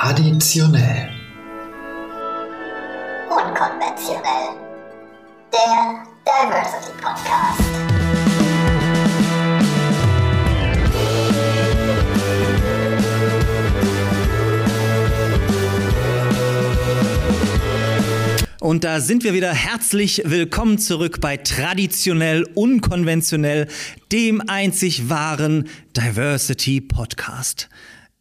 Traditionell. Unkonventionell. Der Diversity Podcast. Und da sind wir wieder. Herzlich willkommen zurück bei Traditionell Unkonventionell, dem einzig wahren Diversity Podcast.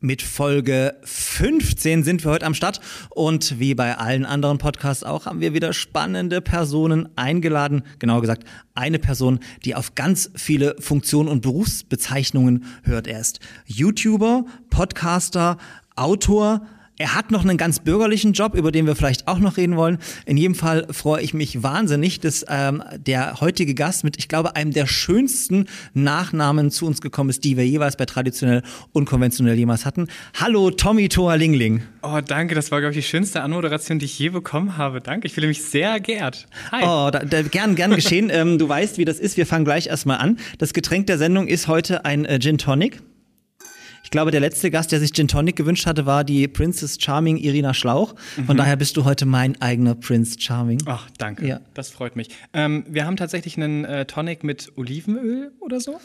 Mit Folge 15 sind wir heute am Start und wie bei allen anderen Podcasts auch haben wir wieder spannende Personen eingeladen. Genauer gesagt, eine Person, die auf ganz viele Funktionen und Berufsbezeichnungen hört. Er ist YouTuber, Podcaster, Autor, er hat noch einen ganz bürgerlichen Job, über den wir vielleicht auch noch reden wollen. In jedem Fall freue ich mich wahnsinnig, dass ähm, der heutige Gast mit, ich glaube, einem der schönsten Nachnamen zu uns gekommen ist, die wir jeweils bei traditionell und konventionell jemals hatten. Hallo, Tommy Toa Lingling. Oh, danke. Das war, glaube ich, die schönste Anmoderation, die ich je bekommen habe. Danke. Ich fühle mich sehr geehrt. Hi. Oh, da, da, gern, gern geschehen. ähm, du weißt, wie das ist. Wir fangen gleich erstmal an. Das Getränk der Sendung ist heute ein äh, Gin Tonic. Ich glaube, der letzte Gast, der sich Gin Tonic gewünscht hatte, war die Princess Charming Irina Schlauch. Von mhm. daher bist du heute mein eigener Prince Charming. Ach, danke. Ja. Das freut mich. Ähm, wir haben tatsächlich einen äh, Tonic mit Olivenöl oder so?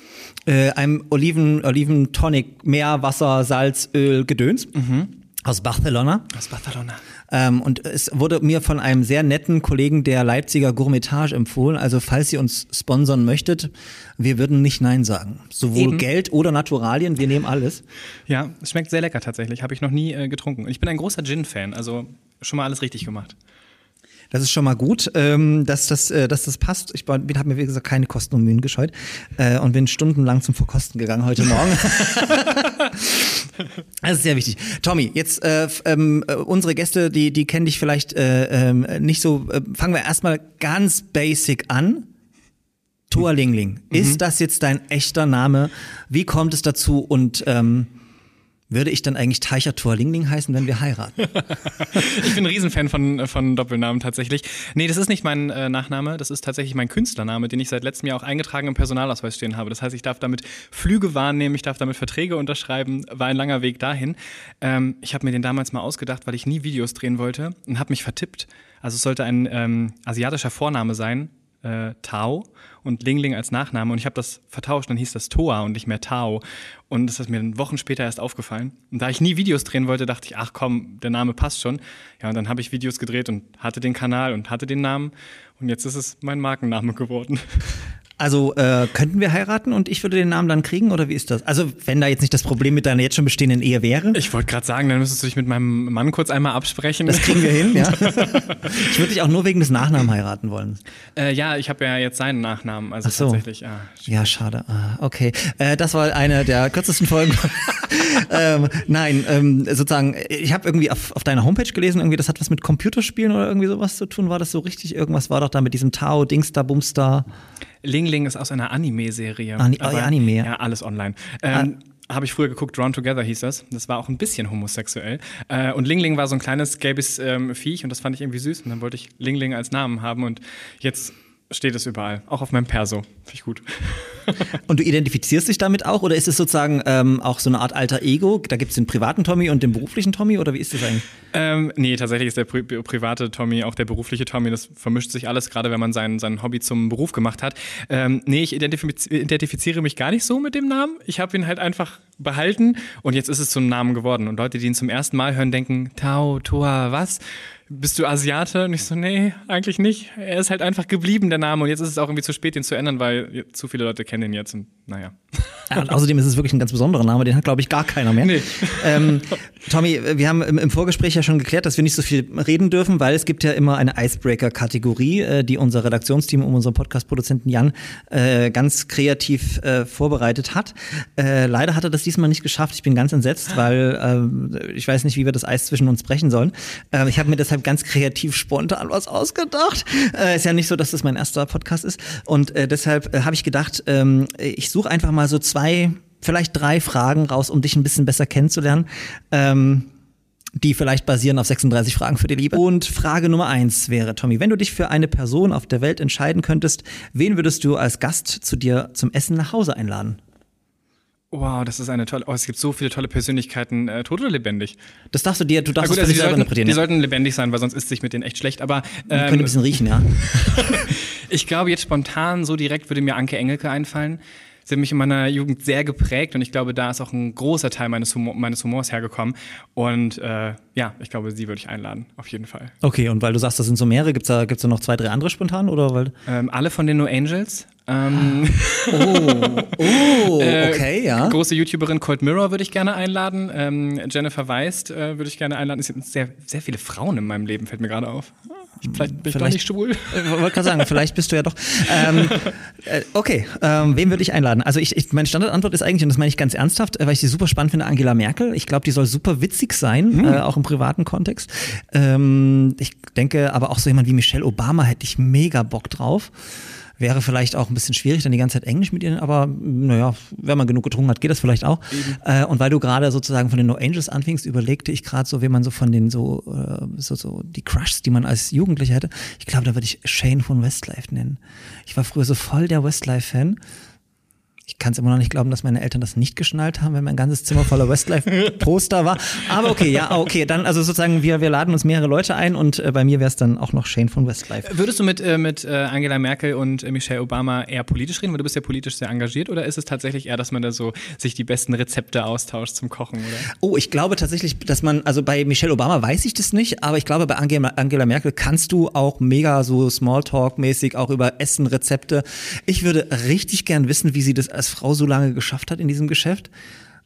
Äh, einem Oliven, Oliven-Tonic, Meer, Wasser, Salz, Öl, Gedöns. Mhm. Aus Barcelona. Aus Barcelona. Ähm, und es wurde mir von einem sehr netten Kollegen der Leipziger Gourmetage empfohlen. Also falls ihr uns sponsern möchtet, wir würden nicht Nein sagen. Sowohl Eben. Geld oder Naturalien, wir nehmen alles. Ja, es schmeckt sehr lecker tatsächlich. Habe ich noch nie äh, getrunken. Ich bin ein großer Gin-Fan, also schon mal alles richtig gemacht. Das ist schon mal gut, ähm, dass, das, äh, dass das passt. Ich habe mir, wie gesagt, keine Kosten und Mühen gescheut äh, und bin stundenlang zum Verkosten gegangen heute Morgen. das ist sehr wichtig. Tommy, jetzt äh, ähm, äh, unsere Gäste, die, die kennen dich vielleicht äh, ähm, nicht so. Äh, fangen wir erstmal ganz basic an. Thor Lingling. Mhm. Ist das jetzt dein echter Name? Wie kommt es dazu? Und ähm, würde ich dann eigentlich Teicher Thor Lingling heißen, wenn wir heiraten? ich bin ein Riesenfan von, von Doppelnamen tatsächlich. Nee, das ist nicht mein äh, Nachname, das ist tatsächlich mein Künstlername, den ich seit letztem Jahr auch eingetragen im Personalausweis stehen habe. Das heißt, ich darf damit Flüge wahrnehmen, ich darf damit Verträge unterschreiben, war ein langer Weg dahin. Ähm, ich habe mir den damals mal ausgedacht, weil ich nie Videos drehen wollte und habe mich vertippt. Also es sollte ein ähm, asiatischer Vorname sein, äh, Tao und Ling Ling als Nachname und ich habe das vertauscht, dann hieß das Toa und nicht mehr Tao und das ist mir dann Wochen später erst aufgefallen und da ich nie Videos drehen wollte, dachte ich, ach komm, der Name passt schon. Ja, und dann habe ich Videos gedreht und hatte den Kanal und hatte den Namen und jetzt ist es mein Markenname geworden. Also äh, könnten wir heiraten und ich würde den Namen dann kriegen oder wie ist das? Also wenn da jetzt nicht das Problem mit deiner jetzt schon bestehenden Ehe wäre? Ich wollte gerade sagen, dann müsstest du dich mit meinem Mann kurz einmal absprechen. Das kriegen wir hin, ja. ich würde dich auch nur wegen des Nachnamen heiraten wollen. Äh, ja, ich habe ja jetzt seinen Nachnamen, also Ach so. tatsächlich. Ah, ja, schade. Ah, okay, äh, das war eine der kürzesten Folgen. ähm, nein, ähm, sozusagen, ich habe irgendwie auf, auf deiner Homepage gelesen, irgendwie das hat was mit Computerspielen oder irgendwie sowas zu tun. War das so richtig? Irgendwas war doch da mit diesem Tao, Dingsda, Bumstar. Ling Ling ist aus einer Anime-Serie. Ani oh, ja, Anime. Ja, alles online. Ähm, ah. habe ich früher geguckt, Drawn Together hieß das. Das war auch ein bisschen homosexuell. Äh, und Ling Ling war so ein kleines gelbes ähm, Viech und das fand ich irgendwie süß. Und dann wollte ich Ling Ling als Namen haben und jetzt steht es überall. Auch auf meinem Perso. Finde ich gut. und du identifizierst dich damit auch oder ist es sozusagen ähm, auch so eine Art alter Ego? Da gibt es den privaten Tommy und den beruflichen Tommy oder wie ist das eigentlich? Ähm, nee, tatsächlich ist der pri private Tommy auch der berufliche Tommy. Das vermischt sich alles, gerade wenn man sein, sein Hobby zum Beruf gemacht hat. Ähm, nee, ich identifiz identifiziere mich gar nicht so mit dem Namen. Ich habe ihn halt einfach behalten und jetzt ist es zum Namen geworden. Und Leute, die ihn zum ersten Mal hören, denken, Tau, Toa, was? Bist du Asiate? Und ich so, nee, eigentlich nicht. Er ist halt einfach geblieben, der Name. Und jetzt ist es auch irgendwie zu spät, den zu ändern, weil zu viele Leute kennen ihn jetzt. Und naja. Ja, und außerdem ist es wirklich ein ganz besonderer Name, den hat, glaube ich, gar keiner mehr. Nee. Ähm, Tommy, wir haben im, im, Vorgespräch ja schon geklärt, dass wir nicht so viel reden dürfen, weil es gibt ja immer eine Icebreaker-Kategorie, äh, die unser Redaktionsteam um unseren Podcast-Produzenten Jan äh, ganz kreativ äh, vorbereitet hat. Äh, leider hat er das diesmal nicht geschafft. Ich bin ganz entsetzt, weil äh, ich weiß nicht, wie wir das Eis zwischen uns brechen sollen. Äh, ich habe mir deshalb ganz kreativ spontan was ausgedacht. Äh, ist ja nicht so, dass das mein erster Podcast ist. Und äh, deshalb äh, habe ich gedacht, ähm, ich suche einfach mal so zwei, vielleicht drei Fragen raus, um dich ein bisschen besser kennenzulernen. Ähm, die vielleicht basieren auf 36 Fragen für die Liebe. Und Frage Nummer eins wäre, Tommy, wenn du dich für eine Person auf der Welt entscheiden könntest, wen würdest du als Gast zu dir zum Essen nach Hause einladen? Wow, das ist eine tolle. Oh, es gibt so viele tolle Persönlichkeiten, äh, tot oder lebendig. Das darfst du dir, du darfst gut, es also selber sollten, interpretieren. die ja. sollten lebendig sein, weil sonst ist sich mit denen echt schlecht. Aber Man könnte ähm, ein bisschen riechen, ja. ich glaube, jetzt spontan so direkt würde mir Anke Engelke einfallen. Sie hat mich in meiner Jugend sehr geprägt und ich glaube, da ist auch ein großer Teil meines, Humor, meines Humors hergekommen. Und äh, ja, ich glaube, sie würde ich einladen, auf jeden Fall. Okay, und weil du sagst, das sind so mehrere, gibt's da, gibt's da noch zwei, drei andere spontan? Oder weil. Ähm, alle von den No Angels. Ähm, Oh, okay, ja. Große YouTuberin Cold Mirror würde ich gerne einladen. Ähm, Jennifer Weist äh, würde ich gerne einladen. Es sind sehr, sehr viele Frauen in meinem Leben, fällt mir gerade auf. Ich, vielleicht bin ich doch nicht schwul. Ich wollte gerade sagen, vielleicht bist du ja doch. Ähm, äh, okay, ähm, wen würde ich einladen? Also ich, ich, meine Standardantwort ist eigentlich, und das meine ich ganz ernsthaft, äh, weil ich sie super spannend finde, Angela Merkel. Ich glaube, die soll super witzig sein, äh, auch im privaten Kontext. Ähm, ich denke, aber auch so jemand wie Michelle Obama hätte ich mega Bock drauf. Wäre vielleicht auch ein bisschen schwierig, dann die ganze Zeit Englisch mit ihnen, aber naja, wenn man genug getrunken hat, geht das vielleicht auch. Äh, und weil du gerade sozusagen von den No Angels anfingst, überlegte ich gerade so, wie man so von den so, äh, so, so die Crushs, die man als Jugendlicher hätte. Ich glaube, da würde ich Shane von Westlife nennen. Ich war früher so voll der Westlife-Fan. Ich kann es immer noch nicht glauben, dass meine Eltern das nicht geschnallt haben, wenn mein ganzes Zimmer voller Westlife-Poster war. Aber okay, ja, okay, dann also sozusagen wir, wir laden uns mehrere Leute ein und äh, bei mir wäre es dann auch noch Shane von Westlife. Würdest du mit, äh, mit äh, Angela Merkel und äh, Michelle Obama eher politisch reden, weil du bist ja politisch sehr engagiert, oder ist es tatsächlich eher, dass man da so sich die besten Rezepte austauscht zum Kochen, oder? Oh, ich glaube tatsächlich, dass man, also bei Michelle Obama weiß ich das nicht, aber ich glaube, bei Angela, Angela Merkel kannst du auch mega so Smalltalk-mäßig auch über Essen, Rezepte. Ich würde richtig gern wissen, wie sie das als Frau so lange geschafft hat in diesem Geschäft.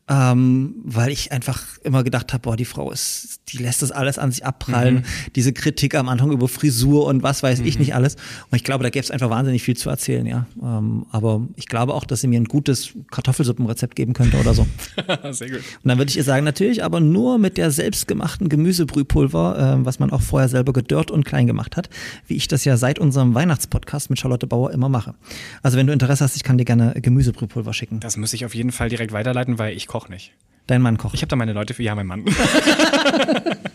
Ähm, weil ich einfach immer gedacht habe, boah, die Frau ist, die lässt das alles an sich abprallen. Diese Kritik am Anfang über Frisur und was weiß ich nicht alles. Und ich glaube, da gäbe es einfach wahnsinnig viel zu erzählen, ja. Ähm, aber ich glaube auch, dass sie mir ein gutes Kartoffelsuppenrezept geben könnte oder so. sehr gut. Und dann würde ich ihr sagen, natürlich, aber nur mit der selbstgemachten Gemüsebrühpulver, äh, was man auch vorher selber gedörrt und klein gemacht hat, wie ich das ja seit unserem Weihnachtspodcast mit Charlotte Bauer immer mache. Also wenn du Interesse hast, ich kann dir gerne Gemüsebrühpulver schicken. Das muss ich auf jeden Fall direkt weiterleiten, weil ich koche nicht. Dein Mann kocht. Ich habe da meine Leute für, ja, mein Mann.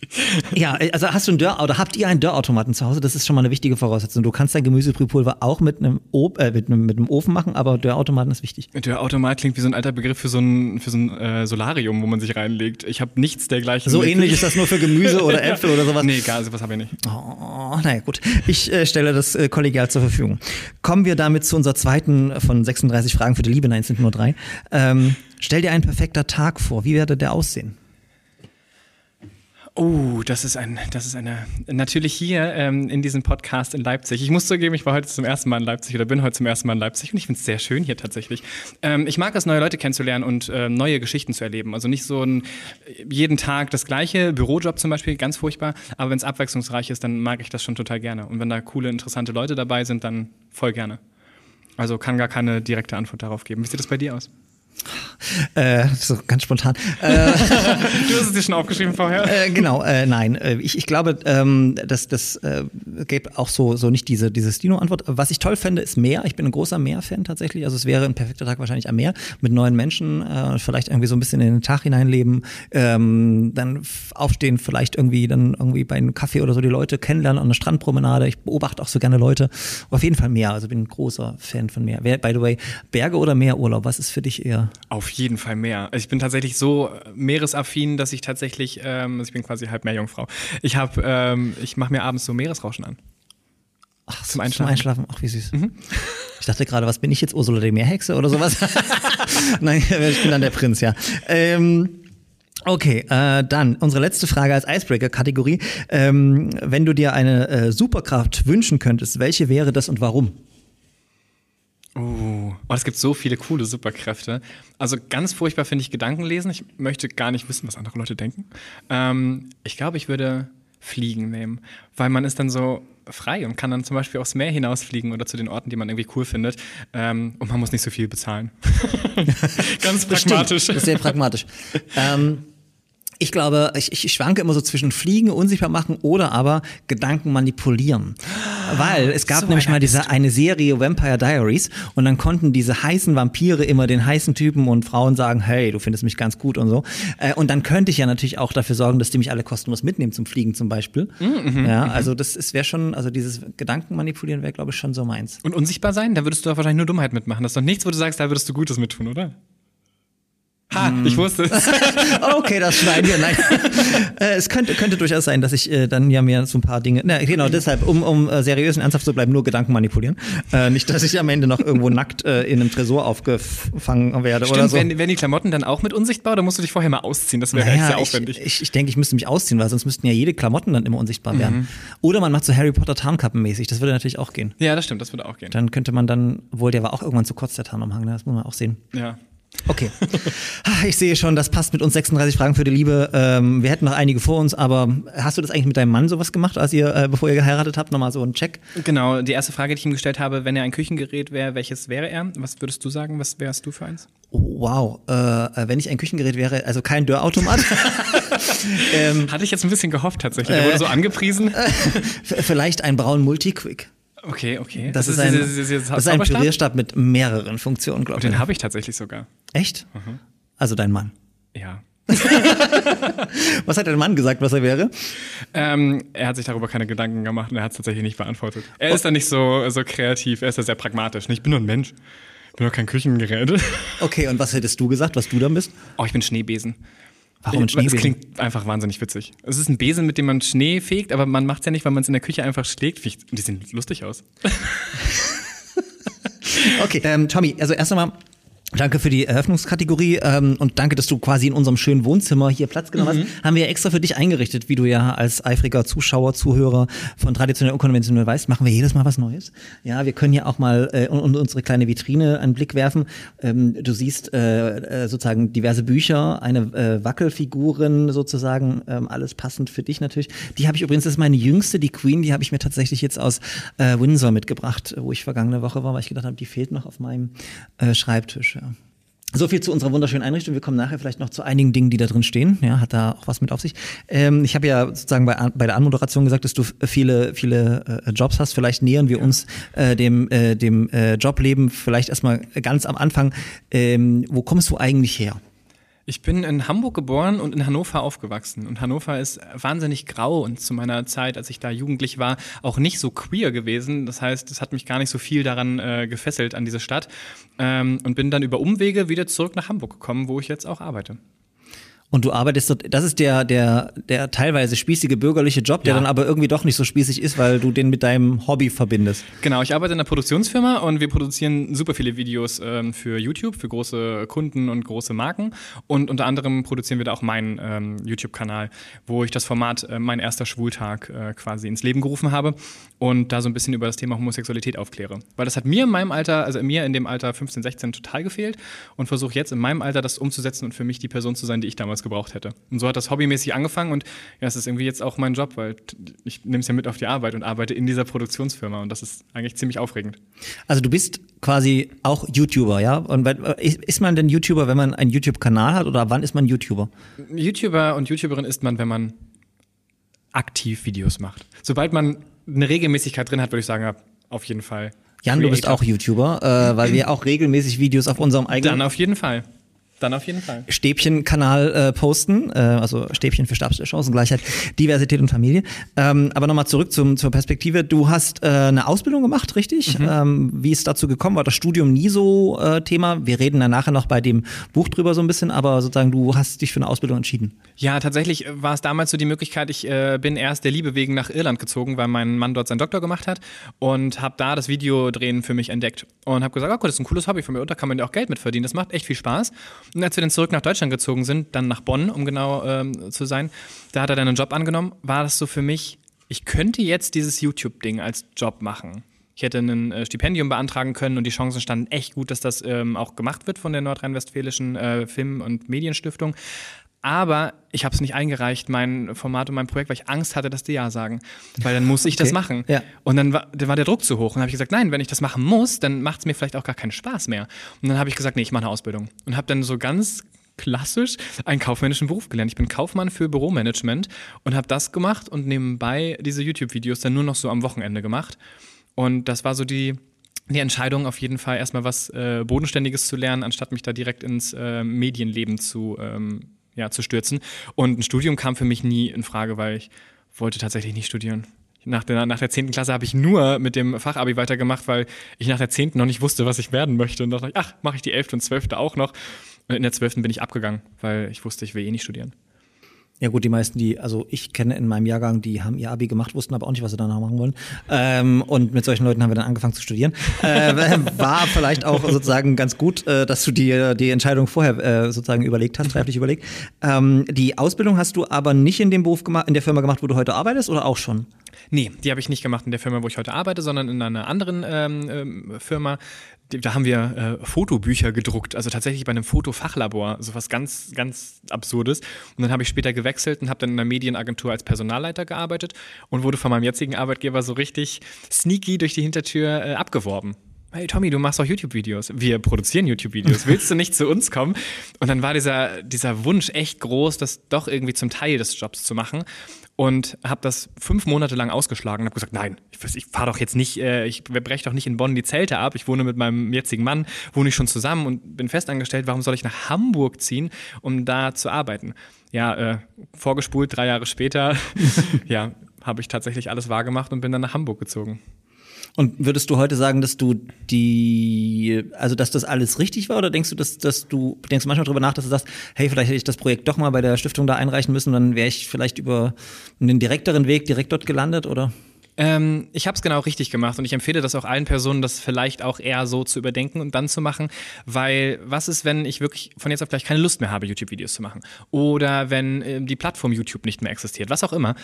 Ja, also hast du einen Dörr oder habt ihr einen Dörrautomaten zu Hause? Das ist schon mal eine wichtige Voraussetzung. Du kannst dein Gemüsebrühpulver auch mit einem, o äh, mit einem, mit einem Ofen machen, aber Dörrautomaten ist wichtig. Der Automat klingt wie so ein alter Begriff für so ein, für so ein äh, Solarium, wo man sich reinlegt. Ich habe nichts dergleichen. So ähnlich ist das nur für Gemüse oder Äpfel oder sowas. Nee, gar, sowas habe ich nicht. Oh, naja, gut. Ich äh, stelle das äh, kollegial zur Verfügung. Kommen wir damit zu unserer zweiten von 36 Fragen für die Liebe. Nein, es sind nur drei. Ähm, stell dir ein perfekter Tag vor. Wie werde der aussehen? Oh, das ist ein, das ist eine, natürlich hier ähm, in diesem Podcast in Leipzig. Ich muss zugeben, ich war heute zum ersten Mal in Leipzig oder bin heute zum ersten Mal in Leipzig und ich finde es sehr schön hier tatsächlich. Ähm, ich mag es, neue Leute kennenzulernen und äh, neue Geschichten zu erleben. Also nicht so ein jeden Tag das gleiche, Bürojob zum Beispiel, ganz furchtbar. Aber wenn es abwechslungsreich ist, dann mag ich das schon total gerne. Und wenn da coole, interessante Leute dabei sind, dann voll gerne. Also kann gar keine direkte Antwort darauf geben. Wie sieht das bei dir aus? Äh, so ganz spontan. Äh, Du hast es dir schon aufgeschrieben vorher. äh, genau, äh, nein. Ich, ich glaube, ähm, das äh, gäbe auch so, so nicht diese, diese Stino-Antwort. Was ich toll fände, ist Meer. Ich bin ein großer Meer-Fan tatsächlich. Also es wäre ein perfekter Tag wahrscheinlich am Meer mit neuen Menschen, vielleicht irgendwie so ein bisschen in den Tag hineinleben, ähm, dann aufstehen, vielleicht irgendwie dann irgendwie bei einem Kaffee oder so die Leute kennenlernen an der Strandpromenade. Ich beobachte auch so gerne Leute. Auf jeden Fall Meer. Also bin ein großer Fan von Meer. By the way, Berge oder Meerurlaub? Was ist für dich eher? Auf jeden Fall mehr. Also Ich bin tatsächlich so äh, meeresaffin, dass ich tatsächlich, ähm, also ich bin quasi halb Meerjungfrau. Ich habe, ähm, ich mache mir abends so Meeresrauschen an. Ach, Zum Einschlafen. Zum Einschlafen. Ach, wie süß. Ich dachte gerade, was bin ich jetzt, Ursula die Meerhexe oder sowas? Nein, ich bin dann der Prinz, ja. Ähm, okay, äh, dann unsere letzte Frage als Icebreaker-Kategorie. Ähm, wenn du dir eine äh, Superkraft wünschen könntest, welche wäre das und warum? Oh, oh, es gibt so viele coole Superkräfte. Also ganz furchtbar finde ich Gedankenlesen. Ich möchte gar nicht wissen, was andere Leute denken. Ähm, ich glaube, ich würde Fliegen nehmen, weil man ist dann so frei und kann dann zum Beispiel aufs Meer hinausfliegen oder zu den Orten, die man irgendwie cool findet. Ähm, und man muss nicht so viel bezahlen. ganz pragmatisch. Stimmt, sehr pragmatisch. ähm, ich glaube, ich, ich schwanke immer so zwischen Fliegen, unsichtbar machen oder aber Gedanken manipulieren. Weil es gab so nämlich mal diese eine Serie Vampire Diaries und dann konnten diese heißen Vampire immer den heißen Typen und Frauen sagen, hey, du findest mich ganz gut und so. Äh, und dann könnte ich ja natürlich auch dafür sorgen, dass die mich alle kostenlos mitnehmen zum Fliegen zum Beispiel. Mhm, ja, also das wäre schon, also dieses Gedankenmanipulieren wäre, glaube ich, schon so meins. Und unsichtbar sein? Da würdest du doch wahrscheinlich nur Dummheit mitmachen. Das ist doch nichts, wo du sagst, da würdest du Gutes mittun, oder? Ha, Hm. ich wusste es. Okay, das schneiden wir. Nein. äh, es könnte, könnte durchaus sein, dass ich äh, dann ja mir so ein paar Dinge. Na, genau, deshalb, um, um äh, seriös und ernsthaft zu bleiben, nur Gedanken manipulieren. Äh, nicht, dass ich am Ende noch irgendwo nackt äh, in einem Tresor aufgefangen werde oder Stimmt, so. werden, werden die Klamotten dann auch mit unsichtbar oder musst du dich vorher mal ausziehen? Das wäre echt sehr Naja, aufwendig. ich, ich, ich denke, ich müsste mich ausziehen, weil sonst müssten ja jede Klamotten dann immer unsichtbar Mhm. werden. Oder man macht so Harry Potter Tarnkappenmäßig, das würde natürlich auch gehen. ja, das stimmt, das würde auch gehen. Dann könnte man dann, wohl der war auch irgendwann zu kurz, der Tarnumhang, ne? das muss man auch sehen. Ja. Okay. Ah, Ich sehe schon, das passt mit uns 36 Fragen für die Liebe. Ähm, wir hätten noch einige vor uns, aber hast du das eigentlich mit deinem Mann sowas gemacht, als ihr, äh, bevor ihr geheiratet habt, nochmal so einen Check? Genau, die erste Frage, die ich ihm gestellt habe, wenn er ein Küchengerät wäre, welches wäre er? Was würdest du sagen? Was wärst du für eins? Oh, wow. Äh, äh, wenn ich ein Küchengerät wäre, also kein Dörrautomat. ähm, Hatte ich jetzt ein bisschen gehofft tatsächlich. Der wurde so angepriesen. v- vielleicht ein braun Multiquick. Okay, okay. Das, ist ein, das ist ein? Pürierstab mit mehreren Funktionen, glaube ich. Den habe ich tatsächlich sogar. Echt? Mhm. Also dein Mann. Ja. Was hat dein Mann gesagt, was er wäre? Ähm, er hat sich darüber keine Gedanken gemacht und er hat es tatsächlich nicht beantwortet. Er ist da nicht so, so kreativ, er ist da sehr pragmatisch. Ich bin nur ein Mensch. Ich bin doch kein Küchengerät. Okay, und was hättest du gesagt, was du dann bist? Oh, ich bin Schneebesen. Warum ein Es Schneebesen? klingt einfach wahnsinnig witzig. Es ist ein Besen, mit dem man Schnee fegt, aber man macht es ja nicht, weil man es in der Küche einfach schlägt. Die sehen lustig aus. Okay, ähm, Tommy, also erst einmal Danke für die Eröffnungskategorie ähm, und danke, dass du quasi in unserem schönen Wohnzimmer hier Platz genommen hast. Haben wir ja extra für dich eingerichtet, wie du ja als eifriger Zuschauer, Zuhörer von traditionell und konventionell weißt, machen wir jedes Mal was Neues. Ja, wir können ja auch mal äh, in unsere kleine Vitrine einen Blick werfen. Ähm, du siehst äh, äh, sozusagen diverse Bücher, eine äh, Wackelfiguren sozusagen, ähm, alles passend für dich natürlich. Die habe ich übrigens, das ist meine jüngste, die Queen, die habe ich mir tatsächlich jetzt aus äh, Windsor mitgebracht, wo ich vergangene Woche war, weil ich gedacht habe, die fehlt noch auf meinem äh, Schreibtisch. Ja. So viel zu unserer wunderschönen Einrichtung. Wir kommen nachher vielleicht noch zu einigen Dingen, die da drin stehen. Ja, hat da auch was mit auf sich. Ähm, ich habe ja sozusagen bei, bei der Anmoderation gesagt, dass du viele, viele äh, Jobs hast. Vielleicht nähern wir uns äh, dem, äh, dem äh, Jobleben vielleicht erstmal ganz am Anfang. Ähm, wo kommst du eigentlich her? Ich bin in Hamburg geboren und in Hannover aufgewachsen. Und Hannover ist wahnsinnig grau und zu meiner Zeit, als ich da jugendlich war, auch nicht so queer gewesen. Das heißt, es hat mich gar nicht so viel daran äh, gefesselt, an diese Stadt. Ähm, und bin dann über Umwege wieder zurück nach Hamburg gekommen, wo ich jetzt auch arbeite. Und du arbeitest dort, das ist der, der, der teilweise spießige bürgerliche Job, der Ja. dann aber irgendwie doch nicht so spießig ist, weil du den mit deinem Hobby verbindest. Genau, ich arbeite in einer Produktionsfirma und wir produzieren super viele Videos ähm, für YouTube, für große Kunden und große Marken. Und unter anderem produzieren wir da auch meinen ähm, YouTube-Kanal, wo ich das Format äh, Mein erster Schwultag äh, quasi ins Leben gerufen habe und da so ein bisschen über das Thema Homosexualität aufkläre. Weil das hat mir in meinem Alter, also mir in dem Alter 15, 16 total gefehlt und versuche jetzt in meinem Alter das umzusetzen und für mich die Person zu sein, die ich damals gebraucht hätte. Und so hat das hobbymäßig angefangen und ja, es ist irgendwie jetzt auch mein Job, weil ich nehme es ja mit auf die Arbeit und arbeite in dieser Produktionsfirma und das ist eigentlich ziemlich aufregend. Also du bist quasi auch YouTuber, ja? Und äh, ist man denn YouTuber, wenn man einen YouTube-Kanal hat oder wann ist man YouTuber? YouTuber und YouTuberin ist man, wenn man aktiv Videos macht. Sobald man eine Regelmäßigkeit drin hat, würde ich sagen, ja, auf jeden Fall. Jan, du bist Creator. auch YouTuber, äh, weil wir auch regelmäßig Videos auf unserem eigenen Dann auf jeden Fall. Dann auf jeden Fall. Stäbchen-Kanal äh, posten, äh, also Stäbchen für Chancengleichheit, Diversität und Familie. Ähm, aber nochmal zurück zum, zur Perspektive. Du hast äh, eine Ausbildung gemacht, richtig? Ähm, wie ist dazu gekommen? War das Studium nie so äh, Thema? Wir reden dann nachher noch bei dem Buch drüber so ein bisschen, aber sozusagen du hast dich für eine Ausbildung entschieden. Ja, tatsächlich war es damals so die Möglichkeit, ich äh, bin erst der Liebe wegen nach Irland gezogen, weil mein Mann dort seinen Doktor gemacht hat und habe da das Videodrehen für mich entdeckt und habe gesagt, oh, gut, das ist ein cooles Hobby von mir und da kann man ja auch Geld mit verdienen, das macht echt viel Spaß. Und als wir dann zurück nach Deutschland gezogen sind, dann nach Bonn, um genau ähm, zu sein, da hat er dann einen Job angenommen, war das so für mich, ich könnte jetzt dieses YouTube-Ding als Job machen. Ich hätte ein äh, Stipendium beantragen können und die Chancen standen echt gut, dass das ähm, auch gemacht wird von der nordrhein-westfälischen äh, Film- und Medienstiftung. Aber ich habe es nicht eingereicht, mein Format und mein Projekt, weil ich Angst hatte, dass die Ja sagen. Weil dann muss ich das Okay, machen. ja. Und dann war, dann war der Druck zu hoch. Und dann habe ich gesagt, nein, wenn ich das machen muss, dann macht es mir vielleicht auch gar keinen Spaß mehr. Und dann habe ich gesagt, nee, ich mache eine Ausbildung. Und habe dann so ganz klassisch einen kaufmännischen Beruf gelernt. Ich bin Kaufmann für Büromanagement und habe das gemacht und nebenbei diese YouTube-Videos dann nur noch so am Wochenende gemacht. Und das war so die, die Entscheidung, auf jeden Fall erstmal was äh, Bodenständiges zu lernen, anstatt mich da direkt ins äh, Medienleben zu, ähm, ja, zu stürzen. Und ein Studium kam für mich nie in Frage, weil ich wollte tatsächlich nicht studieren. Nach der, nach der 10. Klasse habe ich nur mit dem Fachabi weitergemacht, weil ich nach der 10. noch nicht wusste, was ich werden möchte. Und dachte ich, ach, mache ich die 11. und 12. auch noch. Und in der 12. bin ich abgegangen, weil ich wusste, ich will eh nicht studieren. Ja gut, die meisten, die, also ich kenne in meinem Jahrgang, die haben ihr Abi gemacht, wussten aber auch nicht, was sie danach machen wollen. Ähm, und mit solchen Leuten haben wir dann angefangen zu studieren. Äh, war vielleicht auch sozusagen ganz gut, äh, dass du dir die Entscheidung vorher äh, sozusagen überlegt hast, reiflich überlegt. Ähm, die Ausbildung hast du aber nicht in dem Beruf gemacht, in der Firma gemacht, wo du heute arbeitest, oder auch schon? Nee, die habe ich nicht gemacht in der Firma, wo ich heute arbeite, sondern in einer anderen ähm, ähm Firma, da haben wir äh, Fotobücher gedruckt, also tatsächlich bei einem Fotofachlabor, so was ganz, ganz Absurdes. Und dann habe ich später gewechselt und habe dann in einer Medienagentur als Personalleiter gearbeitet und wurde von meinem jetzigen Arbeitgeber so richtig sneaky durch die Hintertür äh, abgeworben. Hey Tommy, du machst auch YouTube-Videos. Wir produzieren YouTube-Videos. Willst du nicht zu uns kommen? Und dann war dieser, dieser Wunsch echt groß, das doch irgendwie zum Teil des Jobs zu machen und habe das fünf Monate lang ausgeschlagen und habe gesagt, nein, ich, ich fahre doch jetzt nicht, äh, ich breche doch nicht in Bonn die Zelte ab. Ich wohne mit meinem jetzigen Mann, wohne ich schon zusammen und bin festangestellt. Warum soll ich nach Hamburg ziehen, um da zu arbeiten? Ja, äh, vorgespult, drei Jahre später, ja, habe ich tatsächlich alles wahrgemacht und bin dann nach Hamburg gezogen. Und würdest du heute sagen, dass du die, also dass das alles richtig war, oder denkst du, dass, dass du denkst du manchmal darüber nach, dass du sagst, hey, vielleicht hätte ich das Projekt doch mal bei der Stiftung da einreichen müssen, dann wäre ich vielleicht über einen direkteren Weg direkt dort gelandet, oder? Ähm, ich habe es genau richtig gemacht und ich empfehle das auch allen Personen, das vielleicht auch eher so zu überdenken und dann zu machen, weil was ist, wenn ich wirklich von jetzt auf gleich keine Lust mehr habe, YouTube-Videos zu machen? Oder wenn äh, die Plattform YouTube nicht mehr existiert, was auch immer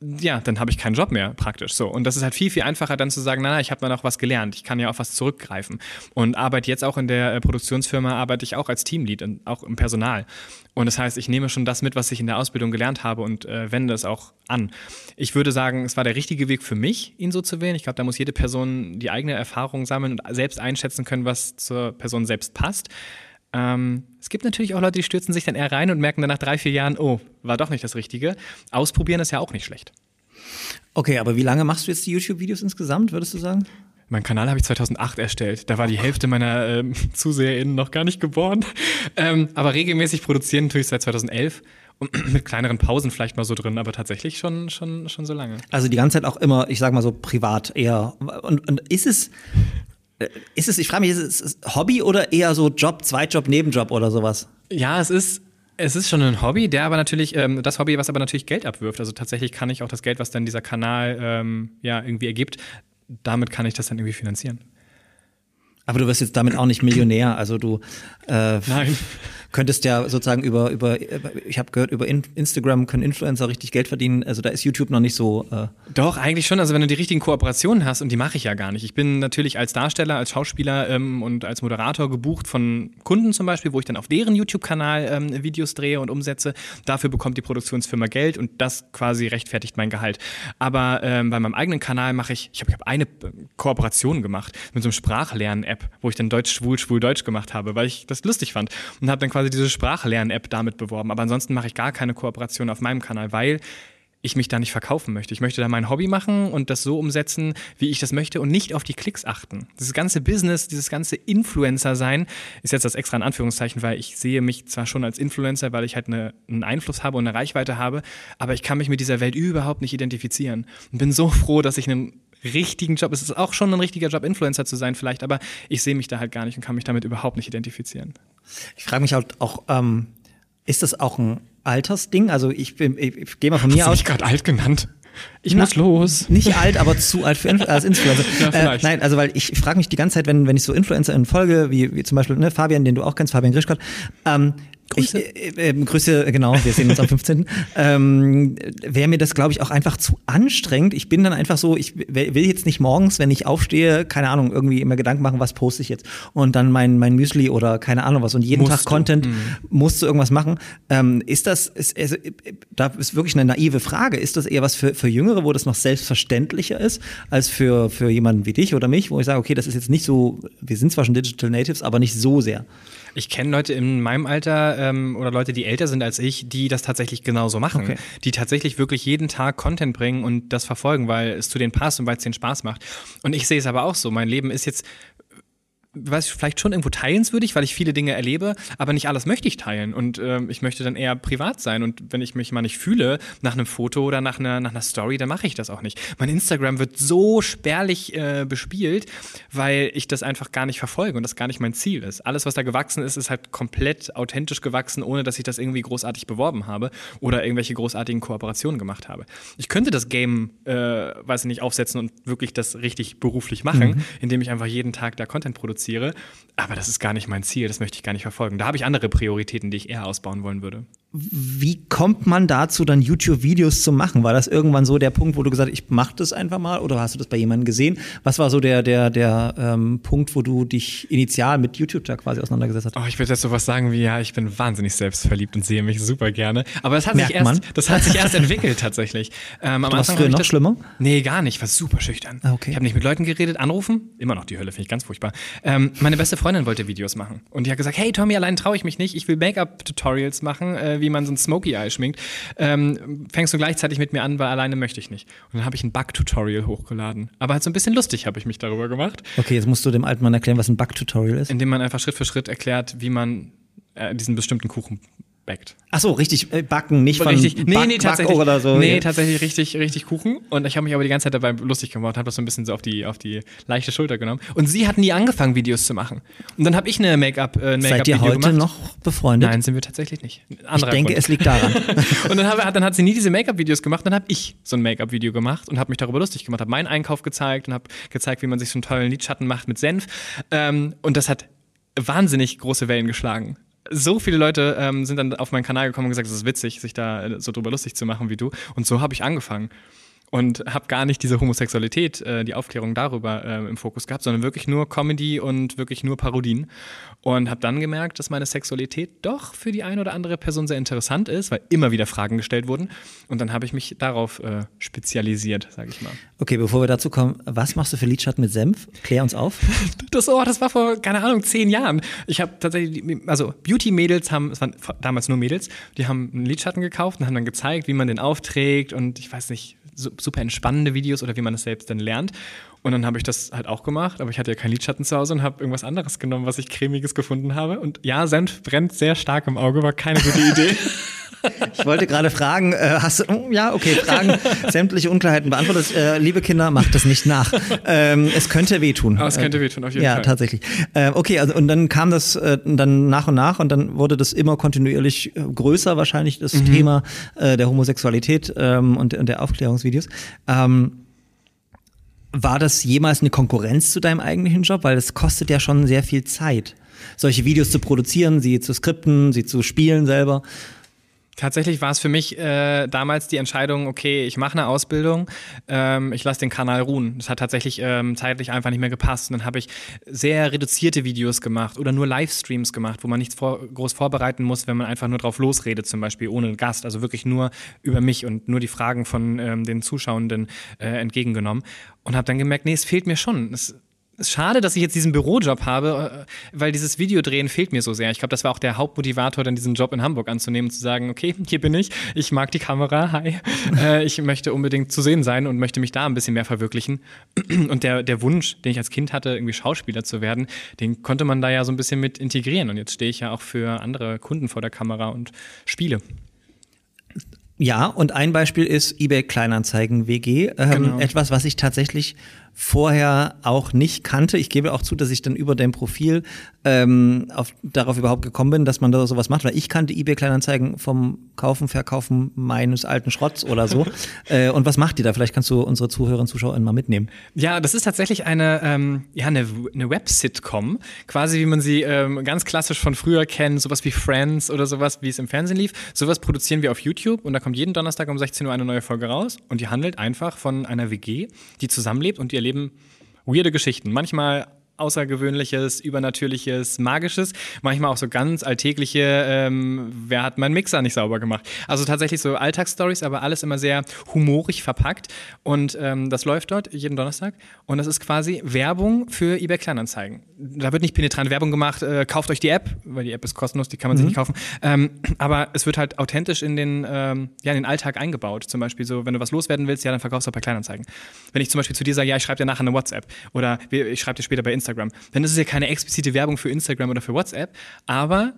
ja, dann habe ich keinen Job mehr praktisch so. Und das ist halt viel, viel einfacher dann zu sagen, na, na ich habe da noch was gelernt, ich kann ja auf was zurückgreifen. Und arbeite jetzt auch in der äh, Produktionsfirma, arbeite ich auch als Teamlead, und auch im Personal. Und das heißt, ich nehme schon das mit, was ich in der Ausbildung gelernt habe und äh, wende es auch an. Ich würde sagen, es war der richtige Weg für mich, ihn so zu wählen. Ich glaube, da muss jede Person die eigene Erfahrung sammeln und selbst einschätzen können, was zur Person selbst passt. Ähm, es gibt natürlich auch Leute, die stürzen sich dann eher rein und merken dann nach drei, vier Jahren, oh, war doch nicht das Richtige. Ausprobieren ist ja auch nicht schlecht. Okay, aber wie lange machst du jetzt die YouTube-Videos insgesamt, würdest du sagen? Mein Kanal habe ich 2008 erstellt. Da war die Hälfte meiner ähm, ZuseherInnen noch gar nicht geboren. Ähm, aber regelmäßig produzieren tue ich seit 2011 und mit kleineren Pausen vielleicht mal so drin, aber tatsächlich schon, schon, schon so lange. Also die ganze Zeit auch immer, ich sag mal so privat eher. Und, und ist es, ist es, ich frage mich, ist es Hobby oder eher so Job, Zweitjob, Nebenjob oder sowas? Ja, es ist, es ist schon ein Hobby, der aber natürlich, ähm, das Hobby, was aber natürlich Geld abwirft. Also tatsächlich kann ich auch das Geld, was dann dieser Kanal ähm, ja irgendwie ergibt, damit kann ich das dann irgendwie finanzieren. Aber du wirst jetzt damit auch nicht Millionär. Also du äh, Nein könntest ja sozusagen über, über ich habe gehört, über Instagram können Influencer richtig Geld verdienen. Also da ist YouTube noch nicht so. Äh Doch, eigentlich schon. Also wenn du die richtigen Kooperationen hast, und die mache ich ja gar nicht. Ich bin natürlich als Darsteller, als Schauspieler ähm, und als Moderator gebucht von Kunden zum Beispiel, wo ich dann auf deren YouTube-Kanal ähm, Videos drehe und umsetze. Dafür bekommt die Produktionsfirma Geld und das quasi rechtfertigt mein Gehalt. Aber ähm, bei meinem eigenen Kanal mache ich, ich habe hab eine Kooperation gemacht mit so einem Sprachlern-App, wo ich dann Deutsch, Schwul, Schwul, Deutsch gemacht habe, weil ich das lustig fand und habe dann quasi diese Sprachlern-App damit beworben. Aber ansonsten mache ich gar keine Kooperation auf meinem Kanal, weil ich mich da nicht verkaufen möchte. Ich möchte da mein Hobby machen und das so umsetzen, wie ich das möchte und nicht auf die Klicks achten. Dieses ganze Business, dieses ganze Influencer-Sein ist jetzt das extra in Anführungszeichen, weil ich sehe mich zwar schon als Influencer, weil ich halt eine, einen Einfluss habe und eine Reichweite habe, aber ich kann mich mit dieser Welt überhaupt nicht identifizieren und bin so froh, dass ich einen richtigen Job. Es ist auch schon ein richtiger Job, Influencer zu sein, vielleicht, aber ich sehe mich da halt gar nicht und kann mich damit überhaupt nicht identifizieren. Ich frage mich halt auch, ähm, ist das auch ein Altersding? Also ich, bin, ich, ich gehe mal von mir Hast aus. Ich gerade alt genannt. Ich Na, muss los. Nicht alt, aber zu alt für Influ als Influencer. ja, äh, nein, also weil ich frage mich die ganze Zeit, wenn, wenn ich so Influencer in Folge, wie, wie zum Beispiel ne, Fabian, den du auch kennst, Fabian Grischkott, ähm, Grüße. Ich, äh, äh, Grüße, genau, wir sehen uns am 15. ähm, Wäre mir das, glaube ich, auch einfach zu anstrengend. Ich bin dann einfach so, ich will jetzt nicht morgens, wenn ich aufstehe, keine Ahnung, irgendwie immer Gedanken machen, was poste ich jetzt. Und dann mein, mein Müsli oder keine Ahnung was. Und jeden musst Tag du. Content, mhm. musst du irgendwas machen. Ähm, ist das, ist, also, da ist wirklich eine naive Frage. Ist das eher was für, für Jüngere, wo das noch selbstverständlicher ist, als für, für jemanden wie dich oder mich, wo ich sage, okay, das ist jetzt nicht so, wir sind zwar schon Digital Natives, aber nicht so sehr. Ich kenne Leute in meinem Alter ähm, oder Leute, die älter sind als ich, die das tatsächlich genauso machen. Okay. Die tatsächlich wirklich jeden Tag Content bringen und das verfolgen, weil es zu denen passt und weil es denen Spaß macht. Und ich sehe es aber auch so. Mein Leben ist jetzt weiß ich, vielleicht schon irgendwo teilenswürdig, weil ich viele Dinge erlebe, aber nicht alles möchte ich teilen und ähm, ich möchte dann eher privat sein und wenn ich mich mal nicht fühle nach einem Foto oder nach einer, nach einer Story, dann mache ich das auch nicht. Mein Instagram wird so spärlich äh, bespielt, weil ich das einfach gar nicht verfolge und das gar nicht mein Ziel ist. Alles, was da gewachsen ist, ist halt komplett authentisch gewachsen, ohne dass ich das irgendwie großartig beworben habe oder irgendwelche großartigen Kooperationen gemacht habe. Ich könnte das Game, äh, weiß ich nicht, aufsetzen und wirklich das richtig beruflich machen, indem ich einfach jeden Tag da Content produziere. Aber das ist gar nicht mein Ziel, das möchte ich gar nicht verfolgen. Da habe ich andere Prioritäten, die ich eher ausbauen wollen würde. Wie kommt man dazu, dann YouTube-Videos zu machen? War das irgendwann so der Punkt, wo du gesagt hast, ich mache das einfach mal oder hast du das bei jemandem gesehen? Was war so der, der, der ähm, Punkt, wo du dich initial mit YouTube da quasi auseinandergesetzt hast? Oh, ich würde jetzt sowas sagen wie, ja, ich bin wahnsinnig selbstverliebt und sehe mich super gerne. Aber das hat, Merkt sich erst, man. das hat sich erst entwickelt tatsächlich. Ähm, am Du warst Anfang früher noch das, schlimmer? Nee, gar nicht. Ich war super schüchtern. Ah, okay. Ich habe nicht mit Leuten geredet, anrufen. Immer noch die Hölle, finde ich ganz furchtbar. Ähm, meine beste Freundin wollte Videos machen. Und die hat gesagt, hey Tommy, allein traue ich mich nicht. Ich will Make-up-Tutorials machen, äh, wie man so ein Smoky Eye schminkt. Ähm, fängst du gleichzeitig mit mir an, weil alleine möchte ich nicht. Und dann habe ich ein Bug-Tutorial hochgeladen. Aber halt so ein bisschen lustig habe ich mich darüber gemacht. Okay, jetzt musst du dem alten Mann erklären, was ein Bug-Tutorial ist. Indem man einfach Schritt für Schritt erklärt, wie man äh, diesen bestimmten Kuchen backt. Ach so, richtig, äh, backen, nicht von richtig, nee, Back, nee, tatsächlich, oder so. nee, tatsächlich richtig, richtig Kuchen. Und ich habe mich aber die ganze Zeit dabei lustig gemacht, habe das so ein bisschen so auf die, auf die leichte Schulter genommen. Und sie hat nie angefangen, Videos zu machen. Und dann habe ich eine Make-up, äh, ein Seid ihr heute gemacht. noch befreundet? Nein, sind wir tatsächlich nicht. Ein ich anderer denke, Grund. es liegt daran. Und dann, hab, dann hat sie nie diese Make-up-Videos gemacht, dann habe ich so ein Make-up-Video gemacht und habe mich darüber lustig gemacht, habe meinen Einkauf gezeigt und habe gezeigt, wie man sich so einen tollen Lidschatten macht mit Senf. Ähm, und das hat wahnsinnig große Wellen geschlagen. So viele Leute ähm, sind dann auf meinen Kanal gekommen und gesagt, es ist witzig, sich da äh, so drüber lustig zu machen wie du. Und so habe ich angefangen. Und habe gar nicht diese Homosexualität, äh, die Aufklärung darüber äh, im Fokus gehabt, sondern wirklich nur Comedy und wirklich nur Parodien. Und habe dann gemerkt, dass meine Sexualität doch für die eine oder andere Person sehr interessant ist, weil immer wieder Fragen gestellt wurden. Und dann habe ich mich darauf äh, spezialisiert, sage ich mal. Okay, bevor wir dazu kommen, was machst du für Lidschatten mit Senf? Klär uns auf. Das, oh, das war vor, keine Ahnung, zehn Jahren. Ich habe tatsächlich, also Beauty-Mädels haben, es waren damals nur Mädels, die haben einen Lidschatten gekauft und haben dann gezeigt, wie man den aufträgt und ich weiß nicht, super entspannende Videos oder wie man es selbst dann lernt. Und dann habe ich das halt auch gemacht, aber ich hatte ja keinen Lidschatten zu Hause und habe irgendwas anderes genommen, was ich cremiges gefunden habe. Und ja, Senf brennt sehr stark im Auge, war keine gute Idee. Ich wollte gerade fragen, äh, hast du, oh, ja, okay, Fragen, sämtliche Unklarheiten beantwortet. Äh, liebe Kinder, macht das nicht nach. Ähm, es könnte wehtun. Aber es könnte wehtun, auf jeden ja, Fall. tatsächlich. Äh, okay, also und dann kam das äh, dann nach und nach und dann wurde das immer kontinuierlich äh, größer, wahrscheinlich das Mhm. Thema äh, der Homosexualität ähm, und, und der Aufklärungsvideos. Ähm, war das jemals eine Konkurrenz zu deinem eigentlichen Job? Weil es kostet ja schon sehr viel Zeit, solche Videos zu produzieren, sie zu skripten, sie zu spielen selber. Tatsächlich war es für mich äh, damals die Entscheidung, okay, ich mache eine Ausbildung, ähm, ich lasse den Kanal ruhen. Das hat tatsächlich ähm, zeitlich einfach nicht mehr gepasst. Und dann habe ich sehr reduzierte Videos gemacht oder nur Livestreams gemacht, wo man nichts vor, groß vorbereiten muss, wenn man einfach nur drauf losredet, zum Beispiel ohne Gast. Also wirklich nur über mich und nur die Fragen von ähm, den Zuschauenden äh, entgegengenommen. Und habe dann gemerkt, nee, es fehlt mir schon. Es, schade, dass ich jetzt diesen Bürojob habe, äh, weil dieses Videodrehen fehlt mir so sehr. Ich glaube, das war auch der Hauptmotivator, dann diesen Job in Hamburg anzunehmen und zu sagen, okay, hier bin ich, ich mag die Kamera, hi. äh, ich möchte unbedingt zu sehen sein und möchte mich da ein bisschen mehr verwirklichen. Und der, der Wunsch, den ich als Kind hatte, irgendwie Schauspieler zu werden, den konnte man da ja so ein bisschen mit integrieren. Und jetzt stehe ich ja auch für andere Kunden vor der Kamera und spiele. Ja, und ein Beispiel ist eBay Kleinanzeigen WG. Ähm, Genau. Etwas, was ich tatsächlich vorher auch nicht kannte. Ich gebe auch zu, dass ich dann über dein Profil ähm, auf, darauf überhaupt gekommen bin, dass man da sowas macht, weil ich kannte eBay Kleinanzeigen vom Kaufen, Verkaufen meines alten Schrotts oder so. äh, und was macht ihr da? Vielleicht kannst du unsere Zuhörer und Zuschauer mal mitnehmen. Ja, das ist tatsächlich eine, ähm, ja, eine, eine Web-Sitcom, quasi wie man sie ähm, ganz klassisch von früher kennt, sowas wie Friends oder sowas, wie es im Fernsehen lief. Sowas produzieren wir auf YouTube und da kommt jeden Donnerstag um 16 Uhr eine neue Folge raus und die handelt einfach von einer WG, die zusammenlebt und die erleben weirde Geschichten. Manchmal Außergewöhnliches, Übernatürliches, Magisches. Manchmal auch so ganz alltägliche, ähm, wer hat meinen Mixer nicht sauber gemacht. Also tatsächlich so Alltagsstories, aber alles immer sehr humorig verpackt. Und ähm, das läuft dort jeden Donnerstag. Und das ist quasi Werbung für eBay Kleinanzeigen. Da wird nicht penetrant Werbung gemacht, äh, kauft euch die App, weil die App ist kostenlos, die kann man mhm. sich nicht kaufen. Ähm, aber es wird halt authentisch in den, ähm, ja, in den Alltag eingebaut. Zum Beispiel so, wenn du was loswerden willst, ja, dann verkaufst du auch bei Kleinanzeigen. Wenn ich zum Beispiel zu dir sage, ja, ich schreibe dir nachher eine WhatsApp oder ich schreibe dir später bei Instagram, dann ist es ja keine explizite Werbung für Instagram oder für WhatsApp, aber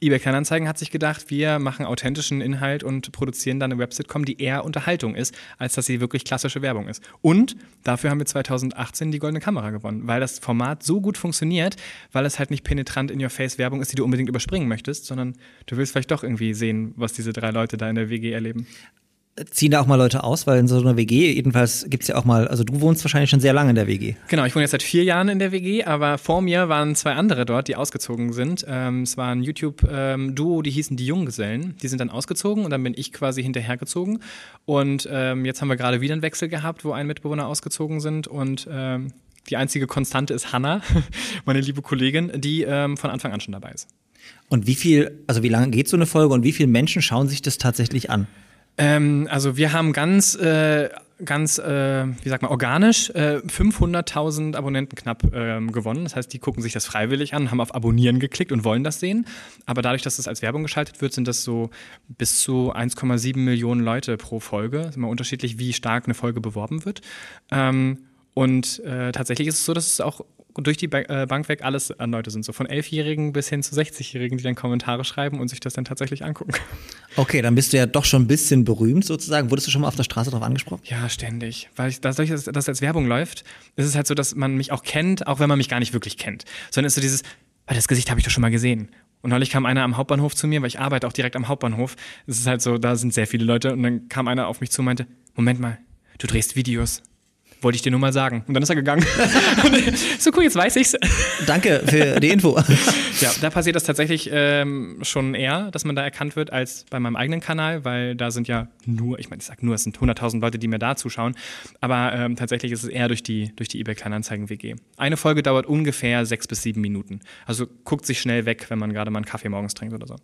eBay Kleinanzeigen hat sich gedacht, wir machen authentischen Inhalt und produzieren dann eine Websitcom, die eher Unterhaltung ist, als dass sie wirklich klassische Werbung ist. Und dafür haben wir 2018 die Goldene Kamera gewonnen, weil das Format so gut funktioniert, weil es halt nicht penetrant in your face Werbung ist, die du unbedingt überspringen möchtest, sondern du willst vielleicht doch irgendwie sehen, was diese drei Leute da in der WG erleben ziehen da auch mal Leute aus, weil in so einer WG, jedenfalls gibt es ja auch mal, also du wohnst wahrscheinlich schon sehr lange in der WG. Genau, ich wohne jetzt seit vier Jahren in der WG, aber vor mir waren zwei andere dort, die ausgezogen sind. Ähm, es war ein YouTube-Duo, die hießen die Junggesellen. Die sind dann ausgezogen und dann bin ich quasi hinterhergezogen. Und ähm, jetzt haben wir gerade wieder einen Wechsel gehabt, wo ein Mitbewohner ausgezogen sind und ähm, die einzige Konstante ist Hanna, meine liebe Kollegin, die ähm, von Anfang an schon dabei ist. Und wie viel, also wie lange geht so eine Folge und wie viele Menschen schauen sich das tatsächlich an? Ähm, also wir haben ganz, äh, ganz, äh, wie sagt man, organisch äh, 500.000 Abonnenten knapp ähm, gewonnen. Das heißt, die gucken sich das freiwillig an, haben auf Abonnieren geklickt und wollen das sehen. Aber dadurch, dass das als Werbung geschaltet wird, sind das so bis zu 1,7 Millionen Leute pro Folge. Das ist immer unterschiedlich, wie stark eine Folge beworben wird. Ähm, und äh, tatsächlich ist es so, dass es auch durch die äh, Bank weg alles an Leute sind. So von Elfjährigen bis hin zu 60-Jährigen, die dann Kommentare schreiben und sich das dann tatsächlich angucken. Okay, dann bist du ja doch schon ein bisschen berühmt sozusagen. Wurdest du schon mal auf der Straße darauf angesprochen? Ja, ständig. Weil ich, dadurch, dass das als Werbung läuft, ist es halt so, dass man mich auch kennt, auch wenn man mich gar nicht wirklich kennt. Sondern ist so dieses, ah, das Gesicht habe ich doch schon mal gesehen. Und neulich kam einer am Hauptbahnhof zu mir, weil ich arbeite auch direkt am Hauptbahnhof. Es ist halt so, da sind sehr viele Leute. Und dann kam einer auf mich zu und meinte, Moment mal, du drehst Videos. Wollte ich dir nur mal sagen. Und dann ist er gegangen. so cool, jetzt weiß ich's. Danke für die Info. ja, da passiert das tatsächlich ähm, schon eher, dass man da erkannt wird, als bei meinem eigenen Kanal, weil da sind ja nur, ich meine, ich sag nur, es sind 100.000 Leute, die mir da zuschauen. Aber ähm, tatsächlich ist es eher durch die, durch die eBay Kleinanzeigen WG. Eine Folge dauert ungefähr sechs bis sieben Minuten. Also guckt sich schnell weg, wenn man gerade mal einen Kaffee morgens trinkt oder so.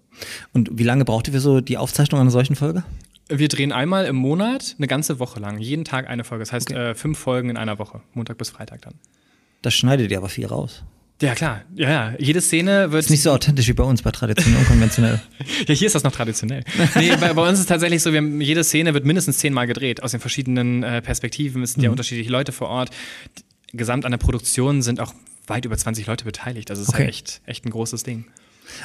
Und wie lange braucht ihr für so die Aufzeichnung einer solchen Folge? Wir drehen einmal im Monat eine ganze Woche lang, jeden Tag eine Folge. Das heißt okay. äh, fünf Folgen in einer Woche, Montag bis Freitag dann. Das schneidet ihr aber viel raus. Ja, klar. Ja, ja. Jede Szene wird. Ist nicht so authentisch wie bei uns bei traditionell und konventionell. ja, hier ist das noch traditionell. Nee, bei, bei, uns ist es tatsächlich so, wir jede Szene wird mindestens zehnmal gedreht, aus den verschiedenen äh, Perspektiven. Es sind mhm. ja unterschiedliche Leute vor Ort. Gesamt an der Produktion sind auch weit über 20 Leute beteiligt. Also es ist okay. halt echt, echt ein großes Ding.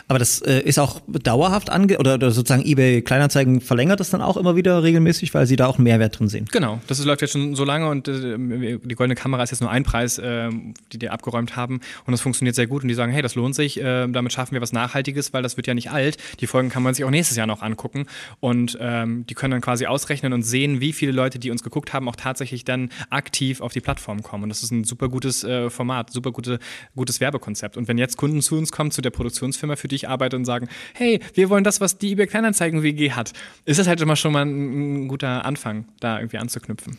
Aber das äh, ist auch dauerhaft ange oder, oder sozusagen eBay Kleinanzeigen verlängert das dann auch immer wieder regelmäßig, weil sie da auch einen Mehrwert drin sehen. Genau, das läuft jetzt schon so lange und äh, die goldene Kamera ist jetzt nur ein Preis, äh, die die abgeräumt haben und das funktioniert sehr gut und die sagen, hey, das lohnt sich, äh, damit schaffen wir was Nachhaltiges, weil das wird ja nicht alt. Die Folgen kann man sich auch nächstes Jahr noch angucken und ähm, die können dann quasi ausrechnen und sehen, wie viele Leute, die uns geguckt haben, auch tatsächlich dann aktiv auf die Plattform kommen und das ist ein super gutes äh, Format, super gute, gutes Werbekonzept und wenn jetzt Kunden zu uns kommen, zu der Produktionsfirma, für die ich arbeite und sagen, hey, wir wollen das, was die eBay Kleinanzeigen WG hat, ist das halt immer schon mal ein, ein guter Anfang, da irgendwie anzuknüpfen.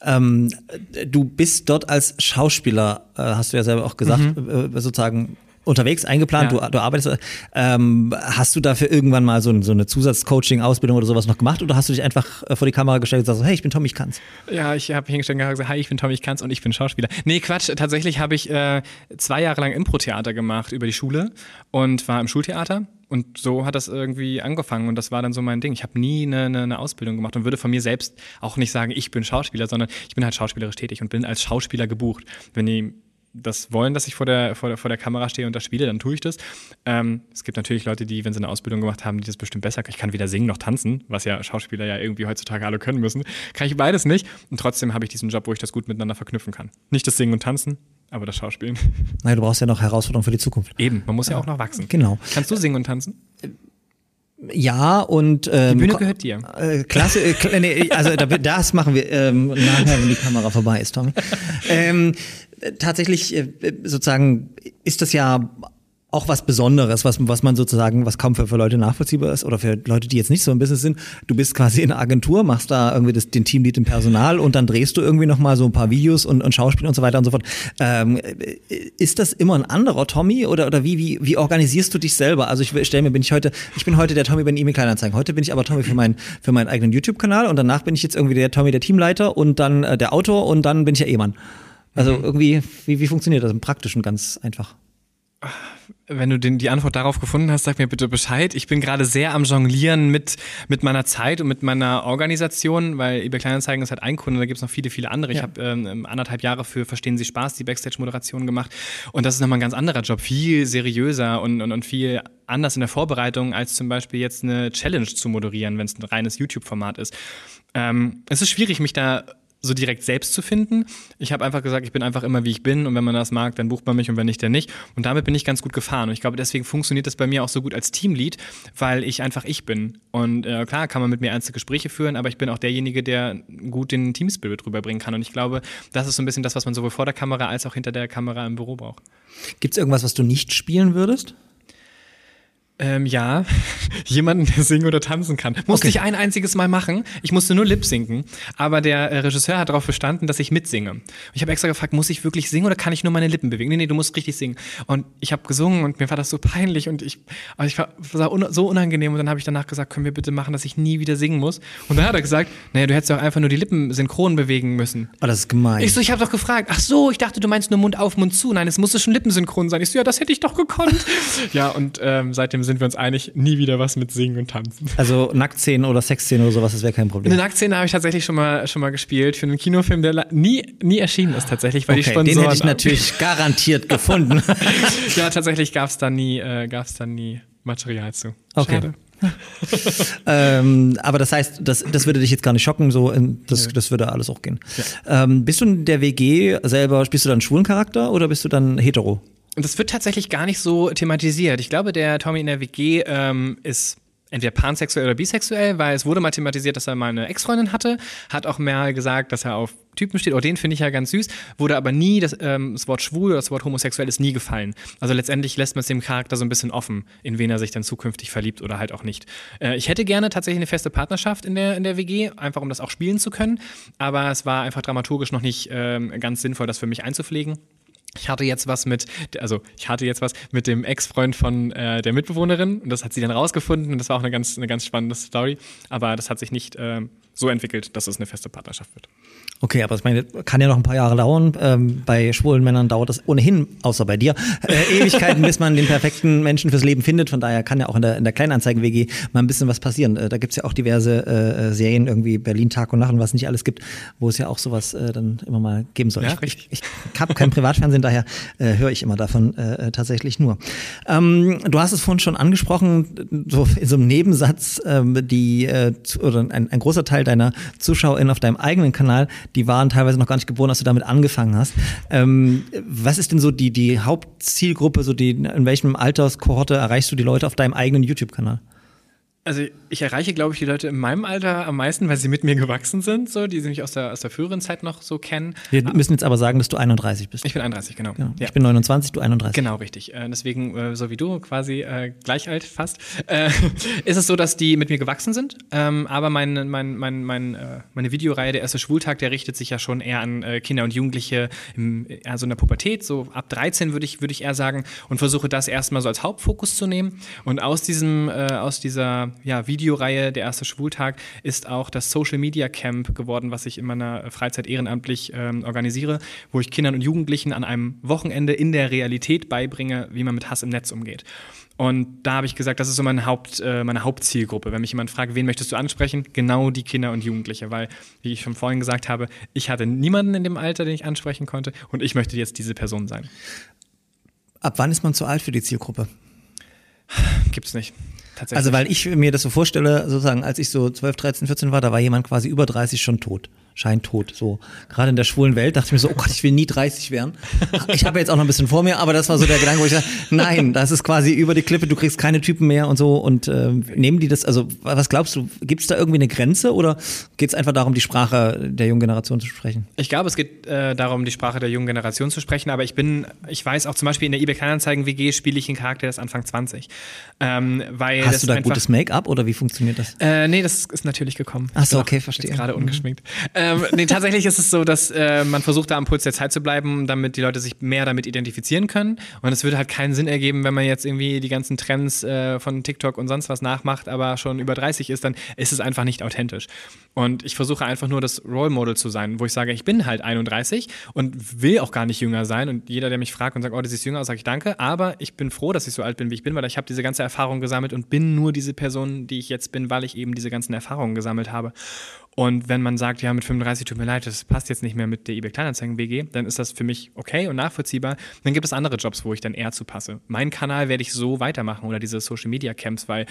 Ähm, du bist dort als Schauspieler, äh, hast du ja selber auch gesagt, mhm. äh, sozusagen unterwegs, eingeplant, ja. du, du arbeitest. Ähm, hast du dafür irgendwann mal so, so eine Zusatzcoaching-Ausbildung oder sowas noch gemacht oder hast du dich einfach äh, vor die Kamera gestellt und gesagt, hey, ich bin Tommy, ich kann's? Ja, ich habe hingestellt und gesagt, hi, ich bin Tommy, ich kann's und ich bin Schauspieler. Nee, Quatsch, tatsächlich habe ich äh, zwei Jahre lang Impro-Theater gemacht über die Schule und war im Schultheater. Und so hat das irgendwie angefangen und das war dann so mein Ding. Ich habe nie eine, eine, eine, Ausbildung gemacht und würde von mir selbst auch nicht sagen, ich bin Schauspieler, sondern ich bin halt schauspielerisch tätig und bin als Schauspieler gebucht. Wenn die das wollen, dass ich vor der, vor der, vor der Kamera stehe und das spiele, dann tue ich das. Ähm, es gibt natürlich Leute, die, wenn sie eine Ausbildung gemacht haben, die das bestimmt besser können. Ich kann weder singen noch tanzen, was ja Schauspieler ja irgendwie heutzutage alle können müssen. Kann ich beides nicht. Und trotzdem habe ich diesen Job, wo ich das gut miteinander verknüpfen kann. Nicht das Singen und Tanzen, aber das Schauspielen. Nein, du brauchst ja noch Herausforderungen für die Zukunft. Eben, man muss ja, auch noch wachsen. Genau. Kannst du singen und tanzen? Ja, und ähm, die Bühne gehört dir. Äh, klasse, äh, nee, also das machen wir ähm, nachher, wenn die Kamera vorbei ist, Tommy. ähm, tatsächlich äh, sozusagen ist das ja auch was Besonderes, was, was man sozusagen, was kaum für, für Leute nachvollziehbar ist oder für Leute, die jetzt nicht so im Business sind. Du bist quasi in einer Agentur, machst da irgendwie das, den Teamlead im Personal und dann drehst du irgendwie nochmal so ein paar Videos und, und Schauspiel und so weiter und so fort. Ähm, ist das immer ein anderer Tommy oder, oder wie, wie, wie organisierst du dich selber? Also ich stelle mir, bin ich heute, ich bin heute der Tommy bei den E-Mail-Kleinanzeigen. Heute bin ich aber Tommy für, mein, für meinen eigenen YouTube-Kanal und danach bin ich jetzt irgendwie der Tommy, der Teamleiter und dann äh, der Autor und dann bin ich ja Ehemann. Also Mhm. irgendwie, wie, wie funktioniert das im Praktischen ganz einfach? Wenn du den, die Antwort darauf gefunden hast, sag mir bitte Bescheid. Ich bin gerade sehr am Jonglieren mit, mit meiner Zeit und mit meiner Organisation, weil eBay Kleinanzeigen ist halt ein Kunde, da gibt es noch viele, viele andere. Ich Ja. habe ähm, anderthalb Jahre für Verstehen Sie Spaß die Backstage-Moderation gemacht und das ist nochmal ein ganz anderer Job, viel seriöser und, und, und viel anders in der Vorbereitung, als zum Beispiel jetzt eine Challenge zu moderieren, wenn es ein reines YouTube-Format ist. Ähm, es ist schwierig, mich da so direkt selbst zu finden. Ich habe einfach gesagt, ich bin einfach immer wie ich bin und wenn man das mag, dann bucht man mich und wenn nicht, dann nicht. Und damit bin ich ganz gut gefahren. Und ich glaube, deswegen funktioniert das bei mir auch so gut als Teamlead, weil ich einfach ich bin. Und äh, klar kann man mit mir ernste Gespräche führen, aber ich bin auch derjenige, der gut den Teamspirit rüberbringen kann. Und ich glaube, das ist so ein bisschen das, was man sowohl vor der Kamera als auch hinter der Kamera im Büro braucht. Gibt es irgendwas, was du nicht spielen würdest? Ähm, ja, jemanden, der singen oder tanzen kann. Musste Okay. ich ein einziges Mal machen. Ich musste nur lip sinken. Aber der äh, Regisseur hat darauf bestanden, dass ich mitsinge. Und ich habe extra gefragt, muss ich wirklich singen oder kann ich nur meine Lippen bewegen? Nee, nee, du musst richtig singen. Und ich habe gesungen und mir war das so peinlich und ich, aber ich war, war un so unangenehm. Und dann habe ich danach gesagt, können wir bitte machen, dass ich nie wieder singen muss? Und dann hat er gesagt, naja, du hättest doch einfach nur die Lippen synchron bewegen müssen. Oh, das ist gemein. Ich so, ich habe doch gefragt. Ach so, ich dachte, du meinst nur Mund auf, Mund zu. Nein, es musste schon lippensynchron sein. Ich so, ja, das hätte ich doch gekonnt. ja, und ähm, seitdem sind wir uns einig, nie wieder was mit Singen und Tanzen. also Nacktszenen oder Sexszenen oder sowas, das wäre kein Problem. Eine Nacktszene habe ich tatsächlich schon mal, schon mal gespielt für einen Kinofilm, der nie, nie erschienen ist tatsächlich, weil die Okay, Sponsoren... den hätte ich natürlich garantiert gefunden. ja, tatsächlich gab es da nie, äh, gab's da nie Material zu. Okay. Schade. ähm, aber das heißt, das, das würde dich jetzt gar nicht schocken, so in, das, das würde alles auch gehen. Ähm, bist du in der WG selber, bist du dann schwulen Charakter oder bist du dann hetero? Und das wird tatsächlich gar nicht so thematisiert. Ich glaube, der Tommy in der WG ähm, ist entweder pansexuell oder bisexuell, weil es wurde mal thematisiert, dass er mal eine Ex-Freundin hatte, hat auch mehr gesagt, dass er auf Typen steht, oh, den finde ich ja ganz süß, wurde aber nie, das, ähm, das Wort schwul oder das Wort homosexuell ist nie gefallen. Also letztendlich lässt man es dem Charakter so ein bisschen offen, in wen er sich dann zukünftig verliebt oder halt auch nicht. Äh, ich hätte gerne tatsächlich eine feste Partnerschaft in der, in der WG, einfach um das auch spielen zu können, aber es war einfach dramaturgisch noch nicht ähm, ganz sinnvoll, das für mich einzupflegen. Ich hatte jetzt was mit, also ich hatte jetzt was mit dem Ex-Freund von äh, der Mitbewohnerin und das hat sie dann rausgefunden und das war auch eine ganz, eine ganz spannende Story. Aber das hat sich nicht ähm, so entwickelt, dass es eine feste Partnerschaft wird. Okay, aber ich meine, kann ja noch ein paar Jahre dauern. Ähm, bei schwulen Männern dauert das ohnehin, außer bei dir, äh, Ewigkeiten, bis man den perfekten Menschen fürs Leben findet. Von daher kann ja auch in der, in der Kleinanzeigen-WG mal ein bisschen was passieren. Äh, da gibt's ja auch diverse äh, Serien, irgendwie Berlin Tag und Nacht und was nicht alles gibt, wo es ja auch sowas äh, dann immer mal geben soll. Ja, ich ich, ich habe kein Privatfernsehen, daher äh, höre ich immer davon äh, tatsächlich nur. Ähm, du hast es vorhin schon angesprochen, so in so einem Nebensatz, ähm, die äh, zu- oder ein, ein großer Teil deiner ZuschauerInnen auf deinem eigenen Kanal, die waren teilweise noch gar nicht geboren, als du damit angefangen hast. Ähm, was ist denn so die, die Hauptzielgruppe, so die, in welchem Alterskohorte erreichst du die Leute auf deinem eigenen YouTube-Kanal? Also ich erreiche, glaube ich, die Leute in meinem Alter am meisten, weil sie mit mir gewachsen sind, so, die sie mich aus der, aus der früheren Zeit noch so kennen. Wir müssen jetzt aber sagen, dass du 31 bist. Ich bin 31, genau. ja. Ich bin 29, du 31. Genau, richtig. Äh, deswegen, äh, so wie du, quasi äh, gleich alt fast, ist es so, dass die mit mir gewachsen sind. Ähm, aber mein, mein, mein, mein, meine Videoreihe, der erste Schwultag, der richtet sich ja schon eher an Kinder und Jugendliche, also in der Pubertät, so ab 13 würde ich, würde ich eher sagen, und versuche das erstmal so als Hauptfokus zu nehmen. Und aus diesem, aus dieser ja, Videoreihe, der erste Schwultag, ist auch das Social Media Camp geworden, was ich in meiner Freizeit ehrenamtlich ähm, organisiere, wo ich Kindern und Jugendlichen an einem Wochenende in der Realität beibringe, wie man mit Hass im Netz umgeht. Und da habe ich gesagt, das ist so meine, Haupt, äh, meine Hauptzielgruppe. Wenn mich jemand fragt, wen möchtest du ansprechen? Genau die Kinder und Jugendliche, weil, wie ich schon vorhin gesagt habe, ich hatte niemanden in dem Alter, den ich ansprechen konnte und ich möchte jetzt diese Person sein. Ab wann ist man zu alt für die Zielgruppe? Gibt's nicht. Tatsächlich. Also, weil ich mir das so vorstelle, sozusagen, als ich so 12, 13, 14 war, da war jemand quasi über 30 schon tot. Scheintot. So gerade in der schwulen Welt dachte ich mir so, oh Gott, ich will nie 30 werden. Ich habe jetzt auch noch ein bisschen vor mir, aber das war so der Gedanke, wo ich dachte, nein, das ist quasi über die Klippe, du kriegst keine Typen mehr und so. Und äh, nehmen die das, also was glaubst du, gibt es da irgendwie eine Grenze oder geht es einfach darum, die Sprache der jungen Generation zu sprechen? Ich glaube, es geht äh, darum, die Sprache der jungen Generation zu sprechen, aber ich bin, ich weiß auch zum Beispiel in der eBay Kleinanzeigen-WG spiele ich einen Charakter, der ist Anfang 20. Ähm, weil Hast du da gutes Make-up oder wie funktioniert das? Äh, nee, das ist natürlich gekommen. Ach so, okay, verstehe. Gerade ungeschminkt. Mhm. Ähm, nee, tatsächlich ist es so, dass äh, man versucht, da am Puls der Zeit zu bleiben, damit die Leute sich mehr damit identifizieren können. Und es würde halt keinen Sinn ergeben, wenn man jetzt irgendwie die ganzen Trends äh, von TikTok und sonst was nachmacht, aber schon über 30 ist, dann ist es einfach nicht authentisch. Und ich versuche einfach nur das Role Model zu sein, wo ich sage, ich bin halt 31 und will auch gar nicht jünger sein. Und jeder, der mich fragt und sagt, oh, du siehst jünger aus, sage ich danke. Aber ich bin froh, dass ich so alt bin, wie ich bin, weil ich habe diese ganze Erfahrung gesammelt und bin nur diese Person, die ich jetzt bin, weil ich eben diese ganzen Erfahrungen gesammelt habe. Und wenn man sagt, ja, mit 35 tut mir leid, das passt jetzt nicht mehr mit der eBay Kleinanzeigen WG, dann ist das für mich okay und nachvollziehbar. Dann gibt es andere Jobs, wo ich dann eher zu passe. Meinen Kanal werde ich so weitermachen oder diese Social Media Camps, weil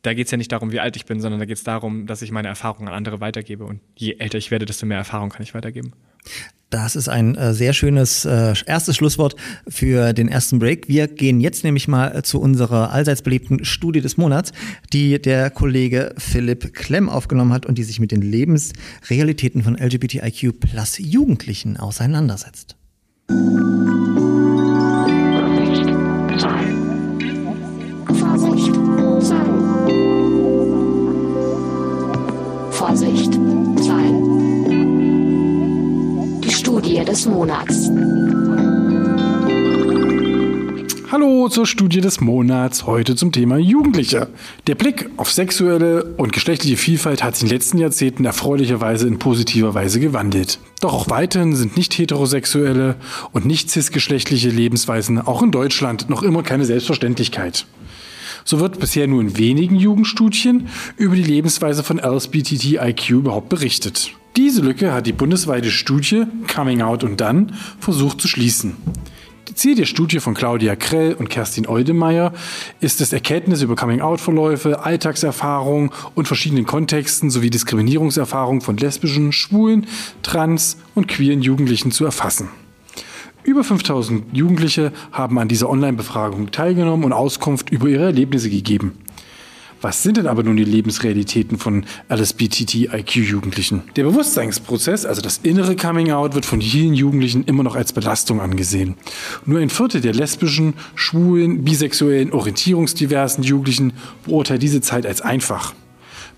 da geht es ja nicht darum, wie alt ich bin, sondern da geht es darum, dass ich meine Erfahrungen an andere weitergebe. Und je älter ich werde, desto mehr Erfahrung kann ich weitergeben. Das ist ein äh, sehr schönes äh, erstes Schlusswort für den ersten Break. Wir gehen jetzt nämlich mal äh, zu unserer allseits beliebten Studie des Monats, die der Kollege Philipp Klemm aufgenommen hat und die sich mit den Lebensrealitäten von LGBTIQ Jugendlichen auseinandersetzt. Des Monats. Hallo zur Studie des Monats, heute zum Thema Jugendliche. Der Blick auf sexuelle und geschlechtliche Vielfalt hat sich in den letzten Jahrzehnten erfreulicherweise in positiver Weise gewandelt. Doch auch weiterhin sind nicht heterosexuelle und nicht cisgeschlechtliche Lebensweisen auch in Deutschland noch immer keine Selbstverständlichkeit. So wird bisher nur in wenigen Jugendstudien über die Lebensweise von LSBTTIQ überhaupt berichtet. Diese Lücke hat die bundesweite Studie Coming Out und Dann versucht zu schließen. Ziel der Studie von Claudia Krell und Kerstin Oldemeyer ist es, Erkenntnisse über Coming-out-Verläufe, Alltagserfahrungen und verschiedenen Kontexten sowie Diskriminierungserfahrungen von lesbischen, schwulen, trans und queeren Jugendlichen zu erfassen. Über 5000 Jugendliche haben an dieser Online-Befragung teilgenommen und Auskunft über ihre Erlebnisse gegeben. Was sind denn aber nun die Lebensrealitäten von LSBTTIQ-Jugendlichen? Der Bewusstseinsprozess, also das innere Coming-out, wird von vielen Jugendlichen immer noch als Belastung angesehen. Nur ein Viertel der lesbischen, schwulen, bisexuellen, orientierungsdiversen Jugendlichen beurteilt diese Zeit als einfach.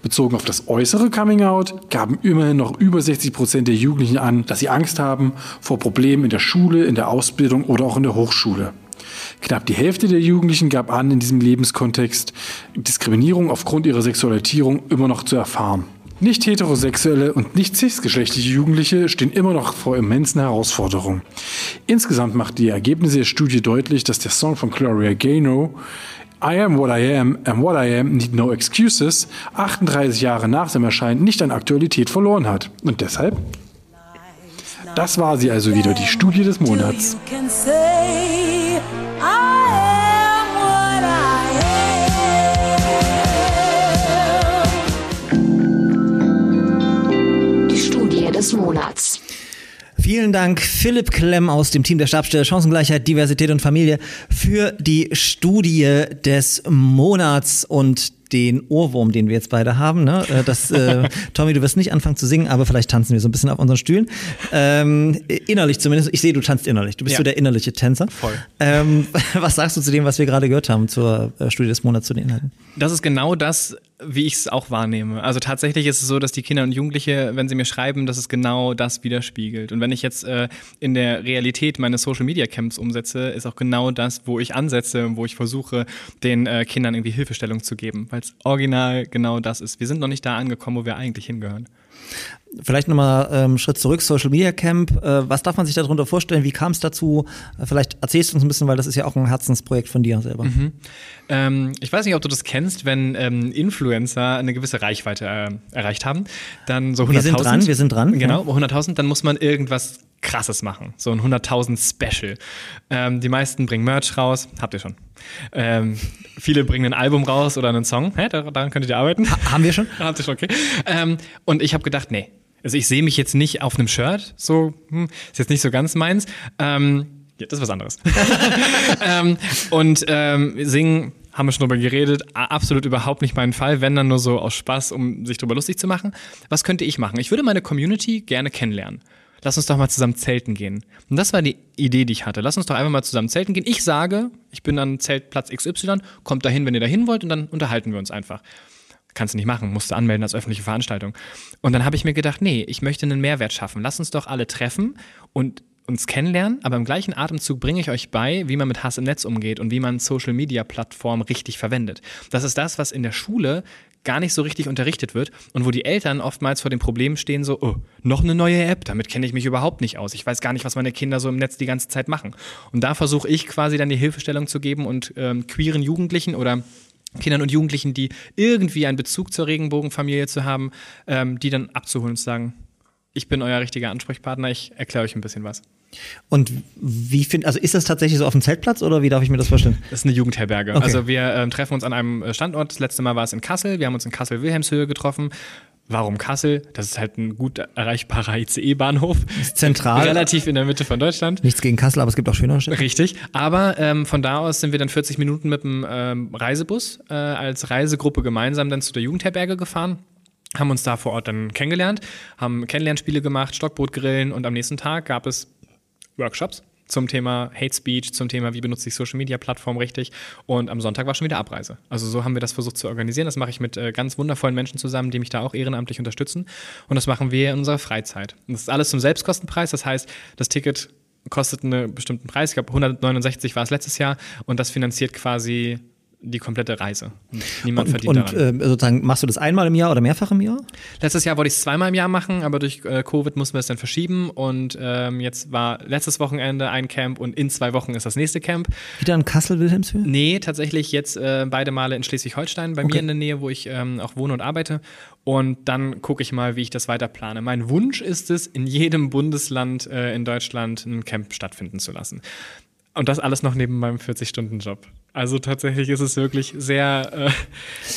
Bezogen auf das äußere Coming-out gaben immerhin noch über 60 Prozent der Jugendlichen an, dass sie Angst haben vor Problemen in der Schule, in der Ausbildung oder auch in der Hochschule. Knapp die Hälfte der Jugendlichen gab an, in diesem Lebenskontext Diskriminierung aufgrund ihrer Sexualisierung immer noch zu erfahren. Nicht heterosexuelle und nicht cisgeschlechtliche Jugendliche stehen immer noch vor immensen Herausforderungen. Insgesamt macht die Ergebnisse der Studie deutlich, dass der Song von Gloria Gaynor I am what I am and what I am need no excuses 38 Jahre nach seinem Erscheinen nicht an Aktualität verloren hat. Und deshalb das war sie also wieder, die Studie des Monats. Des Monats. Vielen Dank, Philipp Klemm aus dem Team der Stabsstelle Chancengleichheit, Diversität und Familie für die Studie des Monats und den Ohrwurm, den wir jetzt beide haben. Ne? Äh, Das, äh, Tommy, du wirst nicht anfangen zu singen, aber vielleicht tanzen wir so ein bisschen auf unseren Stühlen. Ähm, innerlich zumindest. Ich sehe, du tanzt innerlich. Du bist Ja. so der innerliche Tänzer. Voll. Ähm, was sagst du zu dem, was wir gerade gehört haben zur äh, Studie des Monats, zu den Inhalten? Das ist genau das, wie ich es auch wahrnehme. Also tatsächlich ist es so, dass die Kinder und Jugendliche, wenn sie mir schreiben, dass es genau das widerspiegelt. Und wenn ich jetzt äh, in der Realität meine Social Media Camps umsetze, ist auch genau das, wo ich ansetze, wo ich versuche, den äh, Kindern irgendwie Hilfestellung zu geben, weil es original genau das ist. Wir sind noch nicht da angekommen, wo wir eigentlich hingehören. Vielleicht nochmal ähm, Schritt zurück, Social Media Camp. Äh, was darf man sich darunter vorstellen? Wie kam es dazu? Äh, vielleicht erzählst du uns ein bisschen, weil das ist ja auch ein Herzensprojekt von dir selber. Ähm, ich weiß nicht, ob du das kennst, wenn ähm, Influencer eine gewisse Reichweite äh, erreicht haben, dann so 100.000. Wir sind dran, wir sind dran, Genau, 100.000, dann muss man irgendwas Krasses machen, so ein 100.000 Special. Ähm, die meisten bringen Merch raus, habt ihr schon. Ähm, viele bringen ein Album raus oder einen Song, Hä, dar- daran könntet ihr arbeiten. Haben wir schon? Habt ihr schon, okay. Ähm, und ich habe gedacht, nee, Also ich sehe mich jetzt nicht auf einem Shirt, so hm, ist jetzt nicht so ganz meins. Ähm, ja, das ist was anderes. ähm, und ähm, singen haben wir schon drüber geredet, absolut überhaupt nicht mein Fall, wenn dann nur so aus Spaß, um sich drüber lustig zu machen. Was könnte ich machen? Ich würde meine Community gerne kennenlernen. Lass uns doch mal zusammen zelten gehen. Und das war die Idee, die ich hatte. Lass uns doch einfach mal zusammen zelten gehen. Ich sage, ich bin an Zeltplatz XY, kommt dahin, wenn ihr dahin wollt, und dann unterhalten wir uns einfach. Kannst du nicht machen, musst du anmelden als öffentliche Veranstaltung. Und dann habe ich mir gedacht, nee, ich möchte einen Mehrwert schaffen. Lass uns doch alle treffen und uns kennenlernen, aber im gleichen Atemzug bringe ich euch bei, wie man mit Hass im Netz umgeht und wie man Social Media Plattformen richtig verwendet. Das ist das, was in der Schule gar nicht so richtig unterrichtet wird und wo die Eltern oftmals vor dem Problem stehen, so, oh, noch eine neue App, damit kenne ich mich überhaupt nicht aus. Ich weiß gar nicht, was meine Kinder so im Netz die ganze Zeit machen. Und da versuche ich quasi dann die Hilfestellung zu geben und ähm, queeren Jugendlichen oder Kindern und Jugendlichen, die irgendwie einen Bezug zur Regenbogenfamilie zu haben, ähm, die dann abzuholen und zu sagen, ich bin euer richtiger Ansprechpartner, ich erkläre euch ein bisschen was. Und wie find, also ist das tatsächlich so auf dem Zeltplatz oder wie darf ich mir das vorstellen? Das ist eine Jugendherberge. Okay. Also wir ähm, treffen uns an einem äh, Standort. Das letzte Mal war es in Kassel. Wir haben uns in Kassel-Wilhelmshöhe getroffen. Warum Kassel? Das ist halt ein gut erreichbarer ICE-Bahnhof. Zentral. Relativ in der Mitte von Deutschland. Nichts gegen Kassel, aber es gibt auch schönere Städte. Richtig. Aber ähm, von da aus sind wir dann 40 Minuten mit dem ähm, Reisebus äh, als Reisegruppe gemeinsam dann zu der Jugendherberge gefahren. Haben uns da vor Ort dann kennengelernt, haben Kennenlernspiele gemacht, Stockbrotgrillen und am nächsten Tag gab es Workshops zum Thema Hate Speech, zum Thema, wie benutze ich Social Media Plattform richtig. Und am Sonntag war schon wieder Abreise. Also so haben wir das versucht zu organisieren. Das mache ich mit äh, ganz wundervollen Menschen zusammen, die mich da auch ehrenamtlich unterstützen. Und das machen wir in unserer Freizeit. Und das ist alles zum Selbstkostenpreis. Das heißt, das Ticket kostet einen bestimmten Preis. Ich glaube, 169 war es letztes Jahr. Und das finanziert quasi die komplette Reise. Und niemand Und, verdient und daran. äh, sozusagen, machst du das einmal im Jahr oder mehrfach im Jahr? Letztes Jahr wollte ich es zweimal im Jahr machen, aber durch äh, Covid mussten wir es dann verschieben. Und ähm, jetzt war letztes Wochenende ein Camp und in zwei Wochen ist das nächste Camp. Wieder in Kassel-Wilhelmshöhe? Nee, tatsächlich jetzt äh, beide Male in Schleswig-Holstein, bei Okay. mir in der Nähe, wo ich ähm, auch wohne und arbeite. Und dann gucke ich mal, wie ich das weiter plane. Mein Wunsch ist es, in jedem Bundesland äh, in Deutschland ein Camp stattfinden zu lassen. Und das alles noch neben meinem 40-Stunden-Job. Also tatsächlich ist es wirklich sehr,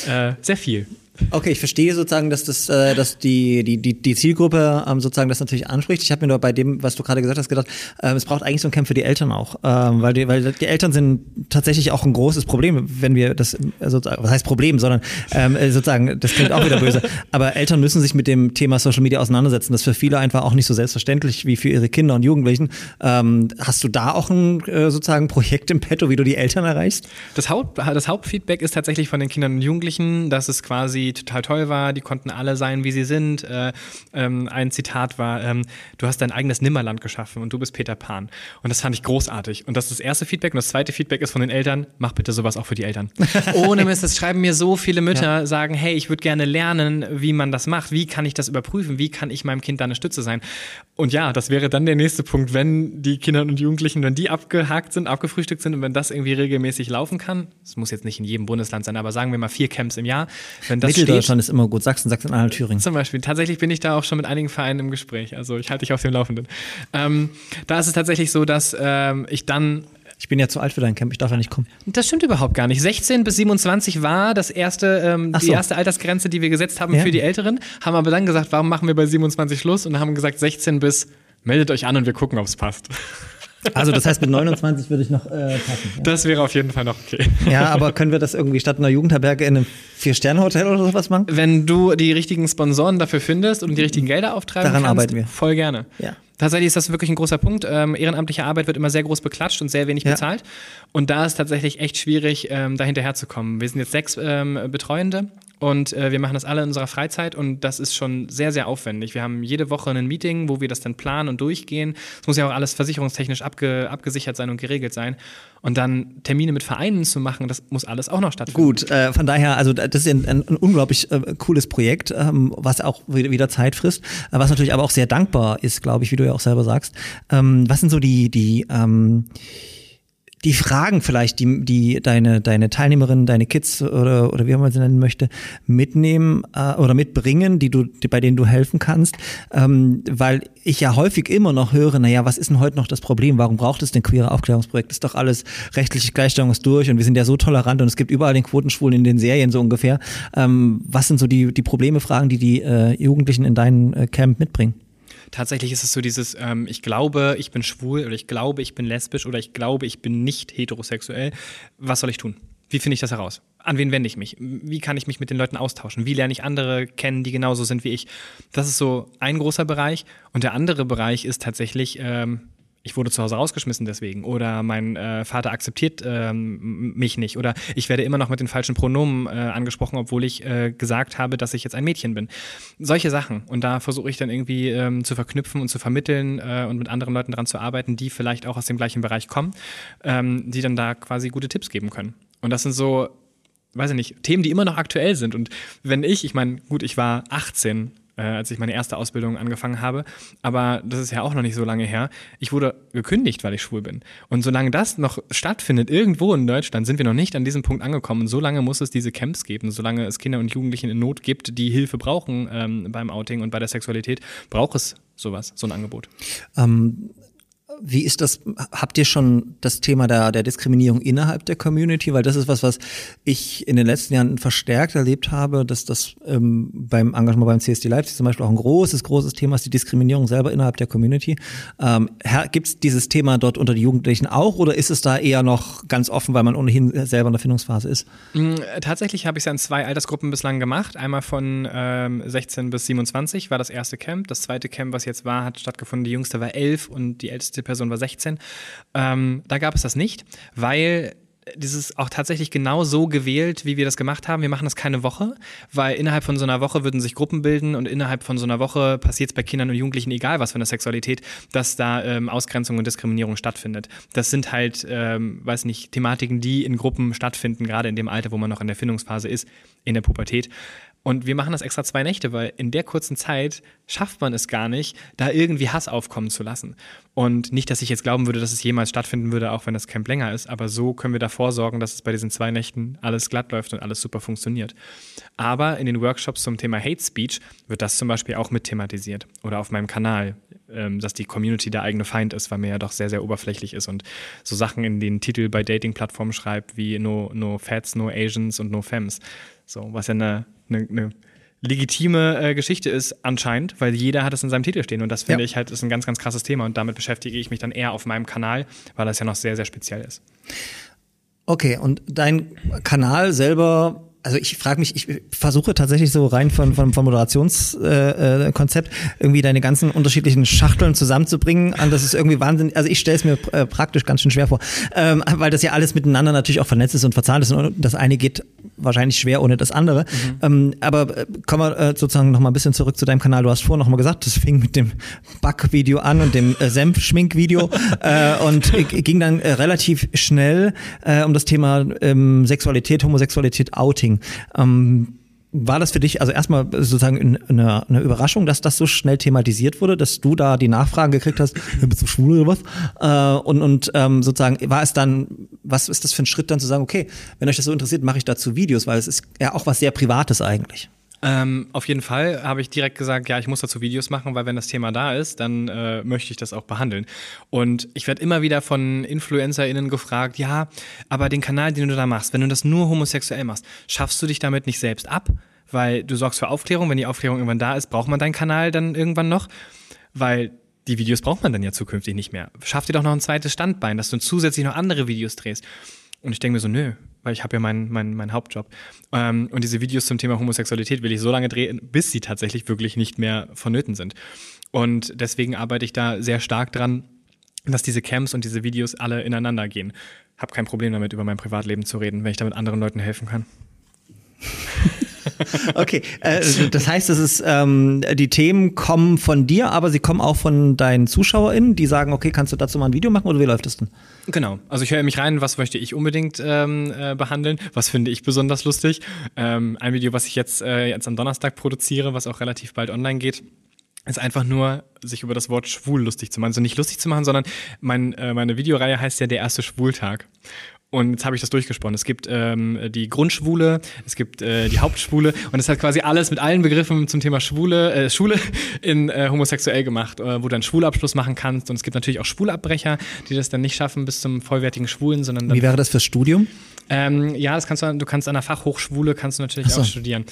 äh, äh, sehr viel. Okay, ich verstehe sozusagen, dass das, äh, dass die, die, die, die Zielgruppe ähm, sozusagen das natürlich anspricht. Ich habe mir nur bei dem, was du gerade gesagt hast, gedacht, ähm, es braucht eigentlich so ein Camp für die Eltern auch. Ähm, weil, die, weil die Eltern sind tatsächlich auch ein großes Problem, wenn wir das, äh, sozusagen, was heißt Problem, sondern ähm, äh, sozusagen, das klingt auch wieder böse. Aber Eltern müssen sich mit dem Thema Social Media auseinandersetzen. Das ist für viele einfach auch nicht so selbstverständlich wie für ihre Kinder und Jugendlichen. Ähm, hast du da auch ein äh, sozusagen Projekt im Petto, wie du die Eltern erreichst? Das, Haupt, das Hauptfeedback ist tatsächlich von den Kindern und Jugendlichen, dass es quasi total toll war. Die konnten alle sein, wie sie sind. Äh, ähm, ein Zitat war: ähm, Du hast dein eigenes Nimmerland geschaffen und du bist Peter Pan. Und das fand ich großartig. Und das ist das erste Feedback. Und das zweite Feedback ist von den Eltern: Mach bitte sowas auch für die Eltern. Ohne Mist, das schreiben mir so viele Mütter, sagen: Hey, ich würde gerne lernen, wie man das macht. Wie kann ich das überprüfen? Wie kann ich meinem Kind da eine Stütze sein? Und ja, das wäre dann der nächste Punkt, wenn die Kinder und Jugendlichen, wenn die abgehakt sind, abgefrühstückt sind und wenn das irgendwie regelmäßig laufen kann, es muss jetzt nicht in jedem Bundesland sein, aber sagen wir mal vier Camps im Jahr, wenn das steht, Mitteldeutschland ist immer gut. Sachsen, Sachsen-Anhalt, Thüringen. zum Beispiel. Tatsächlich bin ich da auch schon mit einigen Vereinen im Gespräch. Also ich halte dich auf dem Laufenden. Ähm, da ist es tatsächlich so, dass ähm, ich dann Ich bin ja zu alt für dein Camp, ich darf ja nicht kommen. das stimmt überhaupt gar nicht. 16 bis 27 war das erste, ähm, Ach die so. erste Altersgrenze, die wir gesetzt haben Ja. für die Älteren. Haben aber dann gesagt, warum machen wir bei 27 Schluss? Und haben gesagt, 16 bis meldet euch an und wir gucken, ob es passt. Also das heißt, mit 29 würde ich noch äh, passen. Ja. Das wäre auf jeden Fall noch okay. ja, aber können wir das irgendwie statt einer Jugendherberge in einem Vier-Sterne-Hotel oder sowas machen? Wenn du die richtigen Sponsoren dafür findest und die richtigen Gelder auftreiben Daran kannst, arbeiten wir. voll gerne. Ja. Tatsächlich ist das wirklich ein großer Punkt. Ähm, ehrenamtliche Arbeit wird immer sehr groß beklatscht und sehr wenig Ja. bezahlt. Und da ist tatsächlich echt schwierig, ähm, da hinterherzukommen. Wir sind jetzt sechs ähm, Betreuende und äh, wir machen das alle in unserer Freizeit und das ist schon sehr, sehr aufwendig. Wir haben jede Woche ein Meeting, wo wir das dann planen und durchgehen. Es muss ja auch alles versicherungstechnisch abge abgesichert sein und geregelt sein. Und dann Termine mit Vereinen zu machen, das muss alles auch noch stattfinden. Gut, äh, von daher, also das ist ein, ein, unglaublich äh, cooles Projekt, ähm, was auch wieder wieder Zeit frisst, äh, was natürlich aber auch sehr dankbar ist, glaube ich, wie du ja auch selber sagst. Ähm, was sind so die, die, ähm, die Fragen vielleicht, die, die deine, deine Teilnehmerinnen, deine Kids oder, oder wie man sie nennen möchte, mitnehmen äh, oder mitbringen, die du, die, bei denen du helfen kannst. Ähm, weil ich ja häufig immer noch höre, naja, was ist denn heute noch das Problem? Warum braucht es denn queere Aufklärungsprojekt? Ist doch alles rechtliche Gleichstellung ist durch und wir sind ja so tolerant und es gibt überall den Quotenschwulen in den Serien so ungefähr. Ähm, was sind so die, die Probleme, Fragen, die die äh, Jugendlichen in deinem äh, Camp mitbringen? Tatsächlich ist es so dieses, ähm, ich glaube, ich bin schwul oder ich glaube, ich bin lesbisch oder ich glaube, ich bin nicht heterosexuell. Was soll ich tun? Wie finde ich das heraus? An wen wende ich mich? Wie kann ich mich mit den Leuten austauschen? Wie lerne ich andere kennen, die genauso sind wie ich? Das ist so ein großer Bereich. Und der andere Bereich ist tatsächlich, ähm, ich wurde zu Hause rausgeschmissen deswegen oder mein äh, Vater akzeptiert ähm, mich nicht oder ich werde immer noch mit den falschen Pronomen äh, angesprochen, obwohl ich äh, gesagt habe, dass ich jetzt ein Mädchen bin. Solche Sachen und da versuche ich dann irgendwie ähm, zu verknüpfen und zu vermitteln äh, und mit anderen Leuten daran zu arbeiten, die vielleicht auch aus dem gleichen Bereich kommen, ähm, die dann da quasi gute Tipps geben können. Und das sind so weiß ich nicht, Themen, die immer noch aktuell sind. Und wenn ich, ich meine, gut, ich war 18 äh, als ich meine erste Ausbildung angefangen habe. Aber das ist ja auch noch nicht so lange her. Ich wurde gekündigt, weil ich schwul bin. Und solange das noch stattfindet, irgendwo in Deutschland, sind wir noch nicht an diesem Punkt angekommen. Und solange muss es diese Camps geben, solange es Kinder und Jugendlichen in Not gibt, die Hilfe brauchen ähm, beim Outing und bei der Sexualität, braucht es sowas, so ein Angebot. Ähm, wie ist das? Habt ihr schon das Thema der, der Diskriminierung innerhalb der Community? Weil das ist was, was ich in den letzten Jahren verstärkt erlebt habe, dass das ähm, beim Engagement beim CSD Leipzig zum Beispiel auch ein großes, großes Thema ist, die Diskriminierung selber innerhalb der Community. Ähm, Gibt es dieses Thema dort unter die Jugendlichen auch oder ist es da eher noch ganz offen, weil man ohnehin selber in der Findungsphase ist? Mm, tatsächlich habe ich es ja in zwei Altersgruppen bislang gemacht. Einmal von ähm, 16 bis 27 war das erste Camp. Das zweite Camp, was jetzt war, hat stattgefunden. Die jüngste war 11 und die älteste Person war 16. Ähm, da gab es das nicht, weil dieses auch tatsächlich genau so gewählt, wie wir das gemacht haben. Wir machen das keine Woche, weil innerhalb von so einer Woche würden sich Gruppen bilden und innerhalb von so einer Woche passiert es bei Kindern und Jugendlichen, egal was für eine Sexualität, dass da ähm, Ausgrenzung und Diskriminierung stattfindet. Das sind halt, ähm, weiß nicht, Thematiken, die in Gruppen stattfinden, gerade in dem Alter, wo man noch in der Findungsphase ist, in der Pubertät. Und wir machen das extra zwei Nächte, weil in der kurzen Zeit schafft man es gar nicht, da irgendwie Hass aufkommen zu lassen. Und nicht, dass ich jetzt glauben würde, dass es jemals stattfinden würde, auch wenn das Camp länger ist, aber so können wir davor sorgen, dass es bei diesen zwei Nächten alles glatt läuft und alles super funktioniert. Aber in den Workshops zum Thema Hate Speech wird das zum Beispiel auch mit thematisiert. Oder auf meinem Kanal, ähm, dass die Community der eigene Feind ist, weil mir ja doch sehr, sehr oberflächlich ist und so Sachen in den Titel bei Dating-Plattformen schreibt wie No, no Fats, No Asians und No Femmes. So, was ja eine, eine, eine legitime äh, Geschichte ist anscheinend, weil jeder hat es in seinem Titel stehen und das finde ja. ich halt ist ein ganz, ganz krasses Thema und damit beschäftige ich mich dann eher auf meinem Kanal, weil das ja noch sehr, sehr speziell ist. Okay, und dein Kanal selber also ich frage mich, ich versuche tatsächlich so rein von, von, vom Moderationskonzept äh, irgendwie deine ganzen unterschiedlichen Schachteln zusammenzubringen. Und das ist irgendwie Wahnsinn. Also ich stelle es mir äh, praktisch ganz schön schwer vor, ähm, weil das ja alles miteinander natürlich auch vernetzt ist und verzahnt ist. Und das eine geht wahrscheinlich schwer ohne das andere. Mhm. Ähm, aber äh, kommen wir äh, sozusagen noch mal ein bisschen zurück zu deinem Kanal. Du hast vorhin noch mal gesagt, das fing mit dem Backvideo an und dem äh, Senfschminkvideo äh, und äh, ging dann äh, relativ schnell äh, um das Thema ähm, Sexualität, Homosexualität, Outing ging. Ähm, war das für dich also erstmal sozusagen eine, eine, Überraschung, dass das so schnell thematisiert wurde, dass du da die Nachfragen gekriegt hast, bist du schwul oder was? Äh, und und ähm, sozusagen war es dann, was ist das für ein Schritt dann zu sagen, okay, wenn euch das so interessiert, mache ich dazu Videos, weil es ist ja auch was sehr Privates eigentlich. Ähm, auf jeden Fall habe ich direkt gesagt, ja, ich muss dazu Videos machen, weil wenn das Thema da ist, dann äh, möchte ich das auch behandeln. Und ich werde immer wieder von InfluencerInnen gefragt, ja, aber den Kanal, den du da machst, wenn du das nur homosexuell machst, schaffst du dich damit nicht selbst ab? Weil du sorgst für Aufklärung, wenn die Aufklärung irgendwann da ist, braucht man deinen Kanal dann irgendwann noch? Weil die Videos braucht man dann ja zukünftig nicht mehr. Schaff dir doch noch ein zweites Standbein, dass du zusätzlich noch andere Videos drehst. Und ich denke mir so, nö, weil ich habe ja meinen mein, mein Hauptjob. Ähm, und diese Videos zum Thema Homosexualität will ich so lange drehen, bis sie tatsächlich wirklich nicht mehr vonnöten sind. Und deswegen arbeite ich da sehr stark dran, dass diese Camps und diese Videos alle ineinander gehen. Hab kein Problem damit, über mein Privatleben zu reden, wenn ich damit anderen Leuten helfen kann. Okay, äh, das heißt, es ist, ähm, die Themen kommen von dir, aber sie kommen auch von deinen ZuschauerInnen, die sagen, okay, kannst du dazu mal ein Video machen oder wie läuft das denn? Genau, also ich höre mich rein, was möchte ich unbedingt ähm, äh, behandeln, was finde ich besonders lustig. Ähm, ein Video, was ich jetzt, äh, jetzt am Donnerstag produziere, was auch relativ bald online geht, ist einfach nur, sich über das Wort schwul lustig zu machen. Also nicht lustig zu machen, sondern mein, äh, meine Videoreihe heißt ja der erste Schwultag. Und jetzt habe ich das durchgesponnen. Es gibt ähm, die Grundschwule, es gibt äh, die Hauptschwule und es hat quasi alles mit allen Begriffen zum Thema Schwule, äh, Schule in äh, homosexuell gemacht, äh, wo du einen Schwulabschluss machen kannst. Und es gibt natürlich auch Schwulabbrecher, die das dann nicht schaffen bis zum vollwertigen Schwulen, sondern Wie wäre das fürs Studium? Ähm, ja, das kannst du, du kannst an der Fachhochschule kannst du natürlich so. auch studieren.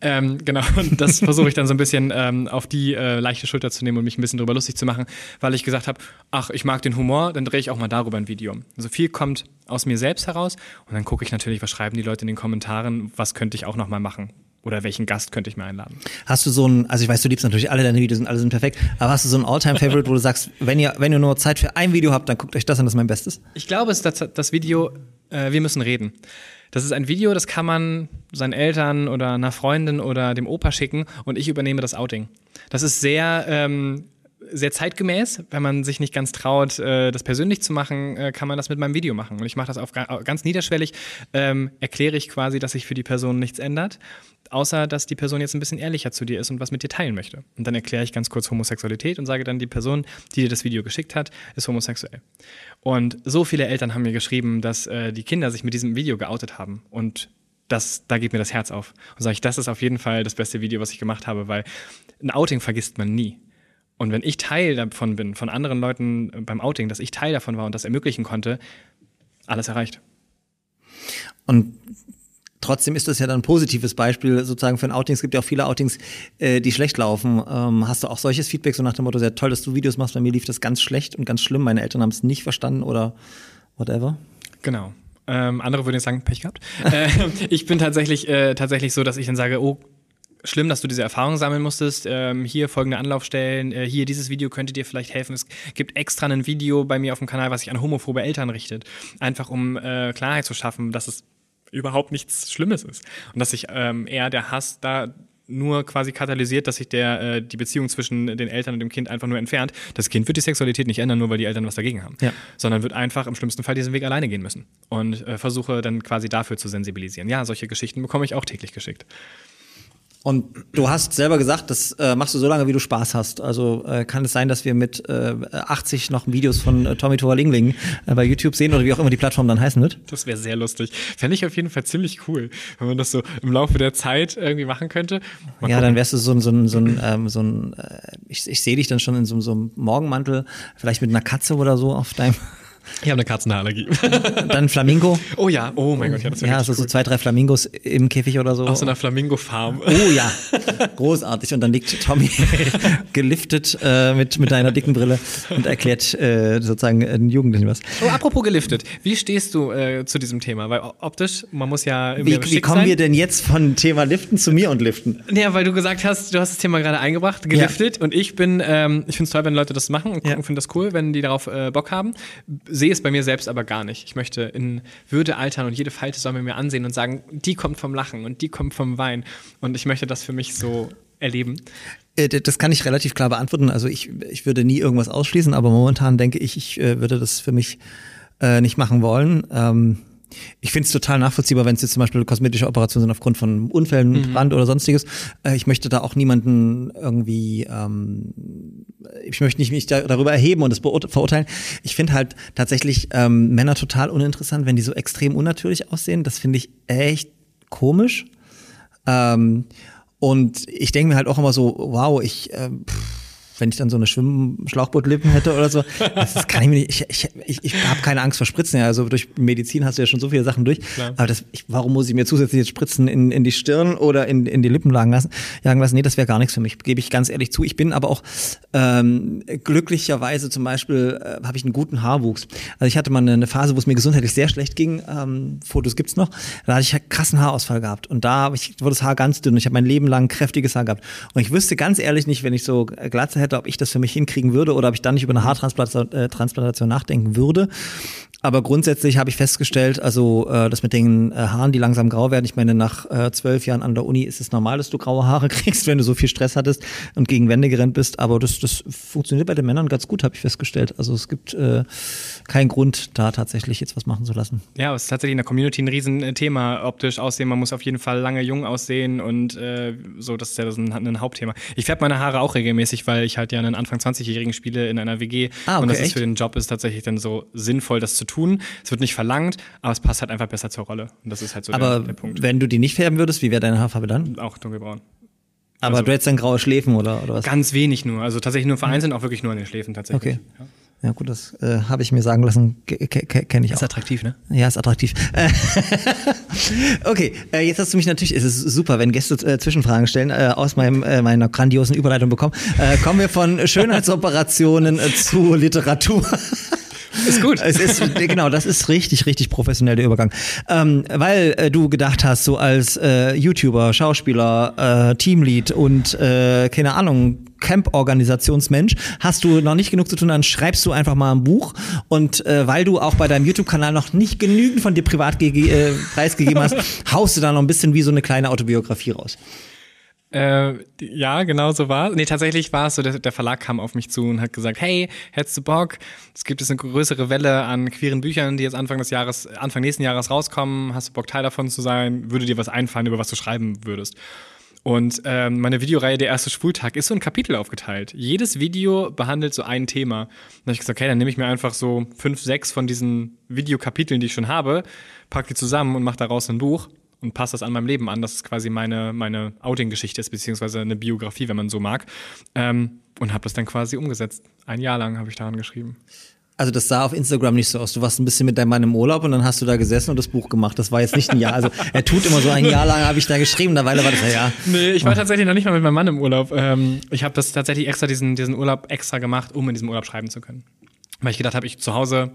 Ähm, genau, und das versuche ich dann so ein bisschen ähm, auf die äh, leichte Schulter zu nehmen und mich ein bisschen drüber lustig zu machen, weil ich gesagt habe, ach, ich mag den Humor, dann drehe ich auch mal darüber ein Video. Also viel kommt aus mir selbst heraus und dann gucke ich natürlich, was schreiben die Leute in den Kommentaren, was könnte ich auch noch mal machen oder welchen Gast könnte ich mir einladen. Hast du so ein, also ich weiß, du liebst natürlich alle deine Videos und alle sind perfekt, aber hast du so ein Alltime-Favorite, wo du sagst, wenn ihr, wenn ihr nur Zeit für ein Video habt, dann guckt euch das an, das ist mein Bestes? Ich glaube, es ist das, das Video äh, Wir müssen reden. Das ist ein Video, das kann man seinen Eltern oder einer Freundin oder dem Opa schicken und ich übernehme das Outing. Das ist sehr, ähm, sehr zeitgemäß. Wenn man sich nicht ganz traut, äh, das persönlich zu machen, äh, kann man das mit meinem Video machen. Und ich mache das auf ga ganz niederschwellig. Ähm, erkläre ich quasi, dass sich für die Person nichts ändert, außer dass die Person jetzt ein bisschen ehrlicher zu dir ist und was mit dir teilen möchte. Und dann erkläre ich ganz kurz Homosexualität und sage dann, die Person, die dir das Video geschickt hat, ist homosexuell. Und so viele Eltern haben mir geschrieben, dass äh, die Kinder sich mit diesem Video geoutet haben. Und das, da geht mir das Herz auf. Und sage ich, das ist auf jeden Fall das beste Video, was ich gemacht habe, weil ein Outing vergisst man nie. Und wenn ich Teil davon bin, von anderen Leuten äh, beim Outing, dass ich Teil davon war und das ermöglichen konnte, alles erreicht. Und trotzdem ist das ja dann ein positives Beispiel sozusagen für ein Outing. Es gibt ja auch viele Outings, äh, die schlecht laufen. Ähm, hast du auch solches Feedback so nach dem Motto, sehr toll, dass du Videos machst, bei mir lief das ganz schlecht und ganz schlimm, meine Eltern haben es nicht verstanden oder whatever? Genau. Ähm, andere würden jetzt sagen, Pech gehabt. äh, ich bin tatsächlich, äh, tatsächlich so, dass ich dann sage, oh, schlimm, dass du diese Erfahrung sammeln musstest. Ähm, hier folgende Anlaufstellen, äh, hier dieses Video könnte dir vielleicht helfen. Es gibt extra ein Video bei mir auf dem Kanal, was sich an homophobe Eltern richtet. Einfach um äh, Klarheit zu schaffen, dass es überhaupt nichts Schlimmes ist. Und dass sich ähm, eher der Hass da nur quasi katalysiert, dass sich der, äh, die Beziehung zwischen den Eltern und dem Kind einfach nur entfernt. Das Kind wird die Sexualität nicht ändern, nur weil die Eltern was dagegen haben. Ja. Sondern wird einfach im schlimmsten Fall diesen Weg alleine gehen müssen. Und äh, versuche dann quasi dafür zu sensibilisieren. Ja, solche Geschichten bekomme ich auch täglich geschickt. Und du hast selber gesagt, das äh, machst du so lange, wie du Spaß hast. Also äh, kann es sein, dass wir mit äh, 80 noch Videos von äh, Tommy Torlingling äh, bei YouTube sehen oder wie auch immer die Plattform dann heißen wird? Das wäre sehr lustig. Fände ich auf jeden Fall ziemlich cool, wenn man das so im Laufe der Zeit irgendwie machen könnte. Mal ja, gucken. dann wärst du so ein, so ein, so ein, ähm, so ein äh, ich, ich sehe dich dann schon in so, so einem Morgenmantel, vielleicht mit einer Katze oder so auf deinem, Ich habe eine Katzenhaarallergie. dann Flamingo. oh ja, oh mein Gott, ja, das Ja, so, richtig so cool. zwei, drei Flamingos im Käfig oder so. Aus so einer Flamingo-Farm. Oh ja, großartig. Und dann liegt Tommy geliftet äh, mit, mit einer dicken Brille und erklärt äh, sozusagen den Jugendlichen was. Oh, apropos geliftet. Wie stehst du äh, zu diesem Thema? Weil optisch, man muss ja Wie, wie kommen sein. wir denn jetzt von Thema Liften zu mir und Liften? Ja, weil du gesagt hast, du hast das Thema gerade eingebracht, geliftet und ich bin, ähm, ich finde es toll, wenn Leute das machen und Ja. gucken, finde das cool, wenn die darauf äh, Bock haben. Sehe es bei mir selbst aber gar nicht. Ich möchte in Würde altern und jede Falte soll man mir ansehen und sagen, die kommt vom Lachen und die kommt vom Wein und ich möchte das für mich so erleben. Äh, Das kann ich relativ klar beantworten. Also ich, ich würde nie irgendwas ausschließen, aber momentan denke ich, ich äh, würde das für mich äh, nicht machen wollen. Ähm, ich finde es total nachvollziehbar, wenn es jetzt zum Beispiel kosmetische Operationen sind aufgrund von Unfällen, Brand oder sonstiges. Äh, ich möchte da auch niemanden irgendwie, ähm, ich möchte nicht mich da, darüber erheben und das verurteilen. Ich finde halt tatsächlich ähm, Männer total uninteressant, wenn die so extrem unnatürlich aussehen. Das finde ich echt komisch. Ähm, und ich denke mir halt auch immer so, wow, ich, ähm, pff, wenn ich dann so eine Schwimm-Schlauchbootlippen hätte oder so, das, das kann ich mir nicht, ich, ich, ich, ich habe keine Angst vor Spritzen, ja, also durch Medizin hast du ja schon so viele Sachen durch, aber das, ich, warum muss ich mir zusätzlich jetzt Spritzen in, in die Stirn oder in, in die Lippen lagen lassen, jagen lassen? Nee, das wäre gar nichts für mich, gebe ich ganz ehrlich zu. Ich bin aber auch ähm, glücklicherweise zum Beispiel, äh, habe ich einen guten Haarwuchs. Also ich hatte mal eine, eine Phase, wo es mir gesundheitlich sehr schlecht ging, ähm, Fotos gibt's noch, da hatte ich halt krassen Haarausfall gehabt und da ich, wurde das Haar ganz dünn ich habe mein Leben lang kräftiges Haar gehabt und ich wüsste ganz ehrlich nicht, wenn ich so Glatze hätte, ob ich das für mich hinkriegen würde oder ob ich dann nicht über eine Haartransplantation äh, nachdenken würde. Aber grundsätzlich habe ich festgestellt, also äh, das mit den äh, Haaren, die langsam grau werden. Ich meine, nach äh, zwölf Jahren an der Uni ist es normal, dass du graue Haare kriegst, wenn du so viel Stress hattest und gegen Wände gerannt bist. Aber das, das funktioniert bei den Männern ganz gut, habe ich festgestellt. Also es gibt äh, keinen Grund, da tatsächlich jetzt was machen zu lassen. Ja, es ist tatsächlich in der Community ein Riesenthema. Optisch aussehen, man muss auf jeden Fall lange jung aussehen und äh, so, das ist ja das ein, ein Hauptthema. Ich färbe meine Haare auch regelmäßig, weil ich halt ja einen Anfang 20-Jährigen spiele in einer WG. Ah, okay, und das ist echt? für den Job ist tatsächlich dann so sinnvoll, das zu tun. Es wird nicht verlangt, aber es passt halt einfach besser zur Rolle. Und das ist halt so Aber der, der Punkt. wenn du die nicht färben würdest, wie wäre deine Haarfarbe dann? Auch dunkelbraun. Aber du hättest dann graue Schläfen oder, oder was? Ganz wenig nur. Also tatsächlich nur vereinzelt, auch wirklich nur an den Schläfen tatsächlich. Okay. Ja gut, das äh, habe ich mir sagen lassen, kenne ich auch. Ist attraktiv, ne? Ja, ist attraktiv. Okay, äh, jetzt hast du mich natürlich, es ist super, wenn Gäste äh, Zwischenfragen stellen, äh, aus meinem, äh, meiner grandiosen Überleitung bekommen. Äh, kommen wir von Schönheitsoperationen äh, zu Literatur. Ist gut. Es ist, genau, das ist richtig, richtig professionell der Übergang. Ähm, weil äh, du gedacht hast, so als äh, YouTuber, Schauspieler, äh, Teamlead und äh, keine Ahnung, Camp-Organisationsmensch, hast du noch nicht genug zu tun, dann schreibst du einfach mal ein Buch. Und äh, weil du auch bei deinem YouTube-Kanal noch nicht genügend von dir privat äh, preisgegeben hast, haust du da noch ein bisschen wie so eine kleine Autobiografie raus. Äh, ja, genau so war Nee, tatsächlich war es so, der, der Verlag kam auf mich zu und hat gesagt, hey, hättest du Bock? Es gibt jetzt eine größere Welle an queeren Büchern, die jetzt Anfang des Jahres, Anfang nächsten Jahres rauskommen. Hast du Bock, Teil davon zu sein? Würde dir was einfallen, über was du schreiben würdest? Und ähm, meine Videoreihe Der erste Schwultag ist so ein Kapitel aufgeteilt. Jedes Video behandelt so ein Thema. Dann habe ich gesagt, okay, dann nehme ich mir einfach so fünf, sechs von diesen Videokapiteln, die ich schon habe, pack die zusammen und mache daraus ein Buch und passe das an meinem Leben an. Das ist quasi meine, meine Outing-Geschichte ist, beziehungsweise eine Biografie, wenn man so mag. Ähm, und habe das dann quasi umgesetzt. Ein Jahr lang habe ich daran geschrieben. Also das sah auf Instagram nicht so aus. Du warst ein bisschen mit deinem Mann im Urlaub und dann hast du da gesessen und das Buch gemacht. Das war jetzt nicht ein Jahr. Also er tut immer so ein Jahr lang, habe ich da geschrieben. Derweil war das ja, ja. Nee, ich war tatsächlich noch nicht mal mit meinem Mann im Urlaub. Ähm, ich habe das tatsächlich extra, diesen, diesen Urlaub extra gemacht, um in diesem Urlaub schreiben zu können. Weil ich gedacht habe, ich zu Hause,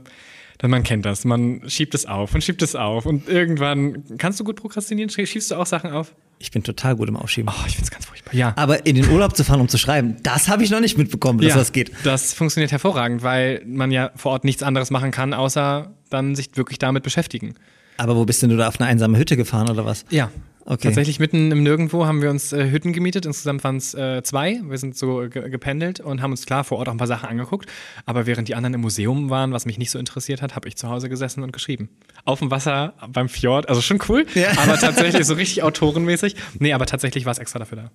denn man kennt das, man schiebt es auf und schiebt es auf und irgendwann, kannst du gut prokrastinieren? Schie- Schiebst du auch Sachen auf? Ich bin total gut im Aufschieben. Oh, ich find's ganz furchtbar. Ja. Aber in den Urlaub zu fahren, um zu schreiben, das habe ich noch nicht mitbekommen, dass ja, das geht. Das funktioniert hervorragend, weil man ja vor Ort nichts anderes machen kann, außer dann sich wirklich damit beschäftigen. Aber wo bist denn du da auf eine einsame Hütte gefahren oder was? Ja. Okay. Tatsächlich mitten im Nirgendwo haben wir uns äh, Hütten gemietet. Insgesamt waren es äh, zwei. Wir sind so ge gependelt und haben uns klar vor Ort auch ein paar Sachen angeguckt. Aber während die anderen im Museum waren, was mich nicht so interessiert hat, habe ich zu Hause gesessen und geschrieben. Auf dem Wasser, beim Fjord, also schon cool. Ja. Aber tatsächlich so richtig autorenmäßig. Nee, aber tatsächlich war es extra dafür da.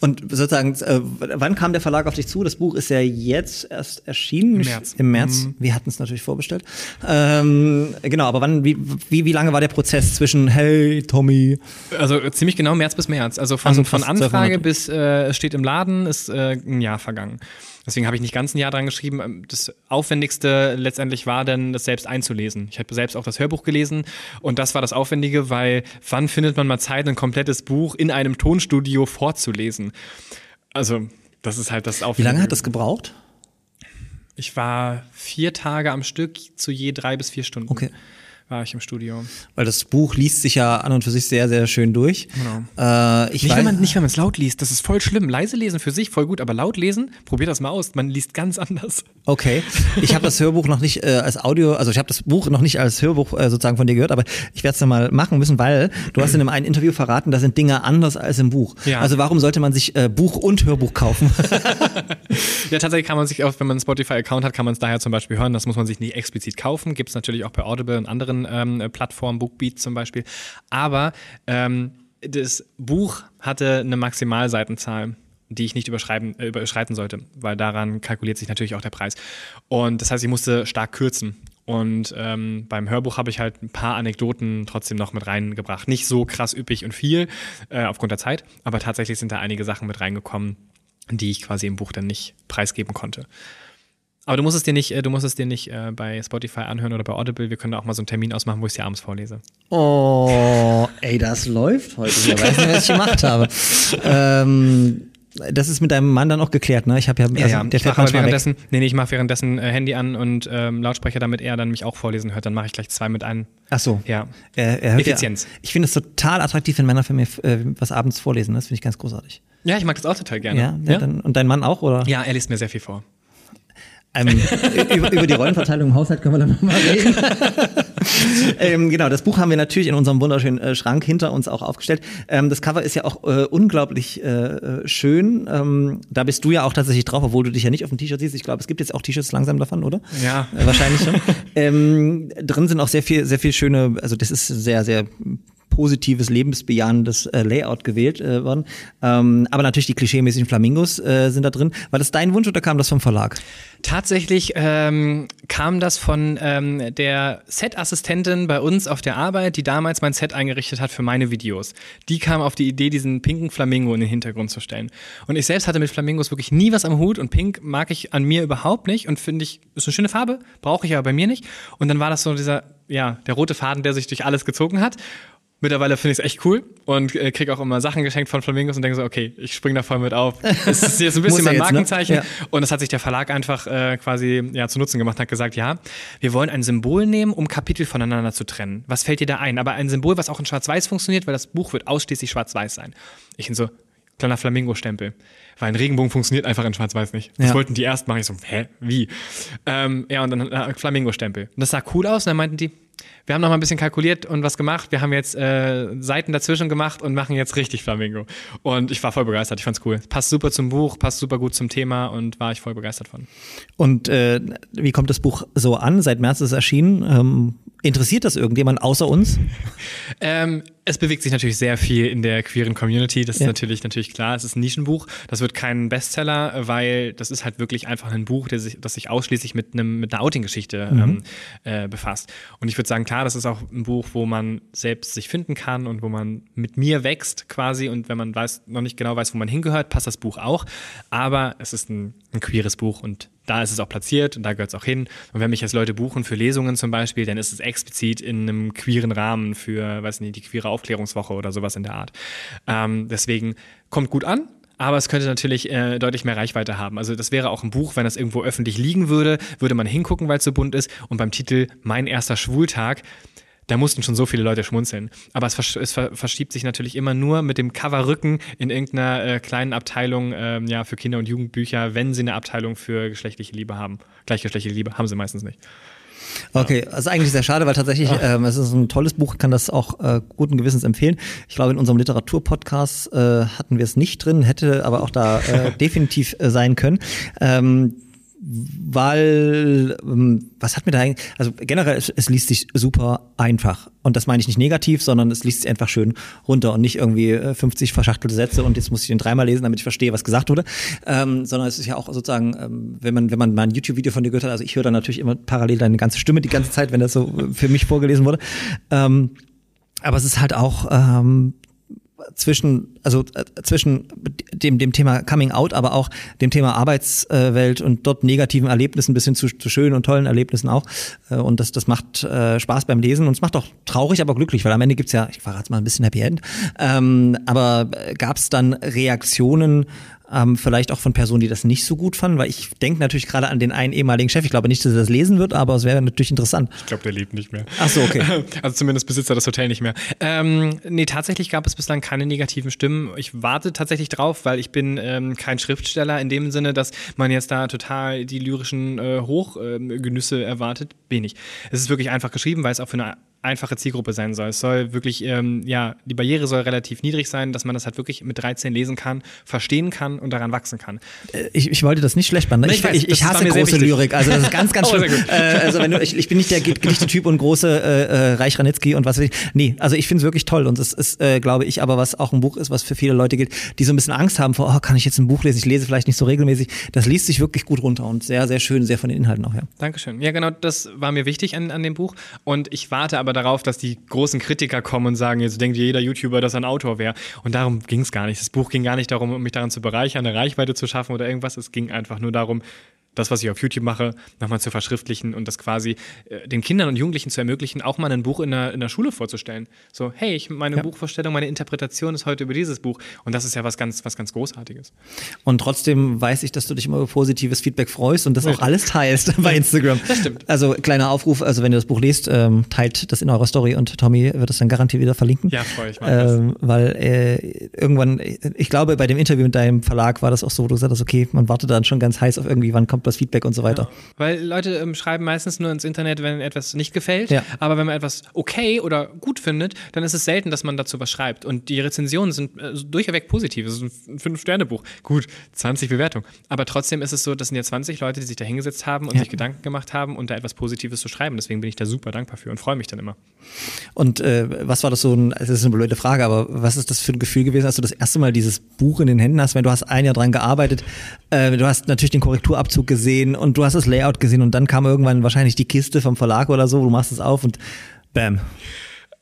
Und sozusagen, äh, wann kam der Verlag auf dich zu? Das Buch ist ja jetzt erst erschienen. Im März. Im März. Wir hatten es natürlich vorbestellt. Ähm, genau, aber wann, wie, wie, wie lange war der Prozess zwischen Hey, Tommy? Also äh, ziemlich genau März bis März. Also von, Also von Anfrage bis äh, es steht im Laden ist äh, ein Jahr vergangen. Deswegen habe ich nicht ganz ein Jahr dran geschrieben. Ähm, Das Aufwendigste letztendlich war dann, das selbst einzulesen. Ich habe selbst auch das Hörbuch gelesen und das war das Aufwendige, weil wann findet man mal Zeit, ein komplettes Buch in einem Tonstudio vorzulesen? Also, das ist halt das Wie Aufwendige. lange hat das gebraucht? Ich war vier Tage am Stück zu je drei bis vier Stunden. Okay. War ich im Studio. Weil das Buch liest sich ja an und für sich sehr, sehr schön durch. Äh, ich Nicht, weiß, wenn man nicht, wenn man es laut liest, das ist voll schlimm. Leise lesen für sich voll gut, aber laut lesen, probier das mal aus. Man liest ganz anders. Okay. Ich habe das Hörbuch noch nicht äh, als Audio, also ich habe das Buch noch nicht als Hörbuch äh, sozusagen von dir gehört, aber ich werde es dann mal machen müssen, weil du hast in einem einen Interview verraten, da sind Dinge anders als im Buch. Ja. Also warum sollte man sich äh, Buch und Hörbuch kaufen? Ja, tatsächlich kann man sich auch, wenn man einen Spotify-Account hat, kann man es daher zum Beispiel hören. Das muss man sich nicht explizit kaufen. Gibt es natürlich auch bei Audible und anderen ähm, äh, Plattformen, Bookbeat zum Beispiel. Aber ähm, das Buch hatte eine Maximalseitenzahl die ich nicht überschreiben, äh, überschreiten sollte, weil daran kalkuliert sich natürlich auch der Preis. Und das heißt, ich musste stark kürzen. Und ähm, beim Hörbuch habe ich halt ein paar Anekdoten trotzdem noch mit reingebracht. Nicht so krass üppig und viel äh, aufgrund der Zeit, aber tatsächlich sind da einige Sachen mit reingekommen, die ich quasi im Buch dann nicht preisgeben konnte. Aber du musst es dir nicht, äh, du musst es dir nicht äh, bei Spotify anhören oder bei Audible. Wir können da auch mal so einen Termin ausmachen, wo ich es dir abends vorlese. Oh, ey, das läuft heute. Ich weiß nicht, was ich gemacht habe. ähm, das ist mit deinem Mann dann auch geklärt, ne? Ich habe ja, also, der ich fährt manchmal weg. währenddessen, nee, nee, ich mache währenddessen äh, Handy an und ähm, Lautsprecher, damit er dann mich auch vorlesen hört. Dann mache ich gleich zwei mit ein. Ach so. Ja. Er, er Effizienz. Ja, ich finde es total attraktiv, wenn Männer für mich äh, was abends vorlesen. Das finde ich ganz großartig. Ja, ich mag das auch total gerne. Ja, ja, Dann, und dein Mann auch, oder? ja, er liest mir sehr viel vor. Ähm, über, über die Rollenverteilung im Haushalt können wir dann nochmal reden. ähm, genau, das Buch haben wir natürlich in unserem wunderschönen äh, Schrank hinter uns auch aufgestellt. Ähm, das Cover ist ja auch äh, unglaublich äh, schön. Ähm, da bist du ja auch tatsächlich drauf, obwohl du dich ja nicht auf dem T-Shirt siehst. Ich glaube, es gibt jetzt auch T-Shirts langsam davon, oder? Ja. Äh, wahrscheinlich schon. ähm, drin sind auch sehr viel, sehr viel schöne, also das ist sehr, sehr positives, lebensbejahendes äh, Layout gewählt äh, worden. Ähm, aber natürlich die klischeemäßigen Flamingos äh, sind da drin. War das dein Wunsch oder kam das vom Verlag? Tatsächlich ähm, kam das von ähm, der Set-Assistentin bei uns auf der Arbeit, die damals mein Set eingerichtet hat für meine Videos. Die kam auf die Idee, diesen pinken Flamingo in den Hintergrund zu stellen. Und ich selbst hatte mit Flamingos wirklich nie was am Hut und pink mag ich an mir überhaupt nicht und finde ich, ist eine schöne Farbe, brauche ich aber bei mir nicht. Und dann war das so dieser, ja, der rote Faden, der sich durch alles gezogen hat. Mittlerweile finde ich es echt cool und äh, kriege auch immer Sachen geschenkt von Flamingos und denke so, okay, ich springe da voll mit auf. Es ist jetzt ein bisschen mein jetzt, ne? Markenzeichen. Ja. Und das hat sich der Verlag einfach äh, quasi ja, zu Nutzen gemacht, hat gesagt, ja, wir wollen ein Symbol nehmen, um Kapitel voneinander zu trennen. Was fällt dir da ein? Aber ein Symbol, was auch in Schwarz-Weiß funktioniert, weil das Buch wird ausschließlich Schwarz-Weiß sein. Ich bin so, kleiner Flamingo-Stempel. Weil ein Regenbogen funktioniert einfach in Schwarz-Weiß nicht. Das Ja. wollten die erst machen. Ich so, hä, wie? Ähm, ja, und dann äh, Flamingo-Stempel. Und das sah cool aus. Und dann meinten die, wir haben noch mal ein bisschen kalkuliert und was gemacht. Wir haben jetzt äh, Seiten dazwischen gemacht und machen jetzt richtig Flamingo. Und ich war voll begeistert. Ich fand's cool. Passt super zum Buch, passt super gut zum Thema und war ich voll begeistert von. Und äh, wie kommt das Buch so an? Seit März ist es erschienen. Ähm, interessiert das irgendjemand außer uns? Ähm, es bewegt sich natürlich sehr viel in der queeren Community. Das ist Ja. natürlich, natürlich klar. Es ist ein Nischenbuch. Das wird kein Bestseller, weil das ist halt wirklich einfach ein Buch, sich, das sich ausschließlich mit, einem, mit einer Outing-Geschichte ähm, äh, befasst. Und ich würde sagen, klar, das ist auch ein Buch, wo man selbst sich finden kann und wo man mit mir wächst quasi. Und wenn man weiß, noch nicht genau weiß, wo man hingehört, passt das Buch auch. Aber es ist ein, ein queeres Buch und da ist es auch platziert und da gehört es auch hin. Und wenn mich jetzt Leute buchen für Lesungen zum Beispiel, dann ist es explizit in einem queeren Rahmen für, weiß nicht, die queere Aufklärungswoche oder sowas in der Art. Ähm, deswegen kommt gut an. Aber es könnte natürlich äh, deutlich mehr Reichweite haben. Also das wäre auch ein Buch, wenn das irgendwo öffentlich liegen würde, würde man hingucken, weil es so bunt ist. Und beim Titel Mein erster Schwultag, da mussten schon so viele Leute schmunzeln. Aber es, versch es ver verschiebt sich natürlich immer nur mit dem Coverrücken in irgendeiner äh, kleinen Abteilung ähm, ja, für Kinder- und Jugendbücher, wenn sie eine Abteilung für geschlechtliche Liebe haben. Gleichgeschlechtliche Liebe haben sie meistens nicht. Okay, das ist eigentlich sehr schade, weil tatsächlich ähm, es ist ein tolles Buch, kann das auch äh, guten Gewissens empfehlen. Ich glaube, in unserem Literaturpodcast äh, hatten wir es nicht drin, hätte aber auch da äh, definitiv äh, sein können. Ähm, weil, ähm, was hat mir da eigentlich, also generell, es, es liest sich super einfach. Und das meine ich nicht negativ, sondern es liest sich einfach schön runter und nicht irgendwie äh, 50 verschachtelte Sätze und jetzt muss ich den dreimal lesen, damit ich verstehe, was gesagt wurde. Ähm, sondern es ist ja auch sozusagen, ähm, wenn man, wenn man mal ein YouTube-Video von dir gehört hat, also ich höre dann natürlich immer parallel deine ganze Stimme die ganze Zeit, wenn das so äh, für mich vorgelesen wurde. Ähm, aber es ist halt auch ähm, zwischen, also äh, zwischen dem, dem Thema Coming Out, aber auch dem Thema Arbeitswelt und dort negativen Erlebnissen bis hin zu, zu schönen und tollen Erlebnissen auch. Äh, Und das, das macht äh, Spaß beim Lesen und es macht auch traurig, aber glücklich, weil am Ende gibt's ja, ich verrate mal ein bisschen Happy End, ähm, aber gab's dann Reaktionen, ähm, vielleicht auch von Personen, die das nicht so gut fanden, weil ich denke natürlich gerade an den einen ehemaligen Chef. Ich glaube nicht, dass er das lesen wird, aber es wäre natürlich interessant. Ich glaube, der lebt nicht mehr. Ach so, okay. Also zumindest besitzt er das Hotel nicht mehr. Ähm, nee, tatsächlich gab es bislang keine negativen Stimmen. Ich warte tatsächlich drauf, weil ich bin ähm, kein Schriftsteller in dem Sinne, dass man jetzt da total die lyrischen äh, Hochgenüsse erwartet. Bin ich. Es ist wirklich einfach geschrieben, weil es auch für eine einfache Zielgruppe sein soll. Es soll wirklich, ähm, ja, die Barriere soll relativ niedrig sein, dass man das halt wirklich mit 13 lesen kann, verstehen kann und daran wachsen kann. Ich, ich wollte das nicht schlecht machen. Nee, Ich, ich weiß, ich, ich hasse große. Lyrik. Also das ist ganz, ganz Oh, schlimm. gut. Äh, also wenn du, ich, ich bin nicht der Gedichte-Typ und große äh, äh, Reich Ranitzky und was weiß ich. Nee, also ich finde es wirklich toll. Und es ist, äh, glaube ich, aber was auch ein Buch ist, was für viele Leute gilt, die so ein bisschen Angst haben vor, oh, kann ich jetzt ein Buch lesen? Ich lese vielleicht nicht so regelmäßig. Das liest sich wirklich gut runter und sehr, sehr schön, sehr von den Inhalten auch, ja. Dankeschön. Ja, genau, das war mir wichtig an, an dem Buch. Und ich warte aber darauf, dass die großen Kritiker kommen und sagen, jetzt denkt jeder YouTuber, dass er ein Autor wäre. Und darum ging es gar nicht. Das Buch ging gar nicht darum, um mich daran zu bereichern, eine Reichweite zu schaffen oder irgendwas. Es ging einfach nur darum, das, was ich auf YouTube mache, nochmal zu verschriftlichen und das quasi äh, den Kindern und Jugendlichen zu ermöglichen, auch mal ein Buch in der, in der Schule vorzustellen. So, hey, ich, meine Buchvorstellung, meine Interpretation ist heute über dieses Buch. Und das ist ja was ganz, was ganz Großartiges. Und trotzdem weiß ich, dass du dich immer über positives Feedback freust und das auch alles teilst bei Instagram. Das stimmt. Also kleiner Aufruf, also wenn ihr das Buch lest, ähm, teilt das in eurer Story und Tommy wird es dann garantiert wieder verlinken. Ja, voll, ich das. ähm, Weil äh, irgendwann, ich glaube, bei dem Interview mit deinem Verlag war das auch so, wo du gesagt hast, okay, man wartet dann schon ganz heiß auf irgendwie, wann kommt das Feedback und so weiter. Weil Leute ähm, schreiben meistens nur ins Internet, wenn etwas nicht gefällt. Ja. Aber wenn man etwas okay oder gut findet, dann ist es selten, dass man dazu was schreibt. Und die Rezensionen sind äh, durchweg positiv. Es ist ein Fünf-Sterne-Buch. Gut, 20 Bewertungen. Aber trotzdem ist es so, das sind ja 20 Leute, die sich da hingesetzt haben und Ja. sich Gedanken gemacht haben und da etwas Positives zu schreiben. Deswegen bin ich da super dankbar für und freue mich dann immer. Und äh, was war das so ein, das ist eine blöde Frage, aber was ist das für ein Gefühl gewesen, als du das erste Mal dieses Buch in den Händen hast, wenn du hast ein Jahr dran gearbeitet, äh, du hast natürlich den Korrekturabzug gesehen und du hast das Layout gesehen und dann kam irgendwann wahrscheinlich die Kiste vom Verlag oder so, du machst es auf und bam.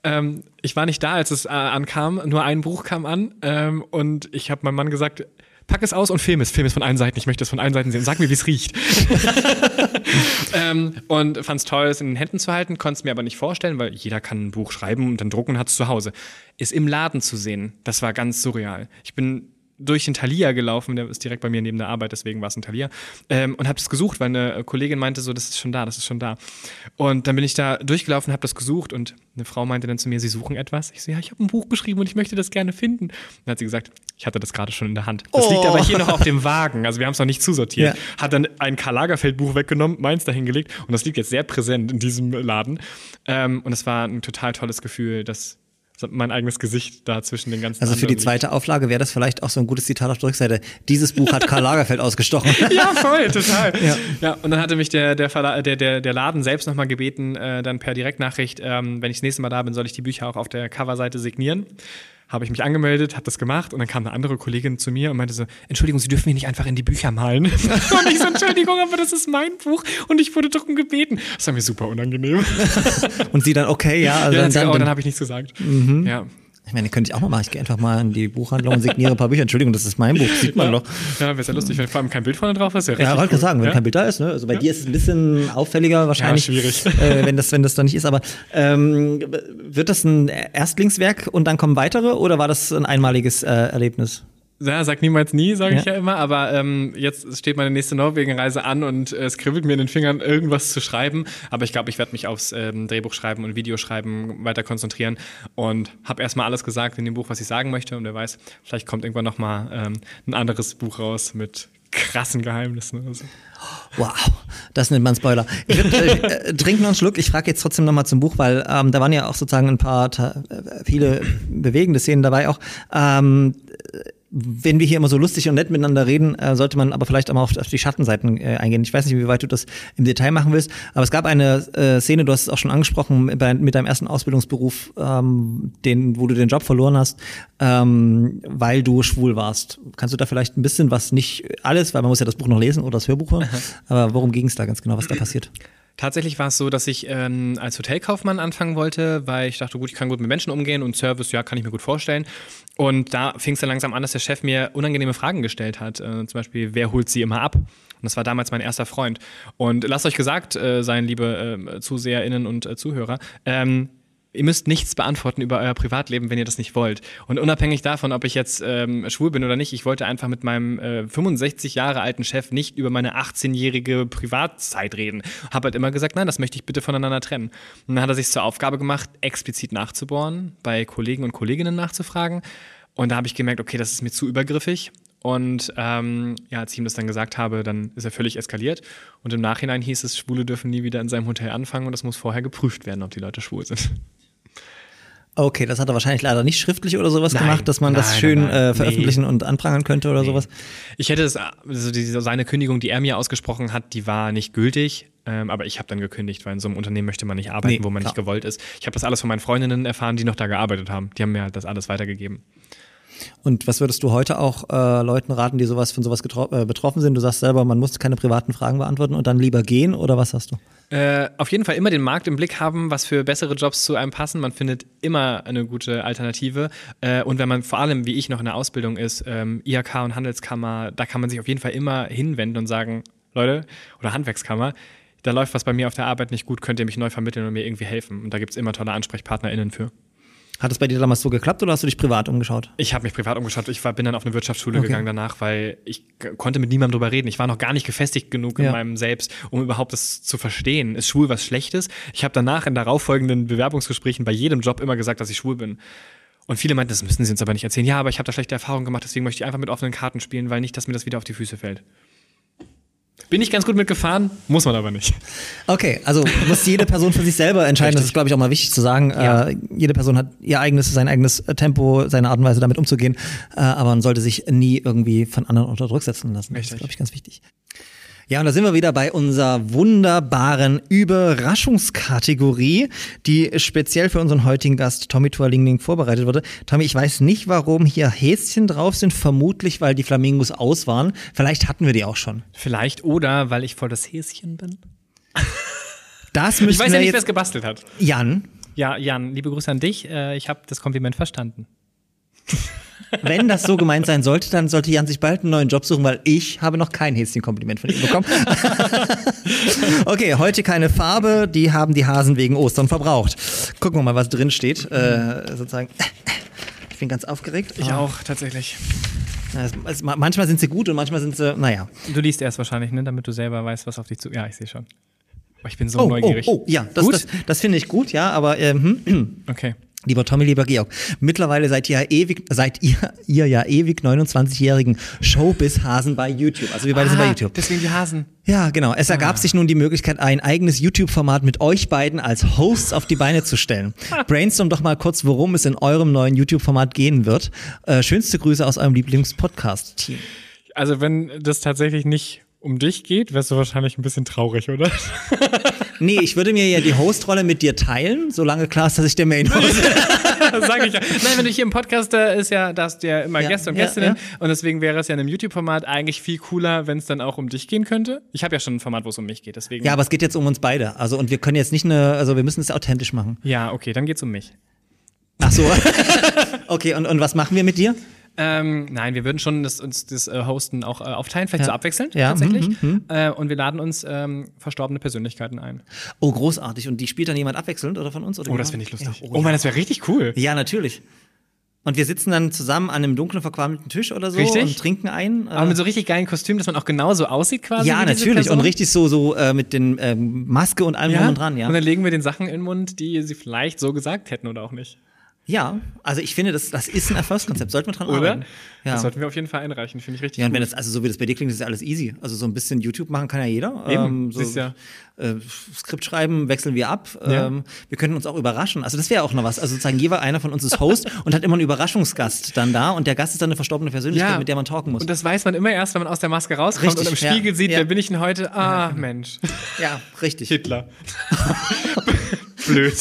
Ähm, ich war nicht da, als es äh, ankam. Nur ein Buch kam an ähm, und ich habe meinem Mann gesagt, pack es aus und film es. Film es von allen Seiten. Ich möchte es von allen Seiten sehen. Sag mir, wie es riecht. ähm, und fand es toll, es in den Händen zu halten, konnte es mir aber nicht vorstellen, weil jeder kann ein Buch schreiben und dann drucken und hat es zu Hause. Es im Laden zu sehen, das war ganz surreal. Ich bin durch den Thalia gelaufen, der ist direkt bei mir neben der Arbeit, deswegen war es ein Thalia, ähm, und habe es gesucht, weil eine Kollegin meinte so, das ist schon da, das ist schon da. Und dann bin ich da durchgelaufen, habe das gesucht und eine Frau meinte dann zu mir, sie suchen etwas. Ich so, ja, ich habe ein Buch geschrieben und ich möchte das gerne finden. Dann hat sie gesagt, ich hatte das gerade schon in der Hand. Das Oh. liegt aber hier noch auf dem Wagen, also wir haben es noch nicht zusortiert. Ja. Hat dann ein Karl Lagerfeld Buch weggenommen, meins dahingelegt und das liegt jetzt sehr präsent in diesem Laden. Ähm, und es war ein total tolles Gefühl, dass mein eigenes Gesicht da zwischen den ganzen Also für die zweite Auflage wäre das vielleicht auch so ein gutes Zitat auf der Rückseite. Dieses Buch hat Karl Lagerfeld ausgestochen. Ja, voll, total. Ja. und dann hatte mich der, der, Verla der, der, der Laden selbst nochmal gebeten, äh, dann per Direktnachricht, ähm, wenn ich das nächste Mal da bin, soll ich die Bücher auch auf der Coverseite signieren. Habe ich mich angemeldet, habe das gemacht und dann kam eine andere Kollegin zu mir und meinte so, Entschuldigung, Sie dürfen mich nicht einfach in die Bücher malen. und ich so, Entschuldigung, aber das ist mein Buch und ich wurde darum gebeten. Das war mir super unangenehm. Und sie dann, okay, ja, also ja, dann, dann, oh, dann dann habe ich nichts gesagt. Ja. Ich meine, könnte ich auch mal machen. Ich gehe einfach mal in die Buchhandlung und signiere ein paar Bücher. Entschuldigung, das ist mein Buch, sieht man ja. doch. Ja, wäre sehr lustig, wenn vor allem kein Bild vorne drauf ist. Ja, Ja, wollte cool. sagen, wenn ja? kein Bild da ist, ne? Also bei dir ist es ein bisschen auffälliger wahrscheinlich, Ja, schwierig. Äh, wenn das wenn das da nicht ist. Aber ähm, wird das ein Erstlingswerk und dann kommen weitere oder war das ein einmaliges äh, Erlebnis? Ja, sag niemals nie, sage ich Ja. ja immer, aber ähm, jetzt steht meine nächste Norwegen-Reise an und äh, es kribbelt mir in den Fingern, irgendwas zu schreiben. Aber ich glaube, ich werde mich aufs ähm, Drehbuch schreiben und Videoschreiben weiter konzentrieren und habe erstmal alles gesagt in dem Buch, was ich sagen möchte. Und wer weiß, vielleicht kommt irgendwann nochmal ähm, ein anderes Buch raus mit krassen Geheimnissen oder so. Wow, das nennt man Spoiler. Ich würd, äh, äh, trinken noch einen Schluck. Ich frage jetzt trotzdem noch mal zum Buch, weil ähm, da waren ja auch sozusagen ein paar äh, viele bewegende Szenen dabei auch. Ähm, äh, wenn wir hier immer so lustig und nett miteinander reden, äh, sollte man aber vielleicht auch mal auf, auf die Schattenseiten äh, eingehen. Ich weiß nicht, wie weit du das im Detail machen willst, aber es gab eine äh, Szene, du hast es auch schon angesprochen, bei, mit deinem ersten Ausbildungsberuf, ähm, den, wo du den Job verloren hast, ähm, weil du schwul warst. Kannst du da vielleicht ein bisschen was, nicht alles, weil man muss ja das Buch noch lesen oder das Hörbuch hören, aber worum ging es da ganz genau, was da passiert? Tatsächlich war es so, dass ich ähm, als Hotelkaufmann anfangen wollte, weil ich dachte, gut, ich kann gut mit Menschen umgehen und Service, ja, kann ich mir gut vorstellen. Und da fing es dann langsam an, dass der Chef mir unangenehme Fragen gestellt hat. Äh, zum Beispiel, wer holt sie immer ab? Und das war damals mein erster Freund. Und lasst euch gesagt äh, sein, liebe äh, ZuseherInnen und äh, Zuhörer, ähm, Ihr müsst nichts beantworten über euer Privatleben, wenn ihr das nicht wollt. Und unabhängig davon, ob ich jetzt ähm, schwul bin oder nicht, ich wollte einfach mit meinem äh, 65 Jahre alten Chef nicht über meine 18-jährige Privatzeit reden. Hab halt immer gesagt, nein, das möchte ich bitte voneinander trennen. Und dann hat er sich zur Aufgabe gemacht, explizit nachzubohren, bei Kollegen und Kolleginnen nachzufragen. Und da habe ich gemerkt, okay, das ist mir zu übergriffig. Und ähm, ja, als ich ihm das dann gesagt habe, dann ist er völlig eskaliert. Und im Nachhinein hieß es, Schwule dürfen nie wieder in seinem Hotel anfangen und es muss vorher geprüft werden, ob die Leute schwul sind. Okay, das hat er wahrscheinlich leider nicht schriftlich oder sowas Nein, gemacht, dass man das nein, schön nein, äh, veröffentlichen und anprangern könnte oder sowas. Ich hätte es, also diese, seine Kündigung, die er mir ausgesprochen hat, die war nicht gültig. Ähm, aber ich habe dann gekündigt, weil in so einem Unternehmen möchte man nicht arbeiten, Nee, wo man klar. nicht gewollt ist. Ich habe das alles von meinen Freundinnen erfahren, die noch da gearbeitet haben. Die haben mir halt das alles weitergegeben. Und was würdest du heute auch äh, Leuten raten, die sowas von sowas äh, betroffen sind? Du sagst selber, man muss keine privaten Fragen beantworten und dann lieber gehen oder was hast du? Äh, auf jeden Fall immer den Markt im Blick haben, was für bessere Jobs zu einem passen. Man findet immer eine gute Alternative. Äh, und wenn man vor allem, wie ich, noch in der Ausbildung ist, ähm, IHK und Handelskammer, da kann man sich auf jeden Fall immer hinwenden und sagen, Leute, oder Handwerkskammer, da läuft was bei mir auf der Arbeit nicht gut, könnt ihr mich neu vermitteln und mir irgendwie helfen. Und da gibt es immer tolle AnsprechpartnerInnen für. Hat es bei dir damals so geklappt oder hast du dich privat umgeschaut? Ich habe mich privat umgeschaut. Ich war, bin dann auf eine Wirtschaftsschule Okay. gegangen danach, weil ich konnte mit niemandem drüber reden. Ich war noch gar nicht gefestigt genug Ja. in meinem Selbst, um überhaupt das zu verstehen. Ist schwul was Schlechtes? Ich habe danach in darauffolgenden Bewerbungsgesprächen bei jedem Job immer gesagt, dass ich schwul bin. Und viele meinten, das müssen sie uns aber nicht erzählen. Ja, aber ich habe da schlechte Erfahrungen gemacht, deswegen möchte ich einfach mit offenen Karten spielen, weil nicht, dass mir das wieder auf die Füße fällt. Bin ich ganz gut mitgefahren, muss man aber nicht. Okay, also muss jede Person für sich selber entscheiden. Das ist, glaube ich, auch mal wichtig zu sagen. Ja. Äh, jede Person hat ihr eigenes, sein eigenes äh, Tempo, seine Art und Weise damit umzugehen. Äh, aber man sollte sich nie irgendwie von anderen unter Druck setzen lassen. Das ist, Richtig. glaube ich, ganz wichtig. Ja, und da sind wir wieder bei unserer wunderbaren Überraschungskategorie, die speziell für unseren heutigen Gast Tommy Tualingling vorbereitet wurde. Tommy, ich weiß nicht, warum hier Häschen drauf sind. Vermutlich, weil die Flamingos aus waren. Vielleicht hatten wir die auch schon. Vielleicht oder weil ich voll das Häschen bin. Das müssen Ich weiß ja nicht, wer es gebastelt hat. Jan, Ja, Jan, liebe Grüße an dich. Äh, Ich habe das Kompliment verstanden. Wenn das so gemeint sein sollte, dann sollte Jan sich bald einen neuen Job suchen, weil ich habe noch kein Häschenkompliment von ihm bekommen. okay, heute keine Farbe, die haben die Hasen wegen Ostern verbraucht. Gucken wir mal, was drin steht. Äh, sozusagen. Ich bin ganz aufgeregt. Ich Ah, auch, tatsächlich. es- manchmal sind sie gut und manchmal sind sie, naja. Du liest erst wahrscheinlich, ne, damit du selber weißt, was auf dich zu. Ja, ich sehe schon. Oh, ich bin so Oh, oh, neugierig. oh, ja, das, das, das finde ich gut, ja, aber ähm, Okay. Lieber Tommy, lieber Georg, mittlerweile seid ihr ja ewig, seid ihr, ihr ja ewig 29-jährigen Showbiz-Hasen bei YouTube. Also wir beide sind bei Ah, YouTube. Deswegen die Hasen. Ja, genau. Es ergab sich nun die Möglichkeit, ein eigenes YouTube-Format mit euch beiden als Hosts auf die Beine zu stellen. Brainstorm doch mal kurz, worum es in eurem neuen YouTube-Format gehen wird. Äh, schönste Grüße aus eurem Lieblings-Podcast-Team. Also, wenn das tatsächlich nicht um dich geht, wärst du wahrscheinlich ein bisschen traurig, oder? Nee, ich würde mir ja die Host-Rolle mit dir teilen, solange klar ist, dass ich der Main-Host bin. Das sage ich ja. Nein, wenn du hier im Podcast äh, ist ja, da hast du ja immer Ja, Gäste und ja, Gästinnen. ja. Und deswegen wäre es ja in einem YouTube-Format eigentlich viel cooler, wenn es dann auch um dich gehen könnte. Ich habe ja schon ein Format, wo es um mich geht. Deswegen. Ja, aber es geht jetzt um uns beide. Also, und wir können jetzt nicht eine, also wir müssen es authentisch machen. ja, okay, dann geht's um mich. Ach so. okay, und, und was machen wir mit dir? Ähm, nein, wir würden schon das, uns das äh, Hosten auch äh, aufteilen, vielleicht Ja. so abwechselnd Ja, tatsächlich. mhm, Äh, und wir laden uns ähm, verstorbene Persönlichkeiten ein. Oh, großartig. Und die spielt dann jemand abwechselnd oder von uns? Oder Oh, das finde ich lustig. Ja, oh, Mann, das wäre richtig cool. Ja, natürlich. Und wir sitzen dann zusammen an einem dunklen, verquamelten Tisch oder so Richtig. und trinken ein. Aber mit so richtig geilen Kostümen, dass man auch genauso aussieht quasi. ja, natürlich. Und richtig so, so äh, mit den ähm, Maske und allem Ja? drum und dran, ja. Und dann legen wir den Sachen in den Mund, die sie vielleicht so gesagt hätten oder auch nicht. Ja, also ich finde, das, das ist ein Erfolgskonzept. Sollten wir dran Oder? arbeiten. Ja. Das sollten wir auf jeden Fall einreichen, finde ich richtig Ja, und wenn gut. das, also so wie das bei dir klingt, ist ja alles easy. Also so ein bisschen YouTube machen kann ja jeder. Eben, Ähm, so, ja. äh, Skript schreiben, wechseln wir ab. Ja. Ähm, wir könnten uns auch überraschen. Also das wäre auch noch was. Also sozusagen jeweils einer von uns ist Host und hat immer einen Überraschungsgast dann da und der Gast ist dann eine verstorbene Persönlichkeit, mit der man talken muss. Und das weiß man immer erst, wenn man aus der Maske rauskommt Richtig, und im ja. Spiegel sieht, Ja. wer bin ich denn heute? Ah, Mensch. ja, richtig. Hitler. Blöd.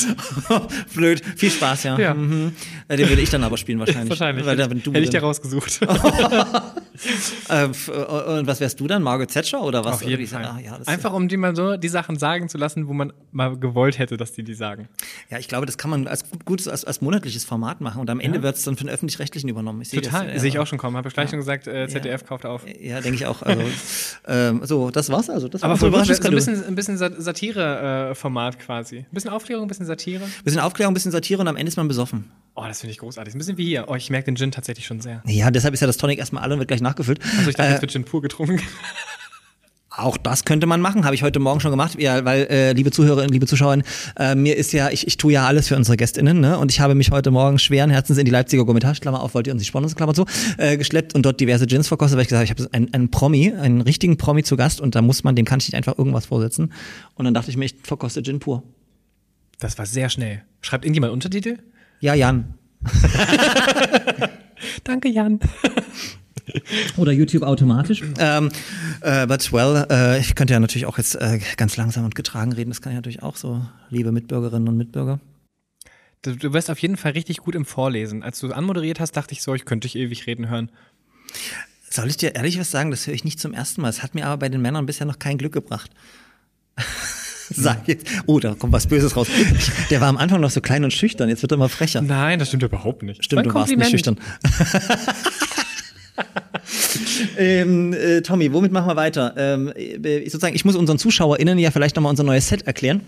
Blöd. Viel Spaß, ja. Ja. Mhm. Äh, Den würde ich dann aber spielen wahrscheinlich. Wahrscheinlich. Weil du Hätte ich dir rausgesucht. äh, f- äh, und was wärst du dann? Margaret Thatcher oder was? Auf jeden Fall. Ah, ja, Einfach um die mal so die Sachen sagen zu lassen, wo man mal gewollt hätte, dass die die sagen. Ja, ich glaube, das kann man als gut, gutes, als, als monatliches Format machen und am Ende Ja. wird es dann von den Öffentlich-Rechtlichen übernommen. Ich Total. Sehe ich auch schon kommen. Habe ich gleich schon gesagt, äh, ZDF kauft auf. Ja, denke ich auch. Also, ähm, so, das war's also. Das war Aber gut, so ein bisschen, ein bisschen Sat- Satire-Format quasi. Ein bisschen Aufklärung, ein bisschen Satire. bisschen Aufklärung, ein bisschen Satire und am Ende ist man besoffen. Oh, das finde ich großartig. Ein bisschen wie hier. Oh, ich merke den Gin tatsächlich schon sehr. Ja, deshalb ist ja das Tonic erstmal alle und wird gleich nachgefüllt. Also ich dachte, Äh, jetzt wird Gin pur getrunken. Auch das könnte man machen, habe ich heute Morgen schon gemacht, ja, weil, äh, liebe Zuhörerinnen, liebe Zuschauer, äh, mir ist ja, ich, ich tue ja alles für unsere GästInnen, ne? Und ich habe mich heute Morgen schweren Herzens in die Leipziger Gourmetage, Klammer auf, wollt ihr uns die sponsern, Klammer zu, äh, geschleppt und dort diverse Gins verkostet, weil ich gesagt habe, ich habe einen, einen Promi, einen richtigen Promi zu Gast und da muss man, dem kann ich nicht einfach irgendwas vorsetzen. Und dann dachte ich mir, ich verkoste Gin pur. Das war sehr schnell. Schreibt irgendjemand Untertitel? Ja, Jan. Danke, Jan. Oder YouTube automatisch. Ähm, äh, but well, äh, ich könnte ja natürlich auch jetzt äh, ganz langsam und getragen reden. Das kann ich natürlich auch so, liebe Mitbürgerinnen und Mitbürger. Du, du wirst auf jeden Fall richtig gut im Vorlesen. Als du anmoderiert hast, dachte ich so, ich könnte dich ewig reden hören. Soll ich dir ehrlich was sagen? Das höre ich nicht zum ersten Mal. Es hat mir aber bei den Männern bisher noch kein Glück gebracht. Sag jetzt. Oh, da kommt was Böses raus. Der war am Anfang noch so klein und schüchtern, jetzt wird er immer frecher. Nein, das stimmt überhaupt nicht. Stimmt, du War ein warst nicht schüchtern. ähm, äh, Tommy, womit machen wir weiter? Ähm, äh, sozusagen, ich muss unseren ZuschauerInnen ja vielleicht nochmal unser neues Set erklären.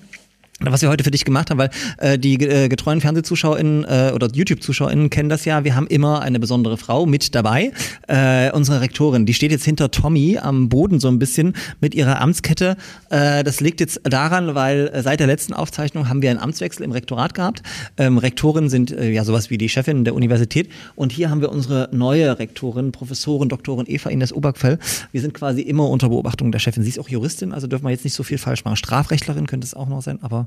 Was wir heute für dich gemacht haben, weil äh, die äh, getreuen FernsehzuschauerInnen äh, oder YouTube-ZuschauerInnen kennen das ja. Wir haben immer eine besondere Frau mit dabei. Äh, unsere Rektorin, die steht jetzt hinter Tommy am Boden so ein bisschen mit ihrer Amtskette. Äh, das liegt jetzt daran, weil äh, seit der letzten Aufzeichnung haben wir einen Amtswechsel im Rektorat gehabt. Ähm, Rektoren sind äh, ja sowas wie die Chefin der Universität. Und hier haben wir unsere neue Rektorin, Professorin, Doktorin Eva Ines Obergfell. Wir sind quasi immer unter Beobachtung der Chefin. Sie ist auch Juristin, also dürfen wir jetzt nicht so viel falsch machen. Strafrechtlerin könnte es auch noch sein, aber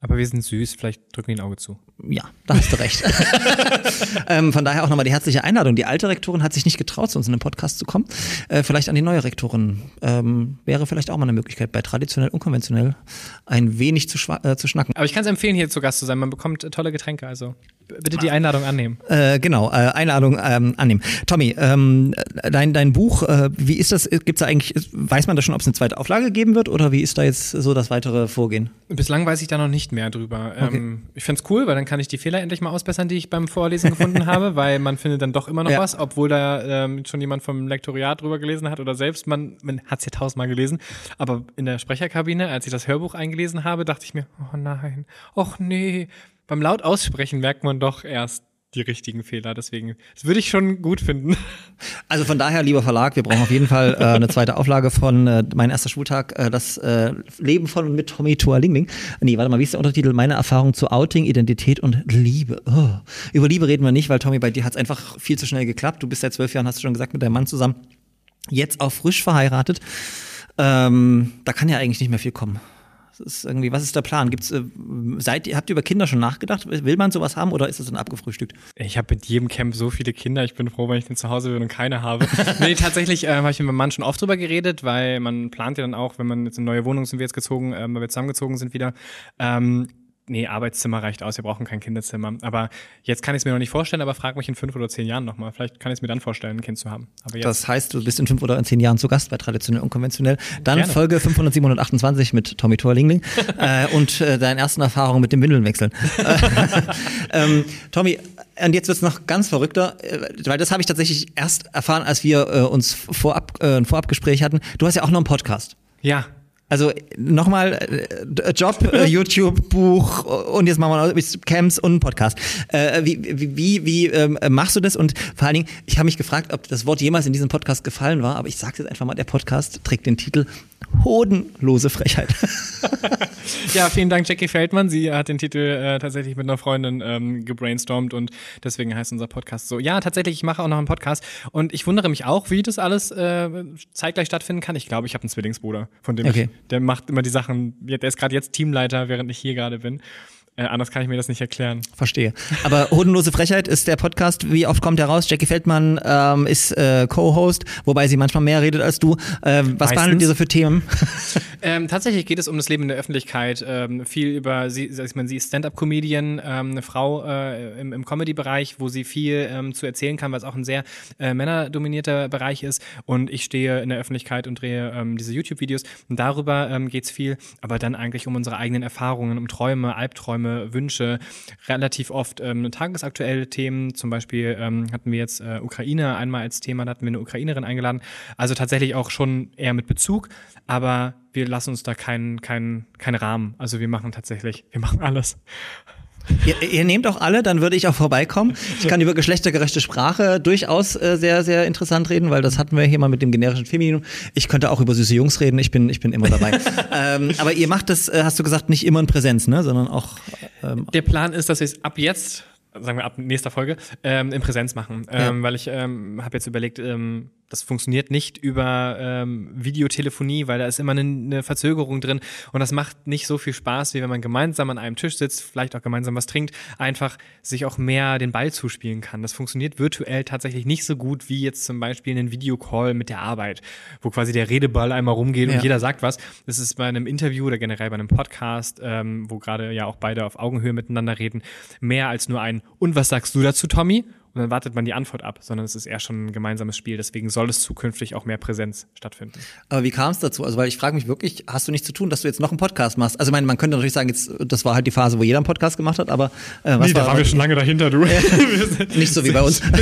Aber wir sind süß, vielleicht drücken die ein Auge zu. ja, da hast du recht. ähm, von daher auch nochmal die herzliche Einladung. Die alte Rektorin hat sich nicht getraut, zu uns in den Podcast zu kommen. Äh, vielleicht an die neue Rektorin. Ähm, wäre vielleicht auch mal eine Möglichkeit, bei traditionell, unkonventionell ein wenig zu, äh, zu schnacken. Aber ich kann es empfehlen, hier zu Gast zu sein. Man bekommt äh, tolle Getränke, also bitte die Einladung annehmen. Äh, genau, äh, Einladung ähm, annehmen. Tommy, ähm, dein, dein Buch, äh, wie ist das? Gibt's da eigentlich, weiß man da schon, ob es eine zweite Auflage geben wird oder wie ist da jetzt so das weitere Vorgehen? Bislang weiß ich da noch nicht mehr drüber. Ähm, ich find's cool, weil dann kann ich die Fehler endlich mal ausbessern, die ich beim Vorlesen gefunden habe, weil man findet dann doch immer noch Ja. was, obwohl da ähm, schon jemand vom Lektoriat drüber gelesen hat oder selbst, man, man hat's ja tausendmal gelesen. Aber in der Sprecherkabine, als ich das Hörbuch eingelesen habe, dachte ich mir, oh nein, och nee. Beim laut aussprechen merkt man doch erst die richtigen Fehler. Deswegen, das würde ich schon gut finden. Also von daher, lieber Verlag, wir brauchen auf jeden Fall äh, eine zweite Auflage von äh, Mein erster Schultag, äh, das äh, Leben von und mit Tommy Tualingling. Nee, warte mal, wie ist der Untertitel? Meine Erfahrung zu Outing, Identität und Liebe. Oh. Über Liebe reden wir nicht, weil Tommy, bei dir hat es einfach viel zu schnell geklappt. Du bist seit zwölf Jahren, hast du schon gesagt, mit deinem Mann zusammen. Jetzt auch frisch verheiratet. Ähm, da kann ja eigentlich nicht mehr viel kommen. Ist irgendwie, was ist der Plan? Gibt's, äh, seid habt ihr über Kinder schon nachgedacht? Will man sowas haben oder ist das dann abgefrühstückt? Ich habe mit jedem Camp so viele Kinder. Ich bin froh, wenn ich denn zu Hause bin und keine habe. nee, tatsächlich ähm, habe ich mit meinem Mann schon oft drüber geredet, weil man plant ja dann auch, wenn man jetzt in eine neue Wohnung sind wir jetzt gezogen, ähm, weil wir zusammengezogen sind wieder. Ähm, nee, Arbeitszimmer reicht aus, wir brauchen kein Kinderzimmer. Aber jetzt kann ich es mir noch nicht vorstellen, aber frag mich in fünf oder zehn Jahren nochmal. Vielleicht kann ich es mir dann vorstellen, ein Kind zu haben. Aber jetzt, Das heißt, du bist in fünf oder in zehn Jahren zu Gast bei Traditionell Unkonventionell. Dann Gerne. Folge 500, 728 mit Tommy Torlingling äh, und äh, deine ersten Erfahrungen mit dem Windelnwechseln. ähm, Tommy, und jetzt wird's noch ganz verrückter, äh, weil das habe ich tatsächlich erst erfahren, als wir äh, uns vorab, äh, ein Vorabgespräch hatten. Du hast ja auch noch einen Podcast. ja, Also nochmal äh, Job, äh, YouTube, Buch und jetzt machen wir noch Camps und Podcast. Äh, wie wie, wie, wie ähm, machst du das? Und vor allen Dingen, ich habe mich gefragt, ob das Wort jemals in diesem Podcast gefallen war, aber ich sage jetzt einfach mal, der Podcast trägt den Titel Hodenlose Frechheit. Ja, vielen Dank, Jackie Feldmann. Sie hat den Titel äh, tatsächlich mit einer Freundin ähm, gebrainstormt und deswegen heißt unser Podcast so. Ja, tatsächlich, ich mache auch noch einen Podcast und ich wundere mich auch, wie das alles äh, zeitgleich stattfinden kann. Ich glaube, ich habe einen Zwillingsbruder, von dem Okay. ich, der macht immer die Sachen, der ist gerade jetzt Teamleiter, während ich hier gerade bin. Äh, anders kann ich mir das nicht erklären. Verstehe. Aber Hodenlose Frechheit ist der Podcast. Wie oft kommt der raus? Jackie Feldmann ähm, ist äh, Co-Host, wobei sie manchmal mehr redet als du. Ähm, was Meistens. behandelt ihr so für Themen? Ähm, tatsächlich geht es um das Leben in der Öffentlichkeit. Ähm, viel über sie, ich mal, sie ist Stand-up-Comedian, ähm, eine Frau äh, im, im Comedy-Bereich, wo sie viel ähm, zu erzählen kann, weil es auch ein sehr äh, männerdominierter Bereich ist. Und ich stehe in der Öffentlichkeit und drehe ähm, diese YouTube-Videos. Und darüber ähm, geht es viel, aber dann eigentlich um unsere eigenen Erfahrungen, um Träume, Albträume, Wünsche. Relativ oft ähm, tagesaktuelle Themen. Zum Beispiel ähm, hatten wir jetzt äh, Ukraine einmal als Thema, da hatten wir eine Ukrainerin eingeladen. Also tatsächlich auch schon eher mit Bezug, aber wir lassen uns da keinen keinen keinen Rahmen. Also wir machen tatsächlich, wir machen alles. Ihr, ihr nehmt auch alle, dann würde ich auch vorbeikommen. Ich kann über geschlechtergerechte Sprache durchaus äh, sehr, sehr interessant reden, weil das hatten wir hier mal mit dem generischen Femininum. Ich könnte auch über süße Jungs reden, ich bin, ich bin immer dabei. ähm, aber ihr macht das, äh, hast du gesagt, nicht immer in Präsenz, ne? sondern auch ähm, Der Plan ist, dass wir es ab jetzt, sagen wir ab nächster Folge, ähm, in Präsenz machen. Ähm, Weil ich ähm, habe jetzt überlegt, ähm, das funktioniert nicht über ähm, Videotelefonie, weil da ist immer eine, eine Verzögerung drin und das macht nicht so viel Spaß, wie wenn man gemeinsam an einem Tisch sitzt, vielleicht auch gemeinsam was trinkt, einfach sich auch mehr den Ball zuspielen kann. Das funktioniert virtuell tatsächlich nicht so gut wie jetzt zum Beispiel ein Videocall mit der Arbeit, wo quasi der Redeball einmal rumgeht Ja. und jeder sagt was. Das ist bei einem Interview oder generell bei einem Podcast, ähm, wo gerade ja auch beide auf Augenhöhe miteinander reden, mehr als nur ein Und was sagst du dazu, Tommy? Und dann wartet man die Antwort ab, sondern es ist eher schon ein gemeinsames Spiel. Deswegen soll es zukünftig auch mehr Präsenz stattfinden. Aber wie kam es dazu? Also, weil ich frage mich wirklich, hast du nichts zu tun, dass du jetzt noch einen Podcast machst? Also, ich meine, man könnte natürlich sagen, jetzt, das war halt die Phase, wo jeder einen Podcast gemacht hat, aber äh, was war, lange dahinter, du. nicht so wie bei uns.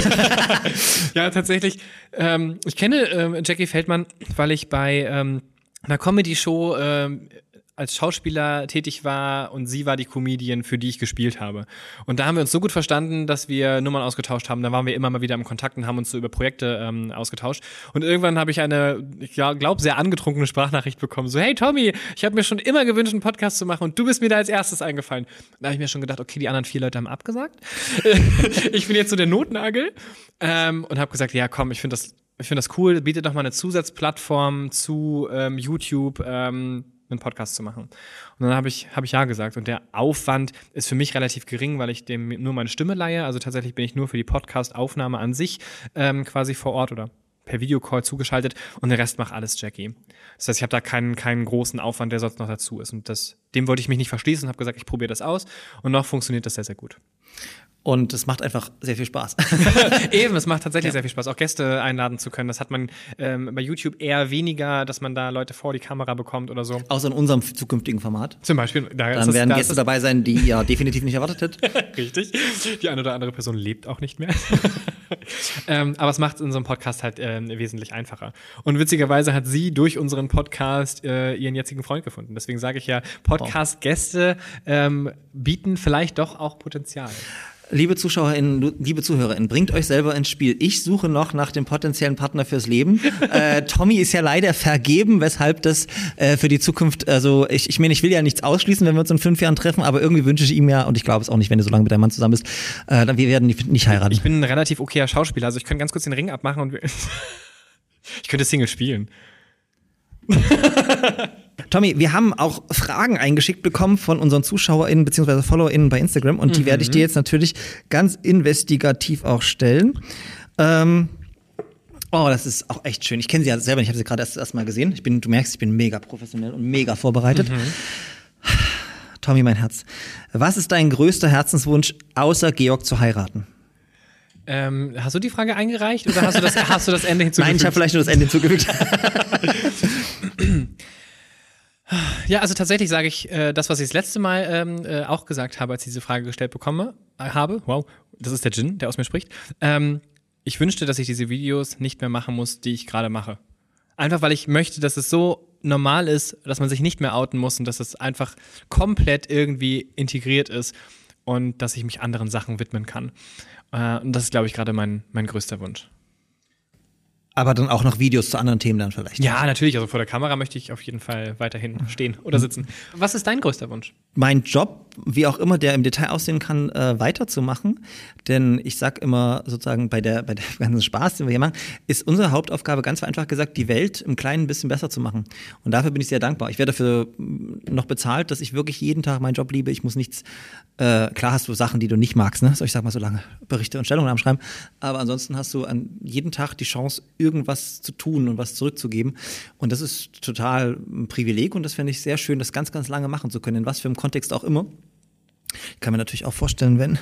Ja, tatsächlich. Ähm, ich kenne ähm, Jackie Feldmann, weil ich bei ähm, einer Comedy-Show ähm, als Schauspieler tätig war und sie war die Comedian, für die ich gespielt habe. Und da haben wir uns so gut verstanden, dass wir Nummern ausgetauscht haben. Da waren wir immer mal wieder im Kontakt und haben uns so über Projekte ähm, ausgetauscht. Und irgendwann habe ich eine, ich glaube, sehr angetrunkene Sprachnachricht bekommen. So, hey Tommy, ich habe mir schon immer gewünscht, einen Podcast zu machen und du bist mir da als erstes eingefallen. Da habe ich mir schon gedacht, okay, die anderen vier Leute haben abgesagt. ich bin jetzt so der Notnagel ähm, und habe gesagt, ja komm, ich finde das, ich finde das cool, bietet doch mal eine Zusatzplattform zu ähm, YouTube. Ähm, einen Podcast zu machen. Und dann habe ich, hab ich ja gesagt. Und der Aufwand ist für mich relativ gering, weil ich dem nur meine Stimme leihe. Also tatsächlich bin ich nur für die Podcast-Aufnahme an sich ähm, quasi vor Ort oder per Videocall zugeschaltet und den Rest macht alles Jackie. Das heißt, ich habe da keinen, keinen großen Aufwand, der sonst noch dazu ist. Und das, dem wollte ich mich nicht verschließen und habe gesagt, ich probiere das aus. Und noch funktioniert das sehr, sehr gut. Und es macht einfach sehr viel Spaß. Eben, es macht tatsächlich sehr viel Spaß, auch Gäste einladen zu können. Das hat man ähm, bei YouTube eher weniger, dass man da Leute vor die Kamera bekommt oder so. Außer in unserem zukünftigen Format. Zum Beispiel, da Dann das- werden da Gäste dabei sein, die ihr definitiv nicht erwartet hättet. Richtig. Die eine oder andere Person lebt auch nicht mehr. ähm, aber es macht unseren Podcast halt ähm, wesentlich einfacher. Und witzigerweise hat sie durch unseren Podcast äh, ihren jetzigen Freund gefunden. Deswegen sage ich ja, Podcast-Gäste ähm, bieten vielleicht doch auch Potenzial. Liebe ZuschauerInnen, liebe ZuhörerInnen, bringt euch selber ins Spiel. Ich suche noch nach dem potenziellen Partner fürs Leben. äh, Tommy ist ja leider vergeben, weshalb das äh, für die Zukunft, also ich, ich meine, ich will ja nichts ausschließen, wenn wir uns in fünf Jahren treffen, aber irgendwie wünsche ich ihm ja, und ich glaube es auch nicht, wenn du so lange mit deinem Mann zusammen bist, äh, dann wir werden nicht, nicht heiraten. Ich bin ein relativ okayer Schauspieler, also ich könnte ganz kurz den Ring abmachen und wir ich könnte Single spielen. Tommy, wir haben auch Fragen eingeschickt bekommen von unseren ZuschauerInnen bzw. FollowerInnen bei Instagram und die werde ich dir jetzt natürlich ganz investigativ auch stellen. Ähm, oh, das ist auch echt schön. Ich kenne sie ja selber nicht, ich habe sie gerade erst, erst mal gesehen. Ich bin, du merkst, ich bin mega professionell und mega vorbereitet. Tommy, mein Herz. Was ist dein größter Herzenswunsch, außer Georg zu heiraten? Ähm, hast du die Frage eingereicht oder hast du das, hast du das Ende hinzugefügt? Nein, ich habe vielleicht nur das Ende hinzugefügt. Ja, also tatsächlich sage ich äh, das, was ich das letzte Mal ähm, äh, auch gesagt habe, als ich diese Frage gestellt bekomme, äh, habe. Wow, das ist der Jin, der aus mir spricht. Ähm, ich wünschte, dass ich diese Videos nicht mehr machen muss, die ich gerade mache. Einfach weil ich möchte, dass es so normal ist, dass man sich nicht mehr outen muss und dass es einfach komplett irgendwie integriert ist und dass ich mich anderen Sachen widmen kann. Äh, und das ist, glaube ich, gerade mein, mein größter Wunsch. Aber dann auch noch Videos zu anderen Themen dann vielleicht. Ja, natürlich. Also vor der Kamera möchte ich auf jeden Fall weiterhin stehen oder sitzen. Was ist dein größter Wunsch? mein Job, wie auch immer der im Detail aussehen kann, äh, weiterzumachen. Denn ich sag immer sozusagen bei der, bei der ganzen Spaß, den wir hier machen, ist unsere Hauptaufgabe ganz einfach gesagt, die Welt im Kleinen ein bisschen besser zu machen. Und dafür bin ich sehr dankbar. Ich werde dafür mm, noch bezahlt, dass ich wirklich jeden Tag meinen Job liebe. Ich muss nichts, äh, klar hast du Sachen, die du nicht magst, ne? So, ich sag mal so lange Berichte und Stellungnahmen schreiben. Aber ansonsten hast du an jeden Tag die Chance, irgendwas zu tun und was zurückzugeben. Und das ist total ein Privileg und das finde ich sehr schön, das ganz, ganz lange machen zu können, in was für einem Kontext auch immer. Ich kann mir natürlich auch vorstellen, wenn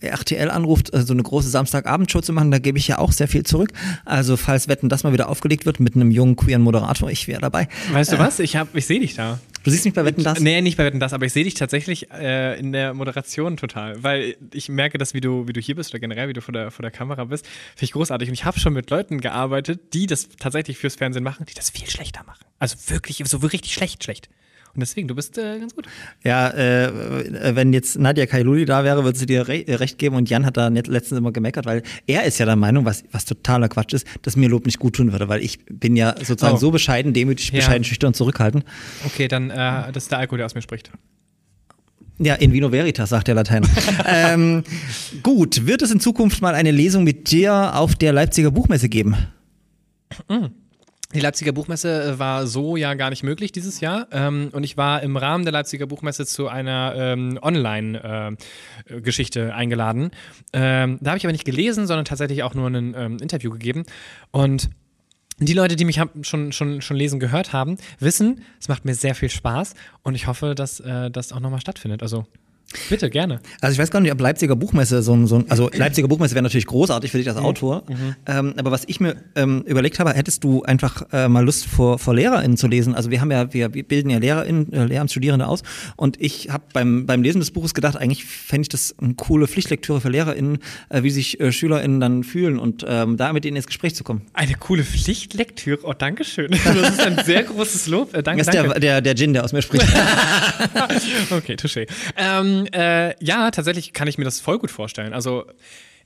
RTL anruft, äh, so eine große Samstagabendshow zu machen, da gebe ich ja auch sehr viel zurück. Also falls Wetten das mal wieder aufgelegt wird mit einem jungen queeren Moderator, ich wäre dabei. Weißt du was? Ich, hab- ich sehe dich da. Du siehst mich bei Wetten das? Nee, nicht bei Wetten das, aber ich sehe dich tatsächlich äh, in der Moderation total. Weil ich merke, dass wie du, wie du hier bist oder generell, wie du vor der, vor der Kamera bist, finde ich großartig. Und ich habe schon mit Leuten gearbeitet, die das tatsächlich fürs Fernsehen machen, die das viel schlechter machen. Also wirklich, so richtig schlecht, schlecht. Und deswegen, du bist äh, ganz gut. Ja, äh, wenn jetzt Nadia Kailuli da wäre, würde sie dir re recht geben. Und Jan hat da letztens immer gemeckert, weil er ist ja der Meinung, was, was totaler Quatsch ist, dass mir Lob nicht gut tun würde, weil ich bin ja sozusagen Oh. so bescheiden, demütig, Ja. bescheiden, schüchtern, zurückhaltend. Okay, dann äh, das ist der Alkohol, der aus mir spricht. Ja, in vino veritas, sagt der Lateiner. ähm, gut, wird es in Zukunft mal eine Lesung mit dir auf der Leipziger Buchmesse geben? Die Leipziger Buchmesse äh, war so ja gar nicht möglich dieses Jahr. Ähm, und ich war im Rahmen der Leipziger Buchmesse zu einer ähm, Online-Geschichte eingeladen. Ähm, da habe ich aber nicht gelesen, sondern tatsächlich auch nur ein ähm, Interview gegeben. Und die Leute, die mich schon, schon, schon lesen gehört haben, wissen, es macht mir sehr viel Spaß und ich hoffe, dass äh, das auch nochmal stattfindet. Also Bitte, gerne. Also ich weiß gar nicht, ob Leipziger Buchmesse so ein, so ein also Leipziger Buchmesse wäre natürlich großartig für dich als Autor. Ähm, aber was ich mir ähm, überlegt habe, hättest du einfach äh, mal Lust vor, vor LehrerInnen zu lesen? Also wir haben ja, wir bilden ja LehrerInnen, äh, Lehramtsstudierende aus und ich habe beim, beim Lesen des Buches gedacht, eigentlich fände ich das eine coole Pflichtlektüre für LehrerInnen, äh, wie sich äh, SchülerInnen dann fühlen und ähm, da mit ihnen ins Gespräch zu kommen. Eine coole Pflichtlektüre. Oh, danke schön. Das ist ein sehr großes Lob. Äh, danke, Das ist danke. der, der, der Gin, der aus mir spricht. Okay, touché. Ähm, äh, ja, tatsächlich kann ich mir das voll gut vorstellen. Also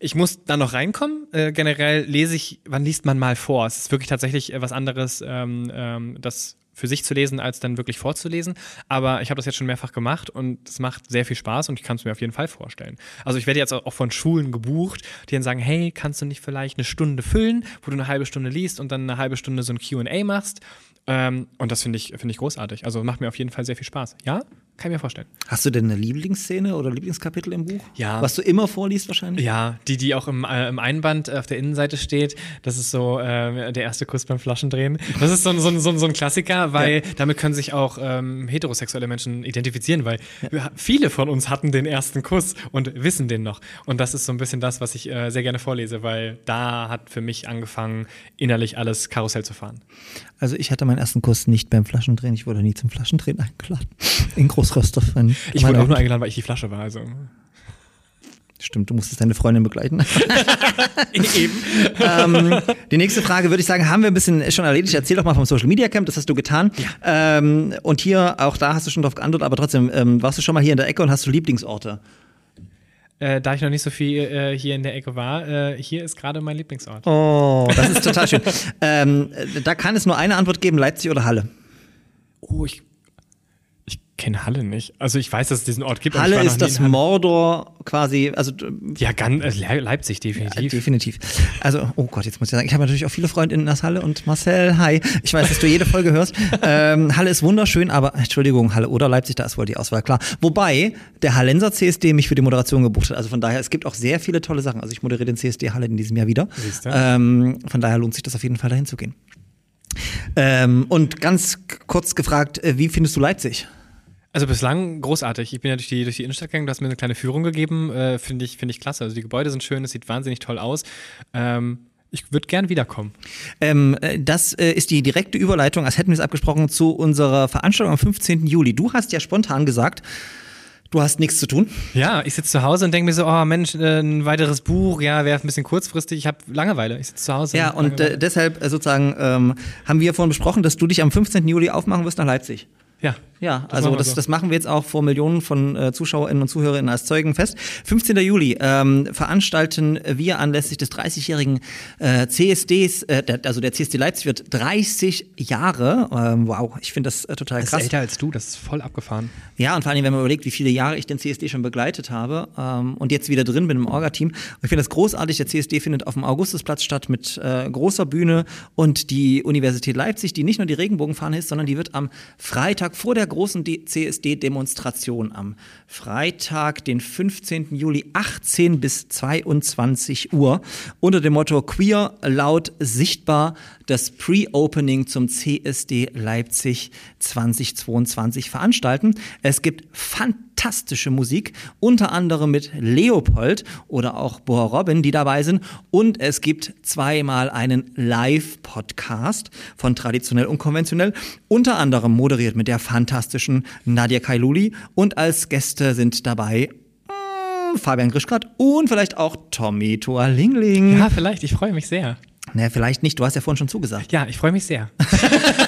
ich muss da noch reinkommen. Äh, generell lese ich, wann liest man mal vor? Es ist wirklich tatsächlich äh, was anderes, ähm, ähm, das für sich zu lesen, als dann wirklich vorzulesen. Aber ich habe das jetzt schon mehrfach gemacht und es macht sehr viel Spaß und ich kann es mir auf jeden Fall vorstellen. Also ich werde jetzt auch von Schulen gebucht, die dann sagen, hey, kannst du nicht vielleicht eine Stunde füllen, wo du eine halbe Stunde liest und dann eine halbe Stunde so ein Q&A machst? Ähm, und das finde ich, finde ich großartig. Also macht mir auf jeden Fall sehr viel Spaß. Ja, kann ich mir vorstellen. Hast du denn eine Lieblingsszene oder Lieblingskapitel im Buch? Ja. Was du immer vorliest wahrscheinlich? Ja, die, die auch im, äh, im Einband auf der Innenseite steht. Das ist so äh, der erste Kuss beim Flaschendrehen. Das ist so, ein- so, so, so ein Klassiker, weil damit können sich auch ähm, heterosexuelle Menschen identifizieren, weil wir- viele von uns hatten den ersten Kuss und wissen den noch. Und das ist so ein bisschen das, was ich äh, sehr gerne vorlese, weil da hat für mich angefangen, innerlich alles Karussell zu fahren. Also ich hatte meinen ersten Kurs nicht beim Flaschendrehen. Ich wurde nie zum Flaschendrehen eingeladen. In Großröstorf. wenn- Ich meine wurde auch nur eingeladen, weil ich die Flasche war. Also. Stimmt, du musstest deine Freundin begleiten. Eben. ähm, die nächste Frage würde ich sagen, haben wir ein bisschen schon erledigt. Erzähl doch mal vom Social Media Camp, das hast du getan. Ähm, und hier, auch da hast du schon drauf geantwortet, aber trotzdem, ähm, warst du schon mal hier in der Ecke und hast du Lieblingsorte? Äh, da ich noch nicht so viel äh, hier in der Ecke war, äh, hier ist gerade mein Lieblingsort. Oh, das ist total schön. ähm, da kann es nur eine Antwort geben, Leipzig oder Halle. Oh, ich kenne Halle nicht. Also ich weiß, dass es diesen Ort gibt. Halle ist das. Mordor quasi, also äh, Ja, ganz, äh, Le- Leipzig definitiv. Definitiv. Also, oh Gott, jetzt muss ich sagen, ich habe natürlich auch viele Freundinnen aus Halle und Marcel, hi. Ich weiß, dass du jede Folge hörst. Ähm, Halle ist wunderschön, aber Entschuldigung, Halle oder Leipzig, da ist wohl die Auswahl klar. Wobei der Hallenser CSD mich für die Moderation gebucht hat. Also von daher, es gibt auch sehr viele tolle Sachen. Also ich moderiere den CSD Halle in diesem Jahr wieder. Ähm, von daher lohnt sich das auf jeden Fall dahin zu gehen. Ähm, und ganz kurz gefragt, äh, wie findest du Leipzig? Also bislang großartig. Ich bin ja durch die, durch die Innenstadt gegangen, du hast mir eine kleine Führung gegeben. Äh, Finde ich, find ich klasse. Also die Gebäude sind schön, es sieht wahnsinnig toll aus. Ähm, ich würde gern wiederkommen. Ähm, äh, das äh, ist die direkte Überleitung, als hätten wir es abgesprochen, zu unserer Veranstaltung am 15. Juli. Du hast ja spontan gesagt, du hast nichts zu tun. Ja, ich sitze zu Hause und denke mir so, oh Mensch, äh, ein weiteres Buch, ja, wäre ein bisschen kurzfristig. Ich habe Langeweile. Ich sitze zu Hause. Ja, und äh, deshalb äh, sozusagen ähm, haben wir vorhin besprochen, dass du dich am 15. Juli aufmachen wirst nach Leipzig. ja. Ja, Das also das, so. das machen wir jetzt auch vor Millionen von äh, ZuschauerInnen und ZuhörerInnen als Zeugen fest. 15. Juli ähm, veranstalten wir anlässlich des 30-jährigen äh, CSDs, äh, der, also der CSD Leipzig wird 30 Jahre. Ähm, wow, ich finde das äh, total Das ist krass. älter als du, das ist voll abgefahren. Ja, und vor allem, wenn man überlegt, wie viele Jahre ich den CSD schon begleitet habe ähm, und jetzt wieder drin bin im Orga-Team. Ich finde das großartig. Der CSD findet auf dem Augustusplatz statt mit äh, großer Bühne und die Universität Leipzig, die nicht nur die Regenbogenfahne ist, sondern die wird am Freitag vor der großen CSD-Demonstration am Freitag, den 15. Juli, 18 bis 22 Uhr unter dem Motto Queer, laut, sichtbar das Pre-Opening zum CSD Leipzig 2022 veranstalten. Es gibt fantastische Musik, unter anderem mit Leopold oder auch Boa Robin, die dabei sind. Und es gibt zweimal einen Live-Podcast von Traditionell und Konventionell, unter anderem moderiert mit der fantastischen Nadia Kailuli. Und als Gäste sind dabei mm, Fabian Grischgrad und vielleicht auch Tommy Toalingling. Ja, vielleicht. Ich freue mich sehr. Naja, vielleicht nicht, du hast ja vorhin schon zugesagt. Ja, ich freue mich sehr.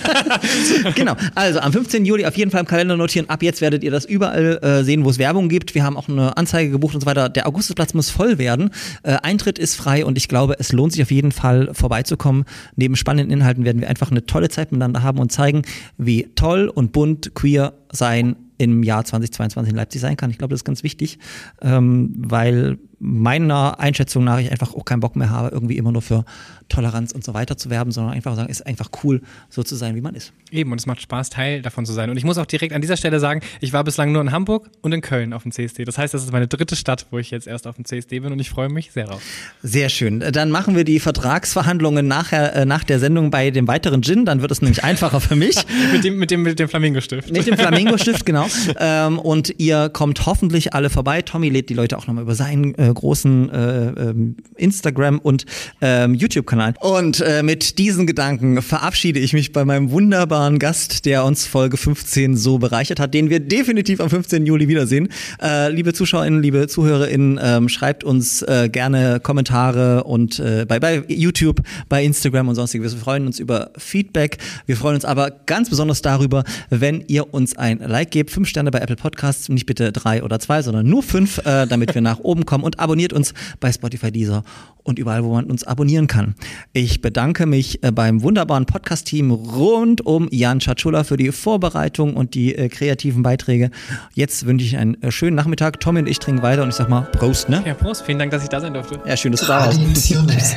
genau. Also am 15. Juli auf jeden Fall im Kalender notieren. Ab jetzt werdet ihr das überall äh, sehen, wo es Werbung gibt. Wir haben auch eine Anzeige gebucht und so weiter. Der Augustusplatz muss voll werden. Äh, Eintritt ist frei und ich glaube, es lohnt sich auf jeden Fall vorbeizukommen. Neben spannenden Inhalten werden wir einfach eine tolle Zeit miteinander haben und zeigen, wie toll und bunt queer sein im Jahr 2022 in Leipzig sein kann. Ich glaube, das ist ganz wichtig, ähm, weil meiner Einschätzung nach ich einfach auch keinen Bock mehr habe, irgendwie immer nur für Toleranz und so weiter zu werben, sondern einfach sagen, ist einfach cool, so zu sein, wie man ist. Eben, und es macht Spaß, Teil davon zu sein. Und ich muss auch direkt an dieser Stelle sagen, ich war bislang nur in Hamburg und in Köln auf dem CSD. Das heißt, das ist meine dritte Stadt, wo ich jetzt erst auf dem CSD bin und ich freue mich sehr drauf. Sehr schön. Dann machen wir die Vertragsverhandlungen nachher, äh, nach der Sendung bei dem weiteren Gin, dann wird es nämlich einfacher für mich. mit, dem, mit, dem, mit dem Flamingo-Stift. Mit dem Flamingo-Stift, genau. Ähm, und ihr kommt hoffentlich alle vorbei. Tommy lädt die Leute auch nochmal über seinen äh, großen äh, ähm, Instagram- und ähm, YouTube-Kanal. Und äh, mit diesen Gedanken verabschiede ich mich bei meinem wunderbaren Gast, der uns Folge 15 so bereichert hat, den wir definitiv am 15. Juli wiedersehen. Äh, liebe ZuschauerInnen, liebe ZuhörerInnen, ähm, schreibt uns äh, gerne Kommentare und äh, bei, bei YouTube, bei Instagram und sonstiges. Wir freuen uns über Feedback. Wir freuen uns aber ganz besonders darüber, wenn ihr uns ein Like gebt. Fünf Sterne bei Apple Podcasts, nicht bitte drei oder zwei, sondern nur fünf, äh, damit wir nach oben kommen. Und abonniert uns bei Spotify, Deezer und überall, wo man uns abonnieren kann. Ich bedanke mich äh, beim wunderbaren Podcast-Team rund um Jan Schachula für die Vorbereitung und die äh, kreativen Beiträge. Jetzt wünsche ich einen äh, schönen Nachmittag. Tommy und ich trinken weiter und ich sag mal Prost, ne? Ja, Prost. Vielen Dank, dass ich da sein durfte. Ja, schön, dass du da warst.